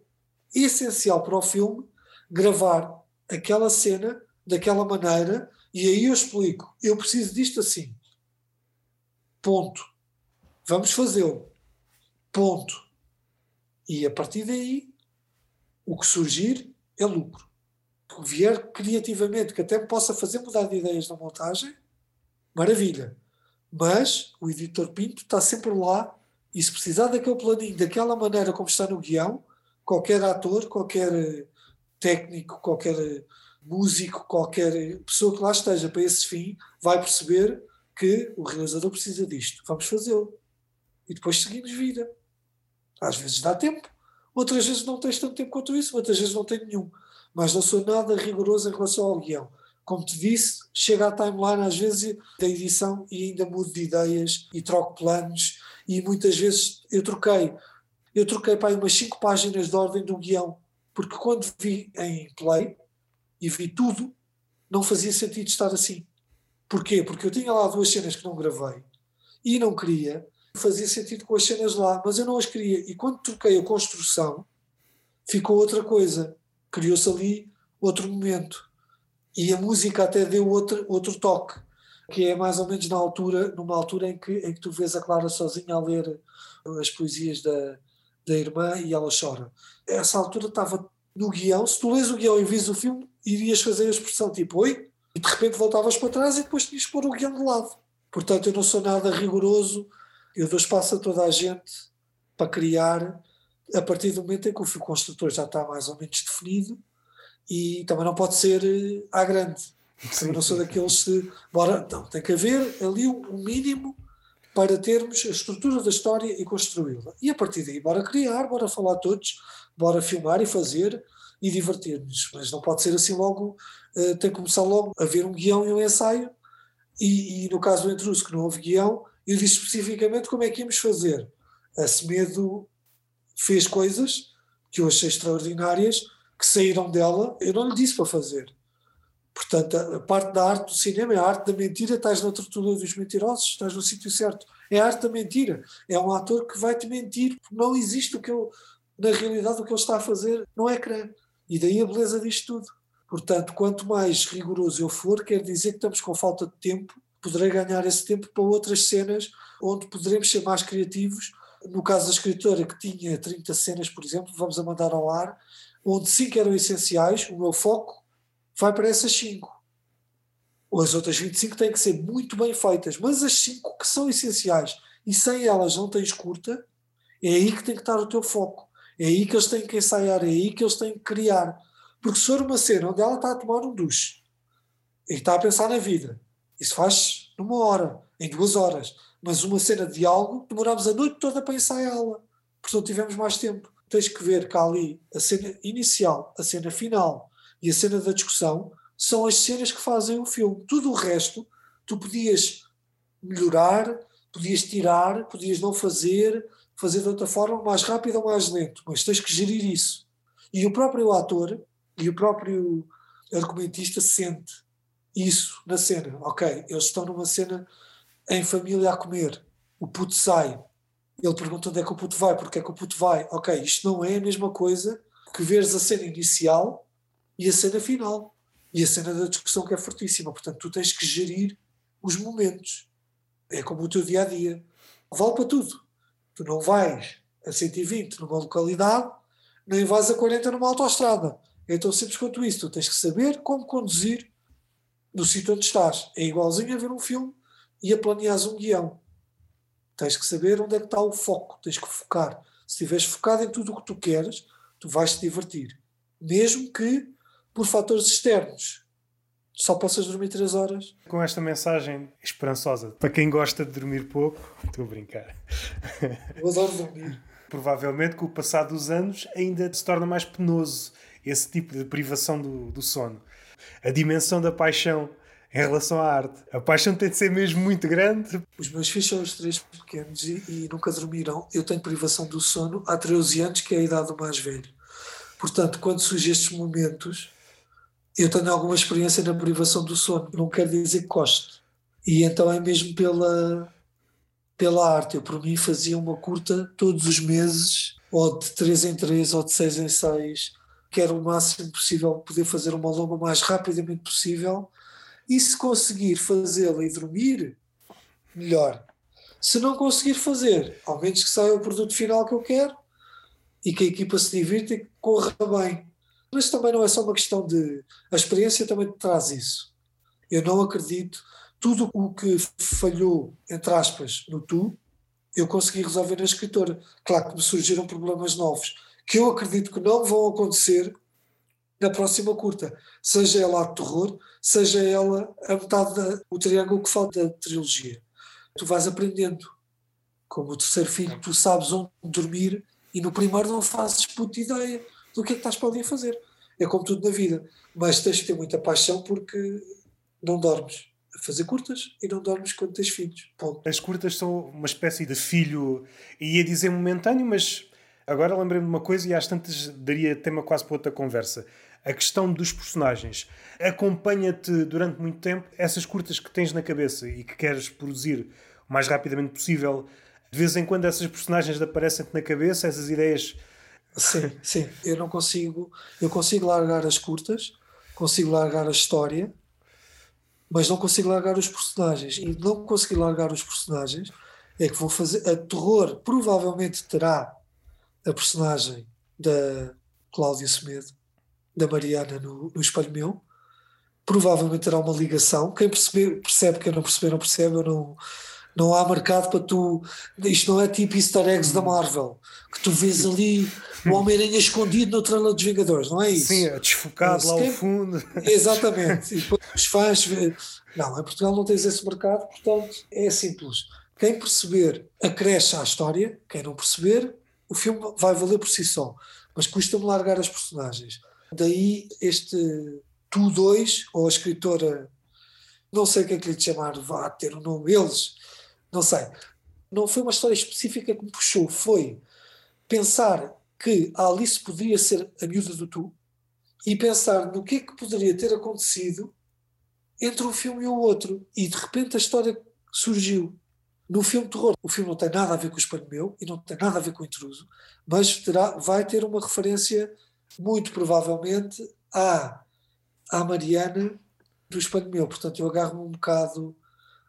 essencial para o filme gravar aquela cena daquela maneira, e aí eu explico, eu preciso disto assim. Ponto. Vamos fazê-lo. Ponto. E a partir daí, o que surgir é lucro. O que vier criativamente, que até me possa fazer mudar de ideias na montagem, maravilha. Mas o editor Pinto está sempre lá e se precisar daquele planinho, daquela maneira como está no guião, qualquer ator, qualquer técnico, qualquer músico, qualquer pessoa que lá esteja para esse fim, vai perceber que o realizador precisa disto. Vamos fazê-lo. E depois seguimos vida. Às vezes dá tempo, outras vezes não tens tanto tempo quanto isso, outras vezes não tenho nenhum. Mas não sou nada rigoroso em relação ao guião. Como te disse, chega à timeline às vezes da edição e ainda mudo de ideias e troco planos e muitas vezes eu troquei. Eu troquei para aí umas 5 páginas de ordem do guião, porque quando vi em play e vi tudo, não fazia sentido estar assim. Porquê? Porque eu tinha lá duas cenas que não gravei e não queria, fazia sentido com as cenas lá, mas eu não as queria. E quando troquei a construção, ficou outra coisa. Criou-se ali outro momento. E a música até deu outro, outro toque, que é mais ou menos na altura, numa altura em que, em que tu vês a Clara sozinha a ler as poesias da, da irmã e ela chora. Essa altura estava no guião. Se tu lês o guião e vis o filme, irias fazer a expressão tipo oi, e de repente voltavas para trás e depois tinhas que pôr o guião de lado. Portanto, eu não sou nada rigoroso eu dou espaço a toda a gente para criar a partir do momento em que o fio construtor já está mais ou menos definido e também não pode ser eh, à grande. Sim, não sou daqueles que. Bora, não, tem que haver ali um mínimo para termos a estrutura da história e construí-la. E a partir daí, bora criar, bora falar todos, bora filmar e fazer e divertir-nos. Mas não pode ser assim logo, uh, tem que começar logo a haver um guião e um ensaio. E, e no caso do Intruso, que não houve guião, eu disse especificamente como é que íamos fazer. A Semedo fez coisas que eu achei extraordinárias, que saíram dela, eu não lhe disse para fazer. Portanto, a parte da arte do cinema é a arte da mentira, estás na tortura dos mentirosos, estás no sítio certo. É a arte da mentira. É um ator que vai te mentir, porque não existe o que ele, na realidade, o que ele está a fazer no ecrã. E daí a beleza disto tudo. Portanto, quanto mais rigoroso eu for, quer dizer que estamos com falta de tempo poderei ganhar esse tempo para outras cenas onde poderemos ser mais criativos. No caso da escritora, que tinha 30 cenas, por exemplo, vamos a mandar ao ar, onde 5 eram essenciais, o meu foco vai para essas 5. As outras 25 têm que ser muito bem feitas, mas as 5 que são essenciais e sem elas não tens curta, é aí que tem que estar o teu foco. É aí que eles têm que ensaiar, é aí que eles têm que criar. Porque se for uma cena onde ela está a tomar um duche e está a pensar na vida, isso faz numa hora, em duas horas. Mas uma cena de diálogo, demorámos a noite toda para ensaiá-la. Portanto, tivemos mais tempo. Tens que ver que ali a cena inicial, a cena final e a cena da discussão são as cenas que fazem o filme. Tudo o resto, tu podias melhorar, podias tirar, podias não fazer, fazer de outra forma, mais rápido ou mais lento, mas tens que gerir isso. E o próprio ator e o próprio argumentista sente isso na cena. Ok, eles estão numa cena em família a comer. O puto sai. Ele pergunta onde é que o puto vai, porque é que o puto vai. Ok, isto não é a mesma coisa que veres a cena inicial e a cena final. E a cena da discussão que é fortíssima. Portanto, tu tens que gerir os momentos. É como o teu dia a dia. Vale para tudo. Tu não vais a 120 numa localidade, nem vais a 40 numa autoestrada. É tão simples quanto isso. Tu tens que saber como conduzir no sítio onde estás. É igualzinho a ver um filme e a planeares um guião. Tens que saber onde é que está o foco, tens que focar. Se estiveres focado em tudo o que tu queres, Tu vais te divertir. Mesmo que por fatores externos só possas dormir 3 horas. Com esta mensagem esperançosa, para quem gosta de dormir pouco, estou a brincar. Eu adoro dormir. Provavelmente com o passar dos anos ainda se torna mais penoso esse tipo de privação do, do sono. A dimensão da paixão em relação à arte. A paixão tem de ser mesmo muito grande. Os meus filhos são os três pequenos e, e, nunca dormiram. Eu tenho privação do sono há 13 anos, que é a idade do mais velho. Portanto, quando surgem estes momentos, eu tenho alguma experiência na privação do sono. Não quer dizer que gosto. E então é mesmo pela, pela arte. Eu, por mim, fazia uma curta todos os meses, ou de 3 em 3, ou de 6 em 6. Quero o máximo possível poder fazer uma longa o mais rapidamente possível e se conseguir fazê-la e dormir, melhor. Se não conseguir fazer, ao menos que saia o produto final que eu quero e que a equipa se divirta e que corra bem. Mas também não é só uma questão de. A experiência também traz isso. Eu não acredito. Tudo o que falhou, entre aspas, no tu, eu consegui resolver na escritora. Claro que me surgiram problemas novos, que eu acredito que não vão acontecer na próxima curta. Seja ela a terror, seja ela a metade do triângulo que falta da trilogia. Tu vais aprendendo. Como o terceiro filho, tu sabes onde dormir e no primeiro não fazes puta ideia do que é que estás para ali a fazer. É como tudo na vida. Mas tens de ter muita paixão porque não dormes a fazer curtas e não dormes quando tens filhos. Ponto. As curtas são uma espécie de filho, ia dizer momentâneo, mas agora lembrei-me de uma coisa e às tantas daria tema quase para outra conversa a questão dos personagens. Acompanha-te durante muito tempo essas curtas que tens na cabeça e que queres produzir o mais rapidamente possível. De vez em quando essas personagens aparecem-te na cabeça, essas ideias. Sim, sim. Eu não consigo. Eu consigo largar as curtas, consigo largar a história, mas não consigo largar os personagens. E não conseguir largar os personagens é que vou fazer. A terror provavelmente terá a personagem da Cláudia Semedo da Mariana no, no Espelho Meu. Provavelmente terá uma ligação. Quem perceber, percebe, quem não perceber, não percebe. Eu não, não há mercado para tu. Isto não é tipo easter eggs da Marvel, que tu vês ali o Homem-Aranha escondido no trailer dos Vingadores, não é isso? Sim, é desfocado lá quem... ao fundo. Exatamente. E depois os fãs. Não, em Portugal não tens esse mercado, portanto é simples. Quem perceber acresce à história, quem não perceber, o filme vai valer por si só. Mas custa-me largar as personagens. Daí este Tu dois, ou a escritora, não sei o que é que lhe chamar, vá ter o um nome, eles, não sei. Não foi uma história específica que me puxou, foi pensar que a Alice poderia ser a miúda do Tu e pensar no que é que poderia ter acontecido entre um filme e o outro. E de repente a história surgiu. No filme terror, o filme não tem nada a ver com o Espelho Meu e não tem nada a ver com o Intruso, mas terá, vai ter uma referência muito provavelmente à, à Mariana do Espelho Meu. Portanto, eu agarro-me um bocado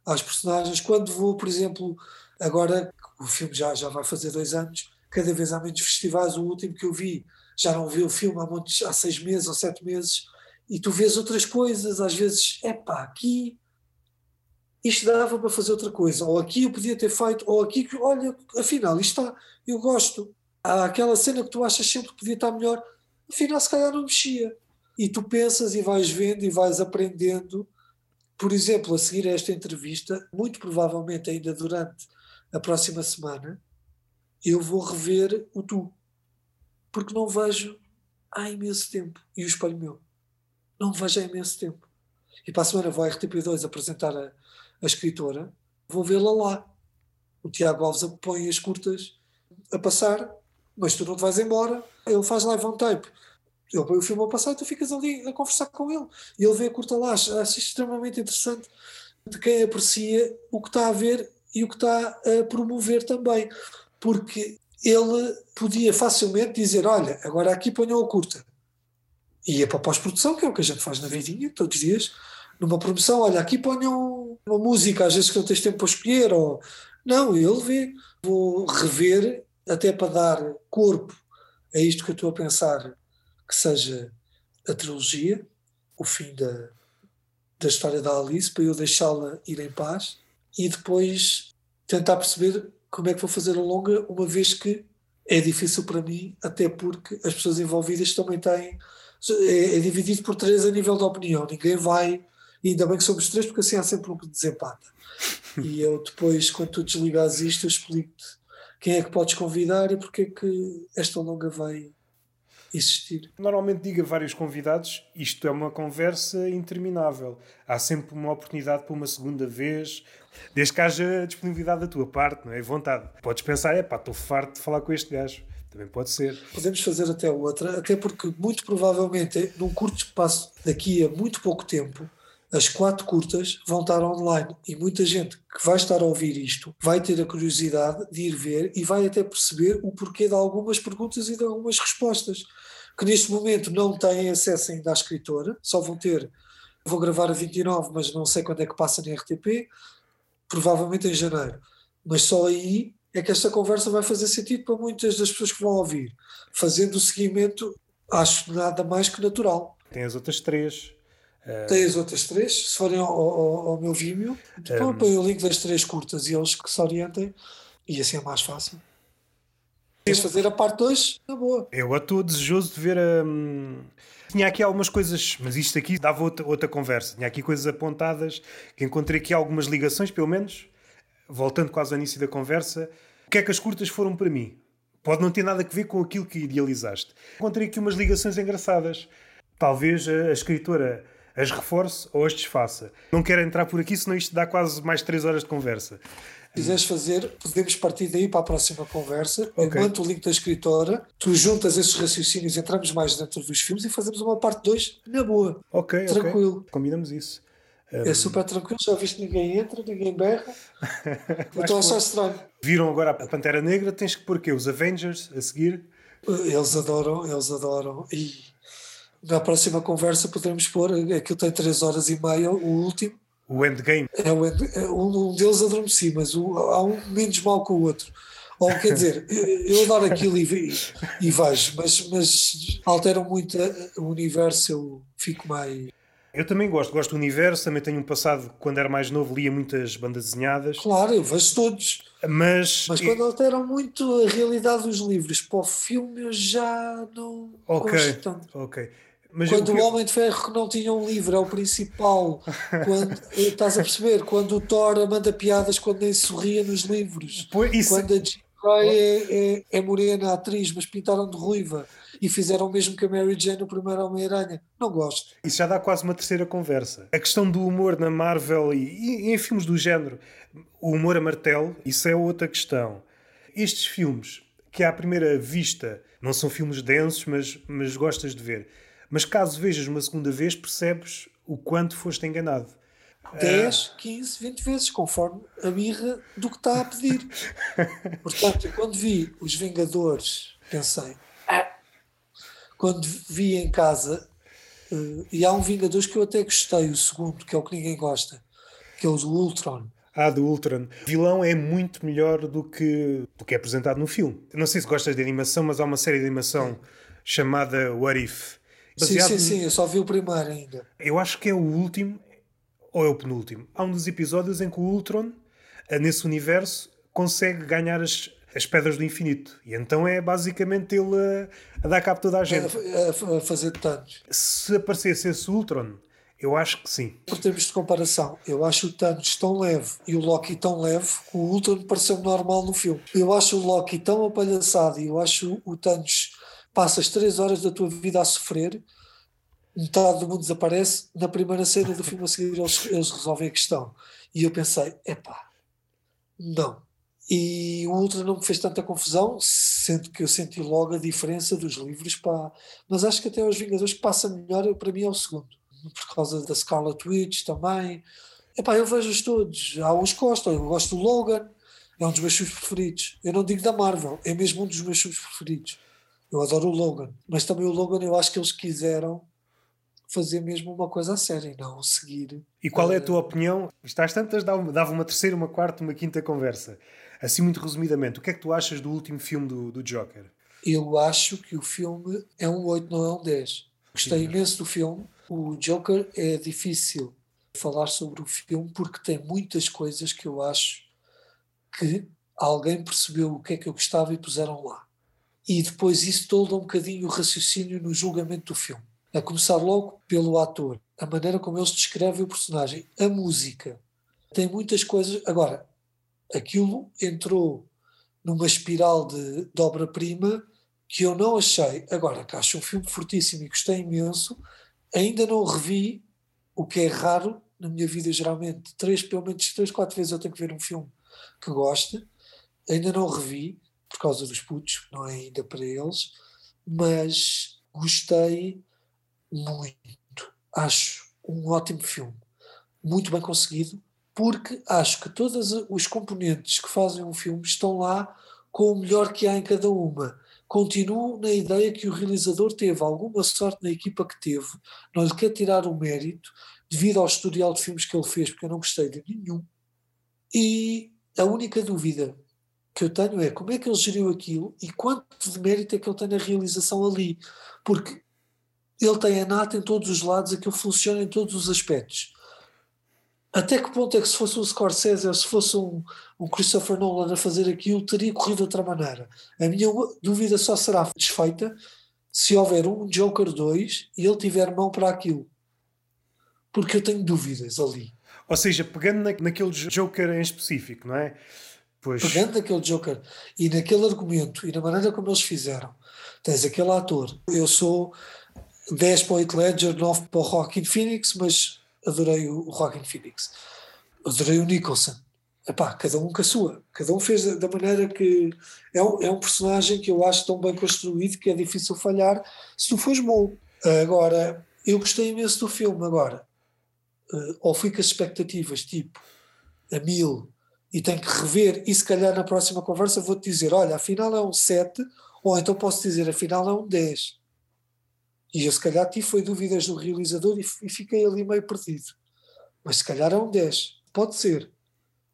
às personagens. Quando vou, por exemplo, agora o filme já, já vai fazer dois anos, cada vez há menos festivais. O último que eu vi, já não vi o filme há, muitos, há seis meses ou sete meses, e tu vês outras coisas. Às vezes, é pá, aqui isto dava para fazer outra coisa, ou aqui eu podia ter feito, ou aqui, olha, afinal, isto está, eu gosto. Há aquela cena que tu achas sempre que podia estar melhor, afinal se calhar não mexia. E tu pensas e vais vendo e vais aprendendo. Por exemplo, a seguir a esta entrevista, muito provavelmente ainda durante a próxima semana, eu vou rever o Tu. Porque não vejo há imenso tempo. E o espelho meu. Não vejo há imenso tempo. E para a semana vou à RTP2 apresentar a, a escritora, vou vê-la lá. O Tiago Alves põe as curtas a passar mas tu não te vais embora, ele faz live on tape. Ele põe o filme a passar e tu ficas ali a conversar com ele. E ele vê a curta lá. Acho extremamente interessante de quem aprecia o que está a ver e o que está a promover também. Porque ele podia facilmente dizer: Olha, agora aqui ponham a curta. E ia para a pós-produção, que é o que a gente faz na vidinha, todos os dias, numa promoção: Olha, aqui ponham uma música, às vezes que não tens tempo para escolher. Ou... Não, ele vê. Vou rever até para dar corpo a isto que eu estou a pensar que seja a trilogia, o fim da, da história da Alice, para eu deixá-la ir em paz e depois tentar perceber como é que vou fazer a longa, uma vez que é difícil para mim, até porque as pessoas envolvidas também têm. É, é dividido por três a nível de opinião. Ninguém vai. E ainda bem que somos três, porque assim há sempre um que desempata. e eu depois, quando tu desligas isto, eu explico-te quem é que podes convidar e porque é que esta longa vai existir. Normalmente diga vários convidados, isto é uma conversa interminável. Há sempre uma oportunidade para uma segunda vez, desde que haja disponibilidade da tua parte, não é? Vontade. Podes pensar, é pá, estou farto de falar com este gajo. Também pode ser. Podemos fazer até outra, até porque muito provavelmente, num curto espaço, daqui a muito pouco tempo, as quatro curtas vão estar online e muita gente que vai estar a ouvir isto vai ter a curiosidade de ir ver e vai até perceber o porquê de algumas perguntas e de algumas respostas que neste momento não têm acesso ainda à escritora, só vão ter, vou gravar a 29, mas não sei quando é que passa na RTP, provavelmente em janeiro. Mas só aí é que esta conversa vai fazer sentido para muitas das pessoas que vão ouvir. Fazendo o seguimento, acho nada mais que natural. Tem as outras três. Uh... Tem as outras três, se forem ao, ao, ao meu Vimeo, depois um... põe o link das três curtas e eles que se orientem, e assim é mais fácil. Queres fazer a parte 2? Na boa. Eu estou desejoso de ver a. Hum... Tinha aqui algumas coisas, mas isto aqui dava outra, outra conversa. Tinha aqui coisas apontadas, que encontrei aqui algumas ligações, pelo menos, voltando quase ao início da conversa. O que é que as curtas foram para mim? Pode não ter nada a ver com aquilo que idealizaste. Encontrei aqui umas ligações engraçadas. Talvez a, a escritora as reforce ou as desfaça. Não quero entrar por aqui, senão isto dá quase mais 3 horas de conversa quiseres fazer, podemos partir daí para a próxima conversa. Okay. Eu mando o link da escritora, tu juntas esses raciocínios, entramos mais dentro dos filmes e fazemos uma parte 2 na boa. Ok, tranquilo. Okay. Combinamos isso. É super tranquilo, já viste ninguém entra, ninguém berra. Estou a achar estranho. Viram agora a Pantera Negra, tens que pôr quê? Os Avengers a seguir? Eles adoram, eles adoram. E na próxima conversa poderemos pôr, aquilo tem 3 horas e meia, o último o endgame. É, o end, é, um deles adormeci, mas o, há um menos mal que o outro. Ou quer dizer, eu adoro aquilo e, e vejo, mas, mas alteram muito o universo, eu fico mais. Eu também gosto, gosto do universo, também tenho um passado, quando era mais novo, lia muitas bandas desenhadas. Claro, eu vejo todos. Mas, mas quando alteram muito a realidade dos livros para o filme, eu já não Ok, gosto tanto. ok. Mas quando o Homem de Ferro não tinha um livro, é o principal. Quando, estás a perceber? Quando o Thor manda piadas quando nem sorria nos livros. Pois, quando a Jean Grey é, é, é, morena, atriz, mas pintaram de ruiva e fizeram o mesmo que a Mary Jane no primeiro Homem-Aranha. Não gosto. Isso já dá quase uma terceira conversa. A questão do humor na Marvel e, e em filmes do género, o humor a martelo, isso é outra questão. Estes filmes, que à primeira vista não são filmes densos, mas, mas gostas de ver mas caso vejas uma segunda vez, percebes o quanto foste enganado. 10, 15, 20 vezes, conforme a birra do que está a pedir. Portanto, quando vi os Vingadores, pensei. Ah. Quando vi em casa, uh, e há um Vingadores que eu até gostei, o segundo, que é o que ninguém gosta, que é o do Ultron. Ah, do Ultron. O vilão é muito melhor do que, do que é apresentado no filme. Não sei se gostas de animação, mas há uma série de animação chamada What If Sim, sim, sim, eu só vi o primeiro ainda. Eu acho que é o último, ou é o penúltimo. Há um dos episódios em que o Ultron, eh, nesse universo, consegue ganhar as, as pedras do infinito. E então é basicamente ele a, a dar cabo toda a gente. A, a, a fazer Thanos. Se aparecesse esse Ultron, eu acho que sim. Por termos de comparação, eu acho o Thanos tão leve e o Loki tão leve que o Ultron pareceu normal no filme. Eu acho o Loki tão apalhaçado e eu acho o Thanos passas três horas da tua vida a sofrer, metade do mundo desaparece, na primeira cena do filme a seguir eles, eles resolvem a questão. E eu pensei, epá, não. E o Ultra não me fez tanta confusão, sendo que eu senti logo a diferença dos livros, pá. mas acho que até os Vingadores que passa melhor, para mim é o segundo, por causa da Scarlet Witch também. Epá, eu vejo-os todos, há uns que gostam, eu gosto do Logan, é um dos meus filmes preferidos. Eu não digo da Marvel, é mesmo um dos meus filmes preferidos. Eu adoro o Logan, mas também o Logan eu acho que eles quiseram fazer mesmo uma coisa a sério e não seguir. E qual é a tua opinião? Estás tantas, dava uma terceira, uma quarta, uma quinta conversa. Assim, muito resumidamente, o que é que tu achas do último filme do, do Joker? Eu acho que o filme é um 8, não é um 10. Gostei Sim. imenso do filme. O Joker é difícil falar sobre o filme porque tem muitas coisas que eu acho que alguém percebeu o que é que eu gostava e puseram lá. E depois isso tolda um bocadinho o raciocínio no julgamento do filme. A começar logo pelo ator, a maneira como eles descrevem o personagem, a música. Tem muitas coisas. Agora, aquilo entrou numa espiral de, de obra-prima que eu não achei. Agora, que acho um filme fortíssimo e gostei imenso, ainda não revi, o que é raro na minha vida, geralmente. Três, pelo menos três, quatro vezes eu tenho que ver um filme que goste. Ainda não revi, por causa dos putos, não é ainda para eles, mas gostei muito. Acho um ótimo filme. Muito bem conseguido, porque acho que todos os componentes que fazem um filme estão lá com o melhor que há em cada uma. Continuo na ideia que o realizador teve alguma sorte na equipa que teve, não lhe quer tirar o mérito, devido ao historial de filmes que ele fez, porque eu não gostei de nenhum. E a única dúvida que eu tenho é como é que ele geriu aquilo e quanto de mérito é que ele tem na realização ali. Porque ele tem a nata em todos os lados, aquilo funciona em todos os aspectos. Até que ponto é que se fosse um Scorsese ou se fosse um, um Christopher Nolan a fazer aquilo, teria corrido de outra maneira? A minha dúvida só será desfeita se houver um Joker 2 e ele tiver mão para aquilo. Porque eu tenho dúvidas ali. Ou seja, pegando na, naquele Joker em específico, não é? Pois. Pegando naquele Joker e naquele argumento e na maneira como eles fizeram, tens aquele ator. Eu sou 10 para o Heath Ledger, 9 para o Joaquin Phoenix, mas adorei o Joaquin Phoenix. Adorei o Nicholson. Epá, cada um com a sua. Cada um fez da maneira que. É um, é um personagem que eu acho tão bem construído que é difícil falhar se tu fores bom. Agora, eu gostei imenso do filme. Agora, uh, ou fui com as expectativas tipo a mil e tenho que rever, e se calhar na próxima conversa vou-te dizer: olha, afinal é um 7, ou então posso dizer: afinal é um 10. E eu se calhar tive foi dúvidas do realizador e, e fiquei ali meio perdido. Mas se calhar é um 10. Pode ser.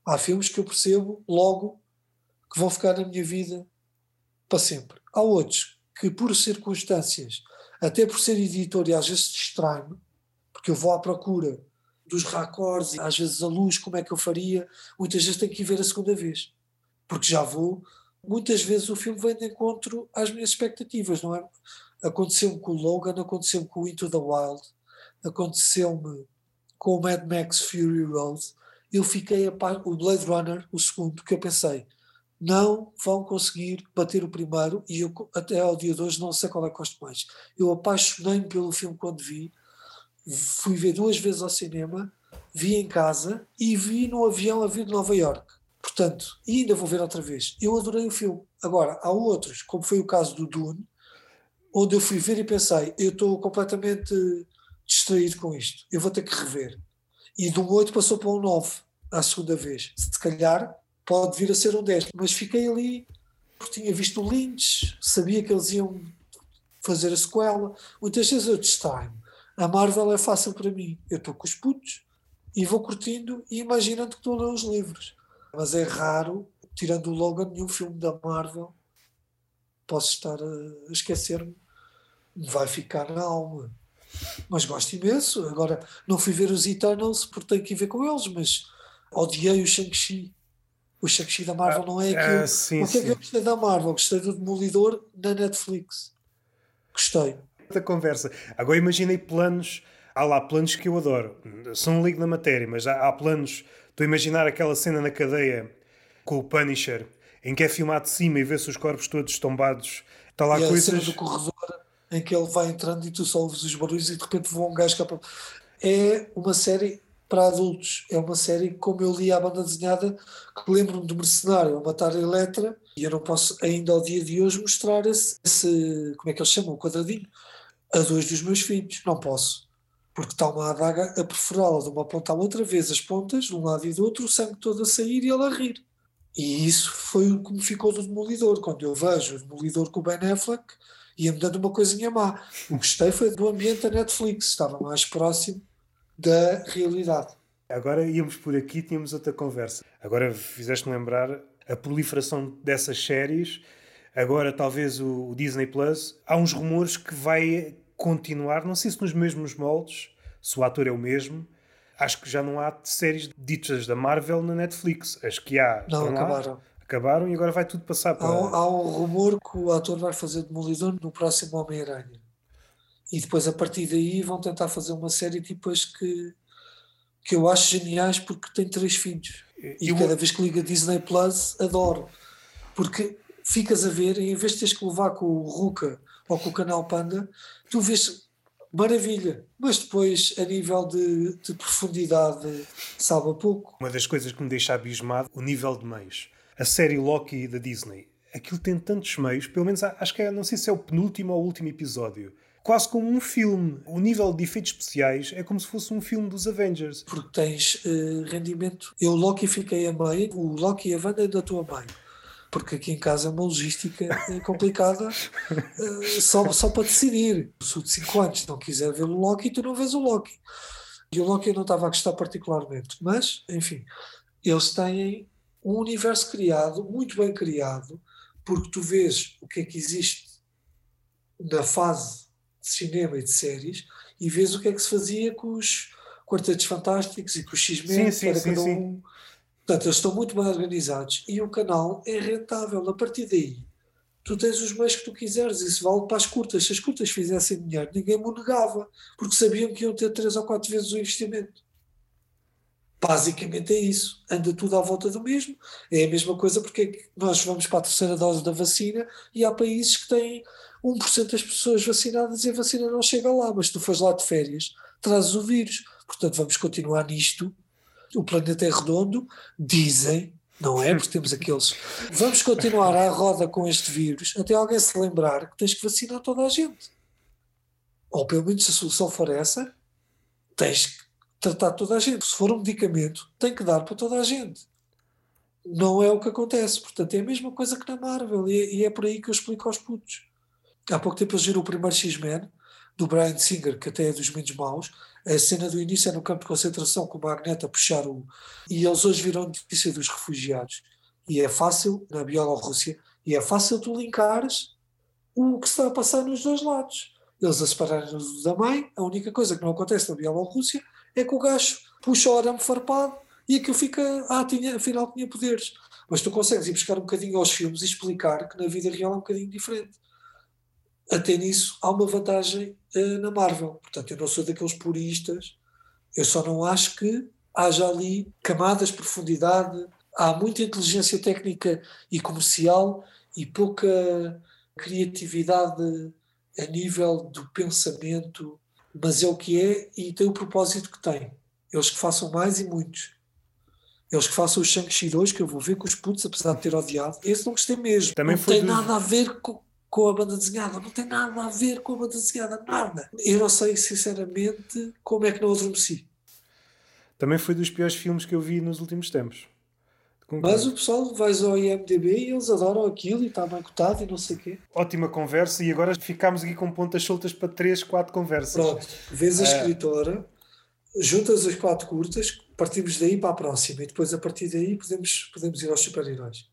Há filmes que eu percebo logo que vão ficar na minha vida para sempre. Há outros que, por circunstâncias, até por ser editor e às vezes distrai-me, porque eu vou à procura dos raccords, às vezes a luz, como é que eu faria, muitas vezes tenho que ir ver a segunda vez, porque já vou. Muitas vezes o filme vem de encontro às minhas expectativas, não é? Aconteceu-me com o Logan, aconteceu-me com o Into the Wild, aconteceu-me com o Mad Max Fury Road. Eu fiquei a par, o Blade Runner, o segundo, que eu pensei, não vão conseguir bater o primeiro e eu até ao dia de hoje não sei qual é que gosto mais. Eu apaixonei-me pelo filme quando vi, fui ver duas vezes ao cinema, vi em casa e vi no avião a vir de Nova York. Portanto, e ainda vou ver outra vez. Eu adorei o filme. Agora, há outros, como foi o caso do Dune, onde eu fui ver e pensei, eu estou completamente distraído com isto, eu vou ter que rever. E um 8 passou para um 9 à segunda vez. Se calhar pode vir a ser um 10, mas fiquei ali porque tinha visto o Lynch, sabia que eles iam fazer a sequela. Muitas vezes eu distraio a Marvel é fácil para mim. Eu estou com os putos e vou curtindo e imaginando que estou a ler os livros. Mas é raro, tirando o Logan, nenhum filme da Marvel posso estar a esquecer-me. Vai ficar na alma. Mas gosto imenso. Agora, não fui ver os Eternals porque tenho que ir ver com eles, mas odiei o Shang-Chi. O Shang-Chi da Marvel não é ah, aquilo. Ah, sim, o que é que eu gostei da Marvel? Gostei do Demolidor na Netflix. Gostei da conversa. Agora imaginei planos, há lá planos que eu adoro, são um ligo da matéria, mas há, há planos, estou a imaginar aquela cena na cadeia com o Punisher, em que é filmado de cima e vê-se os corpos todos tombados, está lá e coisas... A cena do corredor em que ele vai entrando e tu só ouves os barulhos e de repente voa um gajo cá É uma série para adultos. É uma série, como eu li a banda desenhada, que lembro-me do Mercenário a matar a Eletra, e eu não posso ainda ao dia de hoje mostrar esse, esse como é que eles chamam, o quadradinho a dois dos meus filhos. Não posso. Porque está uma adaga a perforá-la de uma ponta à outra vez, as pontas, de um lado e do outro, o sangue todo a sair e ele a rir. E isso foi o que me ficou do Demolidor. Quando eu vejo o Demolidor com o Ben Affleck, ia-me dando uma coisinha má. O que gostei foi do ambiente da Netflix, estava mais próximo da realidade. Agora íamos por aqui, tínhamos outra conversa. Agora fizeste-me lembrar a proliferação dessas séries. Agora, talvez o Disney Plus, há uns rumores que vai continuar, não sei se nos mesmos moldes, se o ator é o mesmo. Acho que já não há séries ditas da Marvel na Netflix. As que há. Não, acabaram. Lá, Acabaram e agora vai tudo passar para. Há, um- há um rumor que o ator vai fazer Demolidor no próximo Homem-Aranha. E depois, a partir daí, vão tentar fazer uma série tipo as que, que eu acho geniais porque tem três filhos. E, cada vez que liga Disney Plus, adoro. Porque ficas a ver, e em vez de teres que levar com o Ruka ou com o Canal Panda, tu vês maravilha. Mas depois, a nível de, de profundidade, sabe a pouco. Uma das coisas que me deixa abismado, o nível de meios. A série Loki da Disney. Aquilo tem tantos meios, pelo menos acho que é, não sei se é o penúltimo ou o último episódio. Quase como um filme. O nível de efeitos especiais é como se fosse um filme dos Avengers. porque tens eh, rendimento. Eu, Loki, fiquei a meio, o Loki e a Wanda ainda estou a meio. Porque aqui em casa é uma logística eh, complicada eh, só, só para decidir. Se o de 5 anos não quiser ver o Loki, tu não vês o Loki. E o Loki eu não estava a gostar particularmente. Mas, enfim, eles têm um universo criado, muito bem criado, porque tu vês o que é que existe na fase de cinema e de séries e vês o que é que se fazia com os Quartetos Fantásticos e com os X-Men, sim, que era sim, cada sim. um. Portanto, eles estão muito bem organizados e o canal é rentável. A partir daí, tu tens os meios que tu quiseres. Isso vale para as curtas. Se as curtas fizessem dinheiro, ninguém me negava, porque sabiam que iam ter três ou quatro vezes o investimento. Basicamente é isso. Anda tudo à volta do mesmo. É a mesma coisa porque é nós vamos para a terceira dose da vacina e há países que têm 1% das pessoas vacinadas e a vacina não chega lá, mas tu fores lá de férias, trazes o vírus. Portanto, vamos continuar nisto. O planeta é redondo, dizem, não é? Porque temos aqueles. Vamos continuar à roda com este vírus até alguém se lembrar que tens que vacinar toda a gente. Ou pelo menos se a solução for essa, tens que tratar toda a gente. Se for um medicamento, tem que dar para toda a gente. Não é o que acontece. Portanto, é a mesma coisa que na Marvel. E, e é por aí que eu explico aos putos. Há pouco tempo eles viram o primeiro X-Men, do Brian Singer, que até é dos menos maus. A cena do início é no campo de concentração, com o Magneto a puxar o. E eles hoje viram notícia dos refugiados. E é fácil, na Bielorrússia, e é fácil tu linkares o que está a passar nos dois lados. Eles a separarem-nos da mãe, a única coisa que não acontece na Bielorrússia é que o gajo puxa o arame farpado e aquilo fica. Ah, tinha, afinal tinha poderes. Mas tu consegues ir buscar um bocadinho aos filmes e explicar que na vida real é um bocadinho diferente. Até nisso há uma vantagem eh, na Marvel. Portanto, eu não sou daqueles puristas, eu só não acho que haja ali camadas, profundidade, há muita inteligência técnica e comercial e pouca criatividade a nível do pensamento, mas é o que é e tem o propósito que tem. Eles que façam mais e muitos. Eles que façam os Shang-Chi 2, que eu vou ver com os putos, apesar de ter odiado. Esse não gostei mesmo. Também não tem dos- nada a ver com, com a banda desenhada. Não tem nada a ver com a banda desenhada. Nada. Eu não sei, sinceramente, como é que não adormeci. Também foi dos piores filmes que eu vi nos últimos tempos. Mas o pessoal vais ao IMDB e eles adoram aquilo e está bem cotado e não sei o quê. Ótima conversa e agora ficámos aqui com pontas soltas para 3, 4 conversas. Pronto, vês a É. escritora, juntas as quatro curtas, partimos daí para a próxima e depois a partir daí podemos, podemos ir aos super-heróis.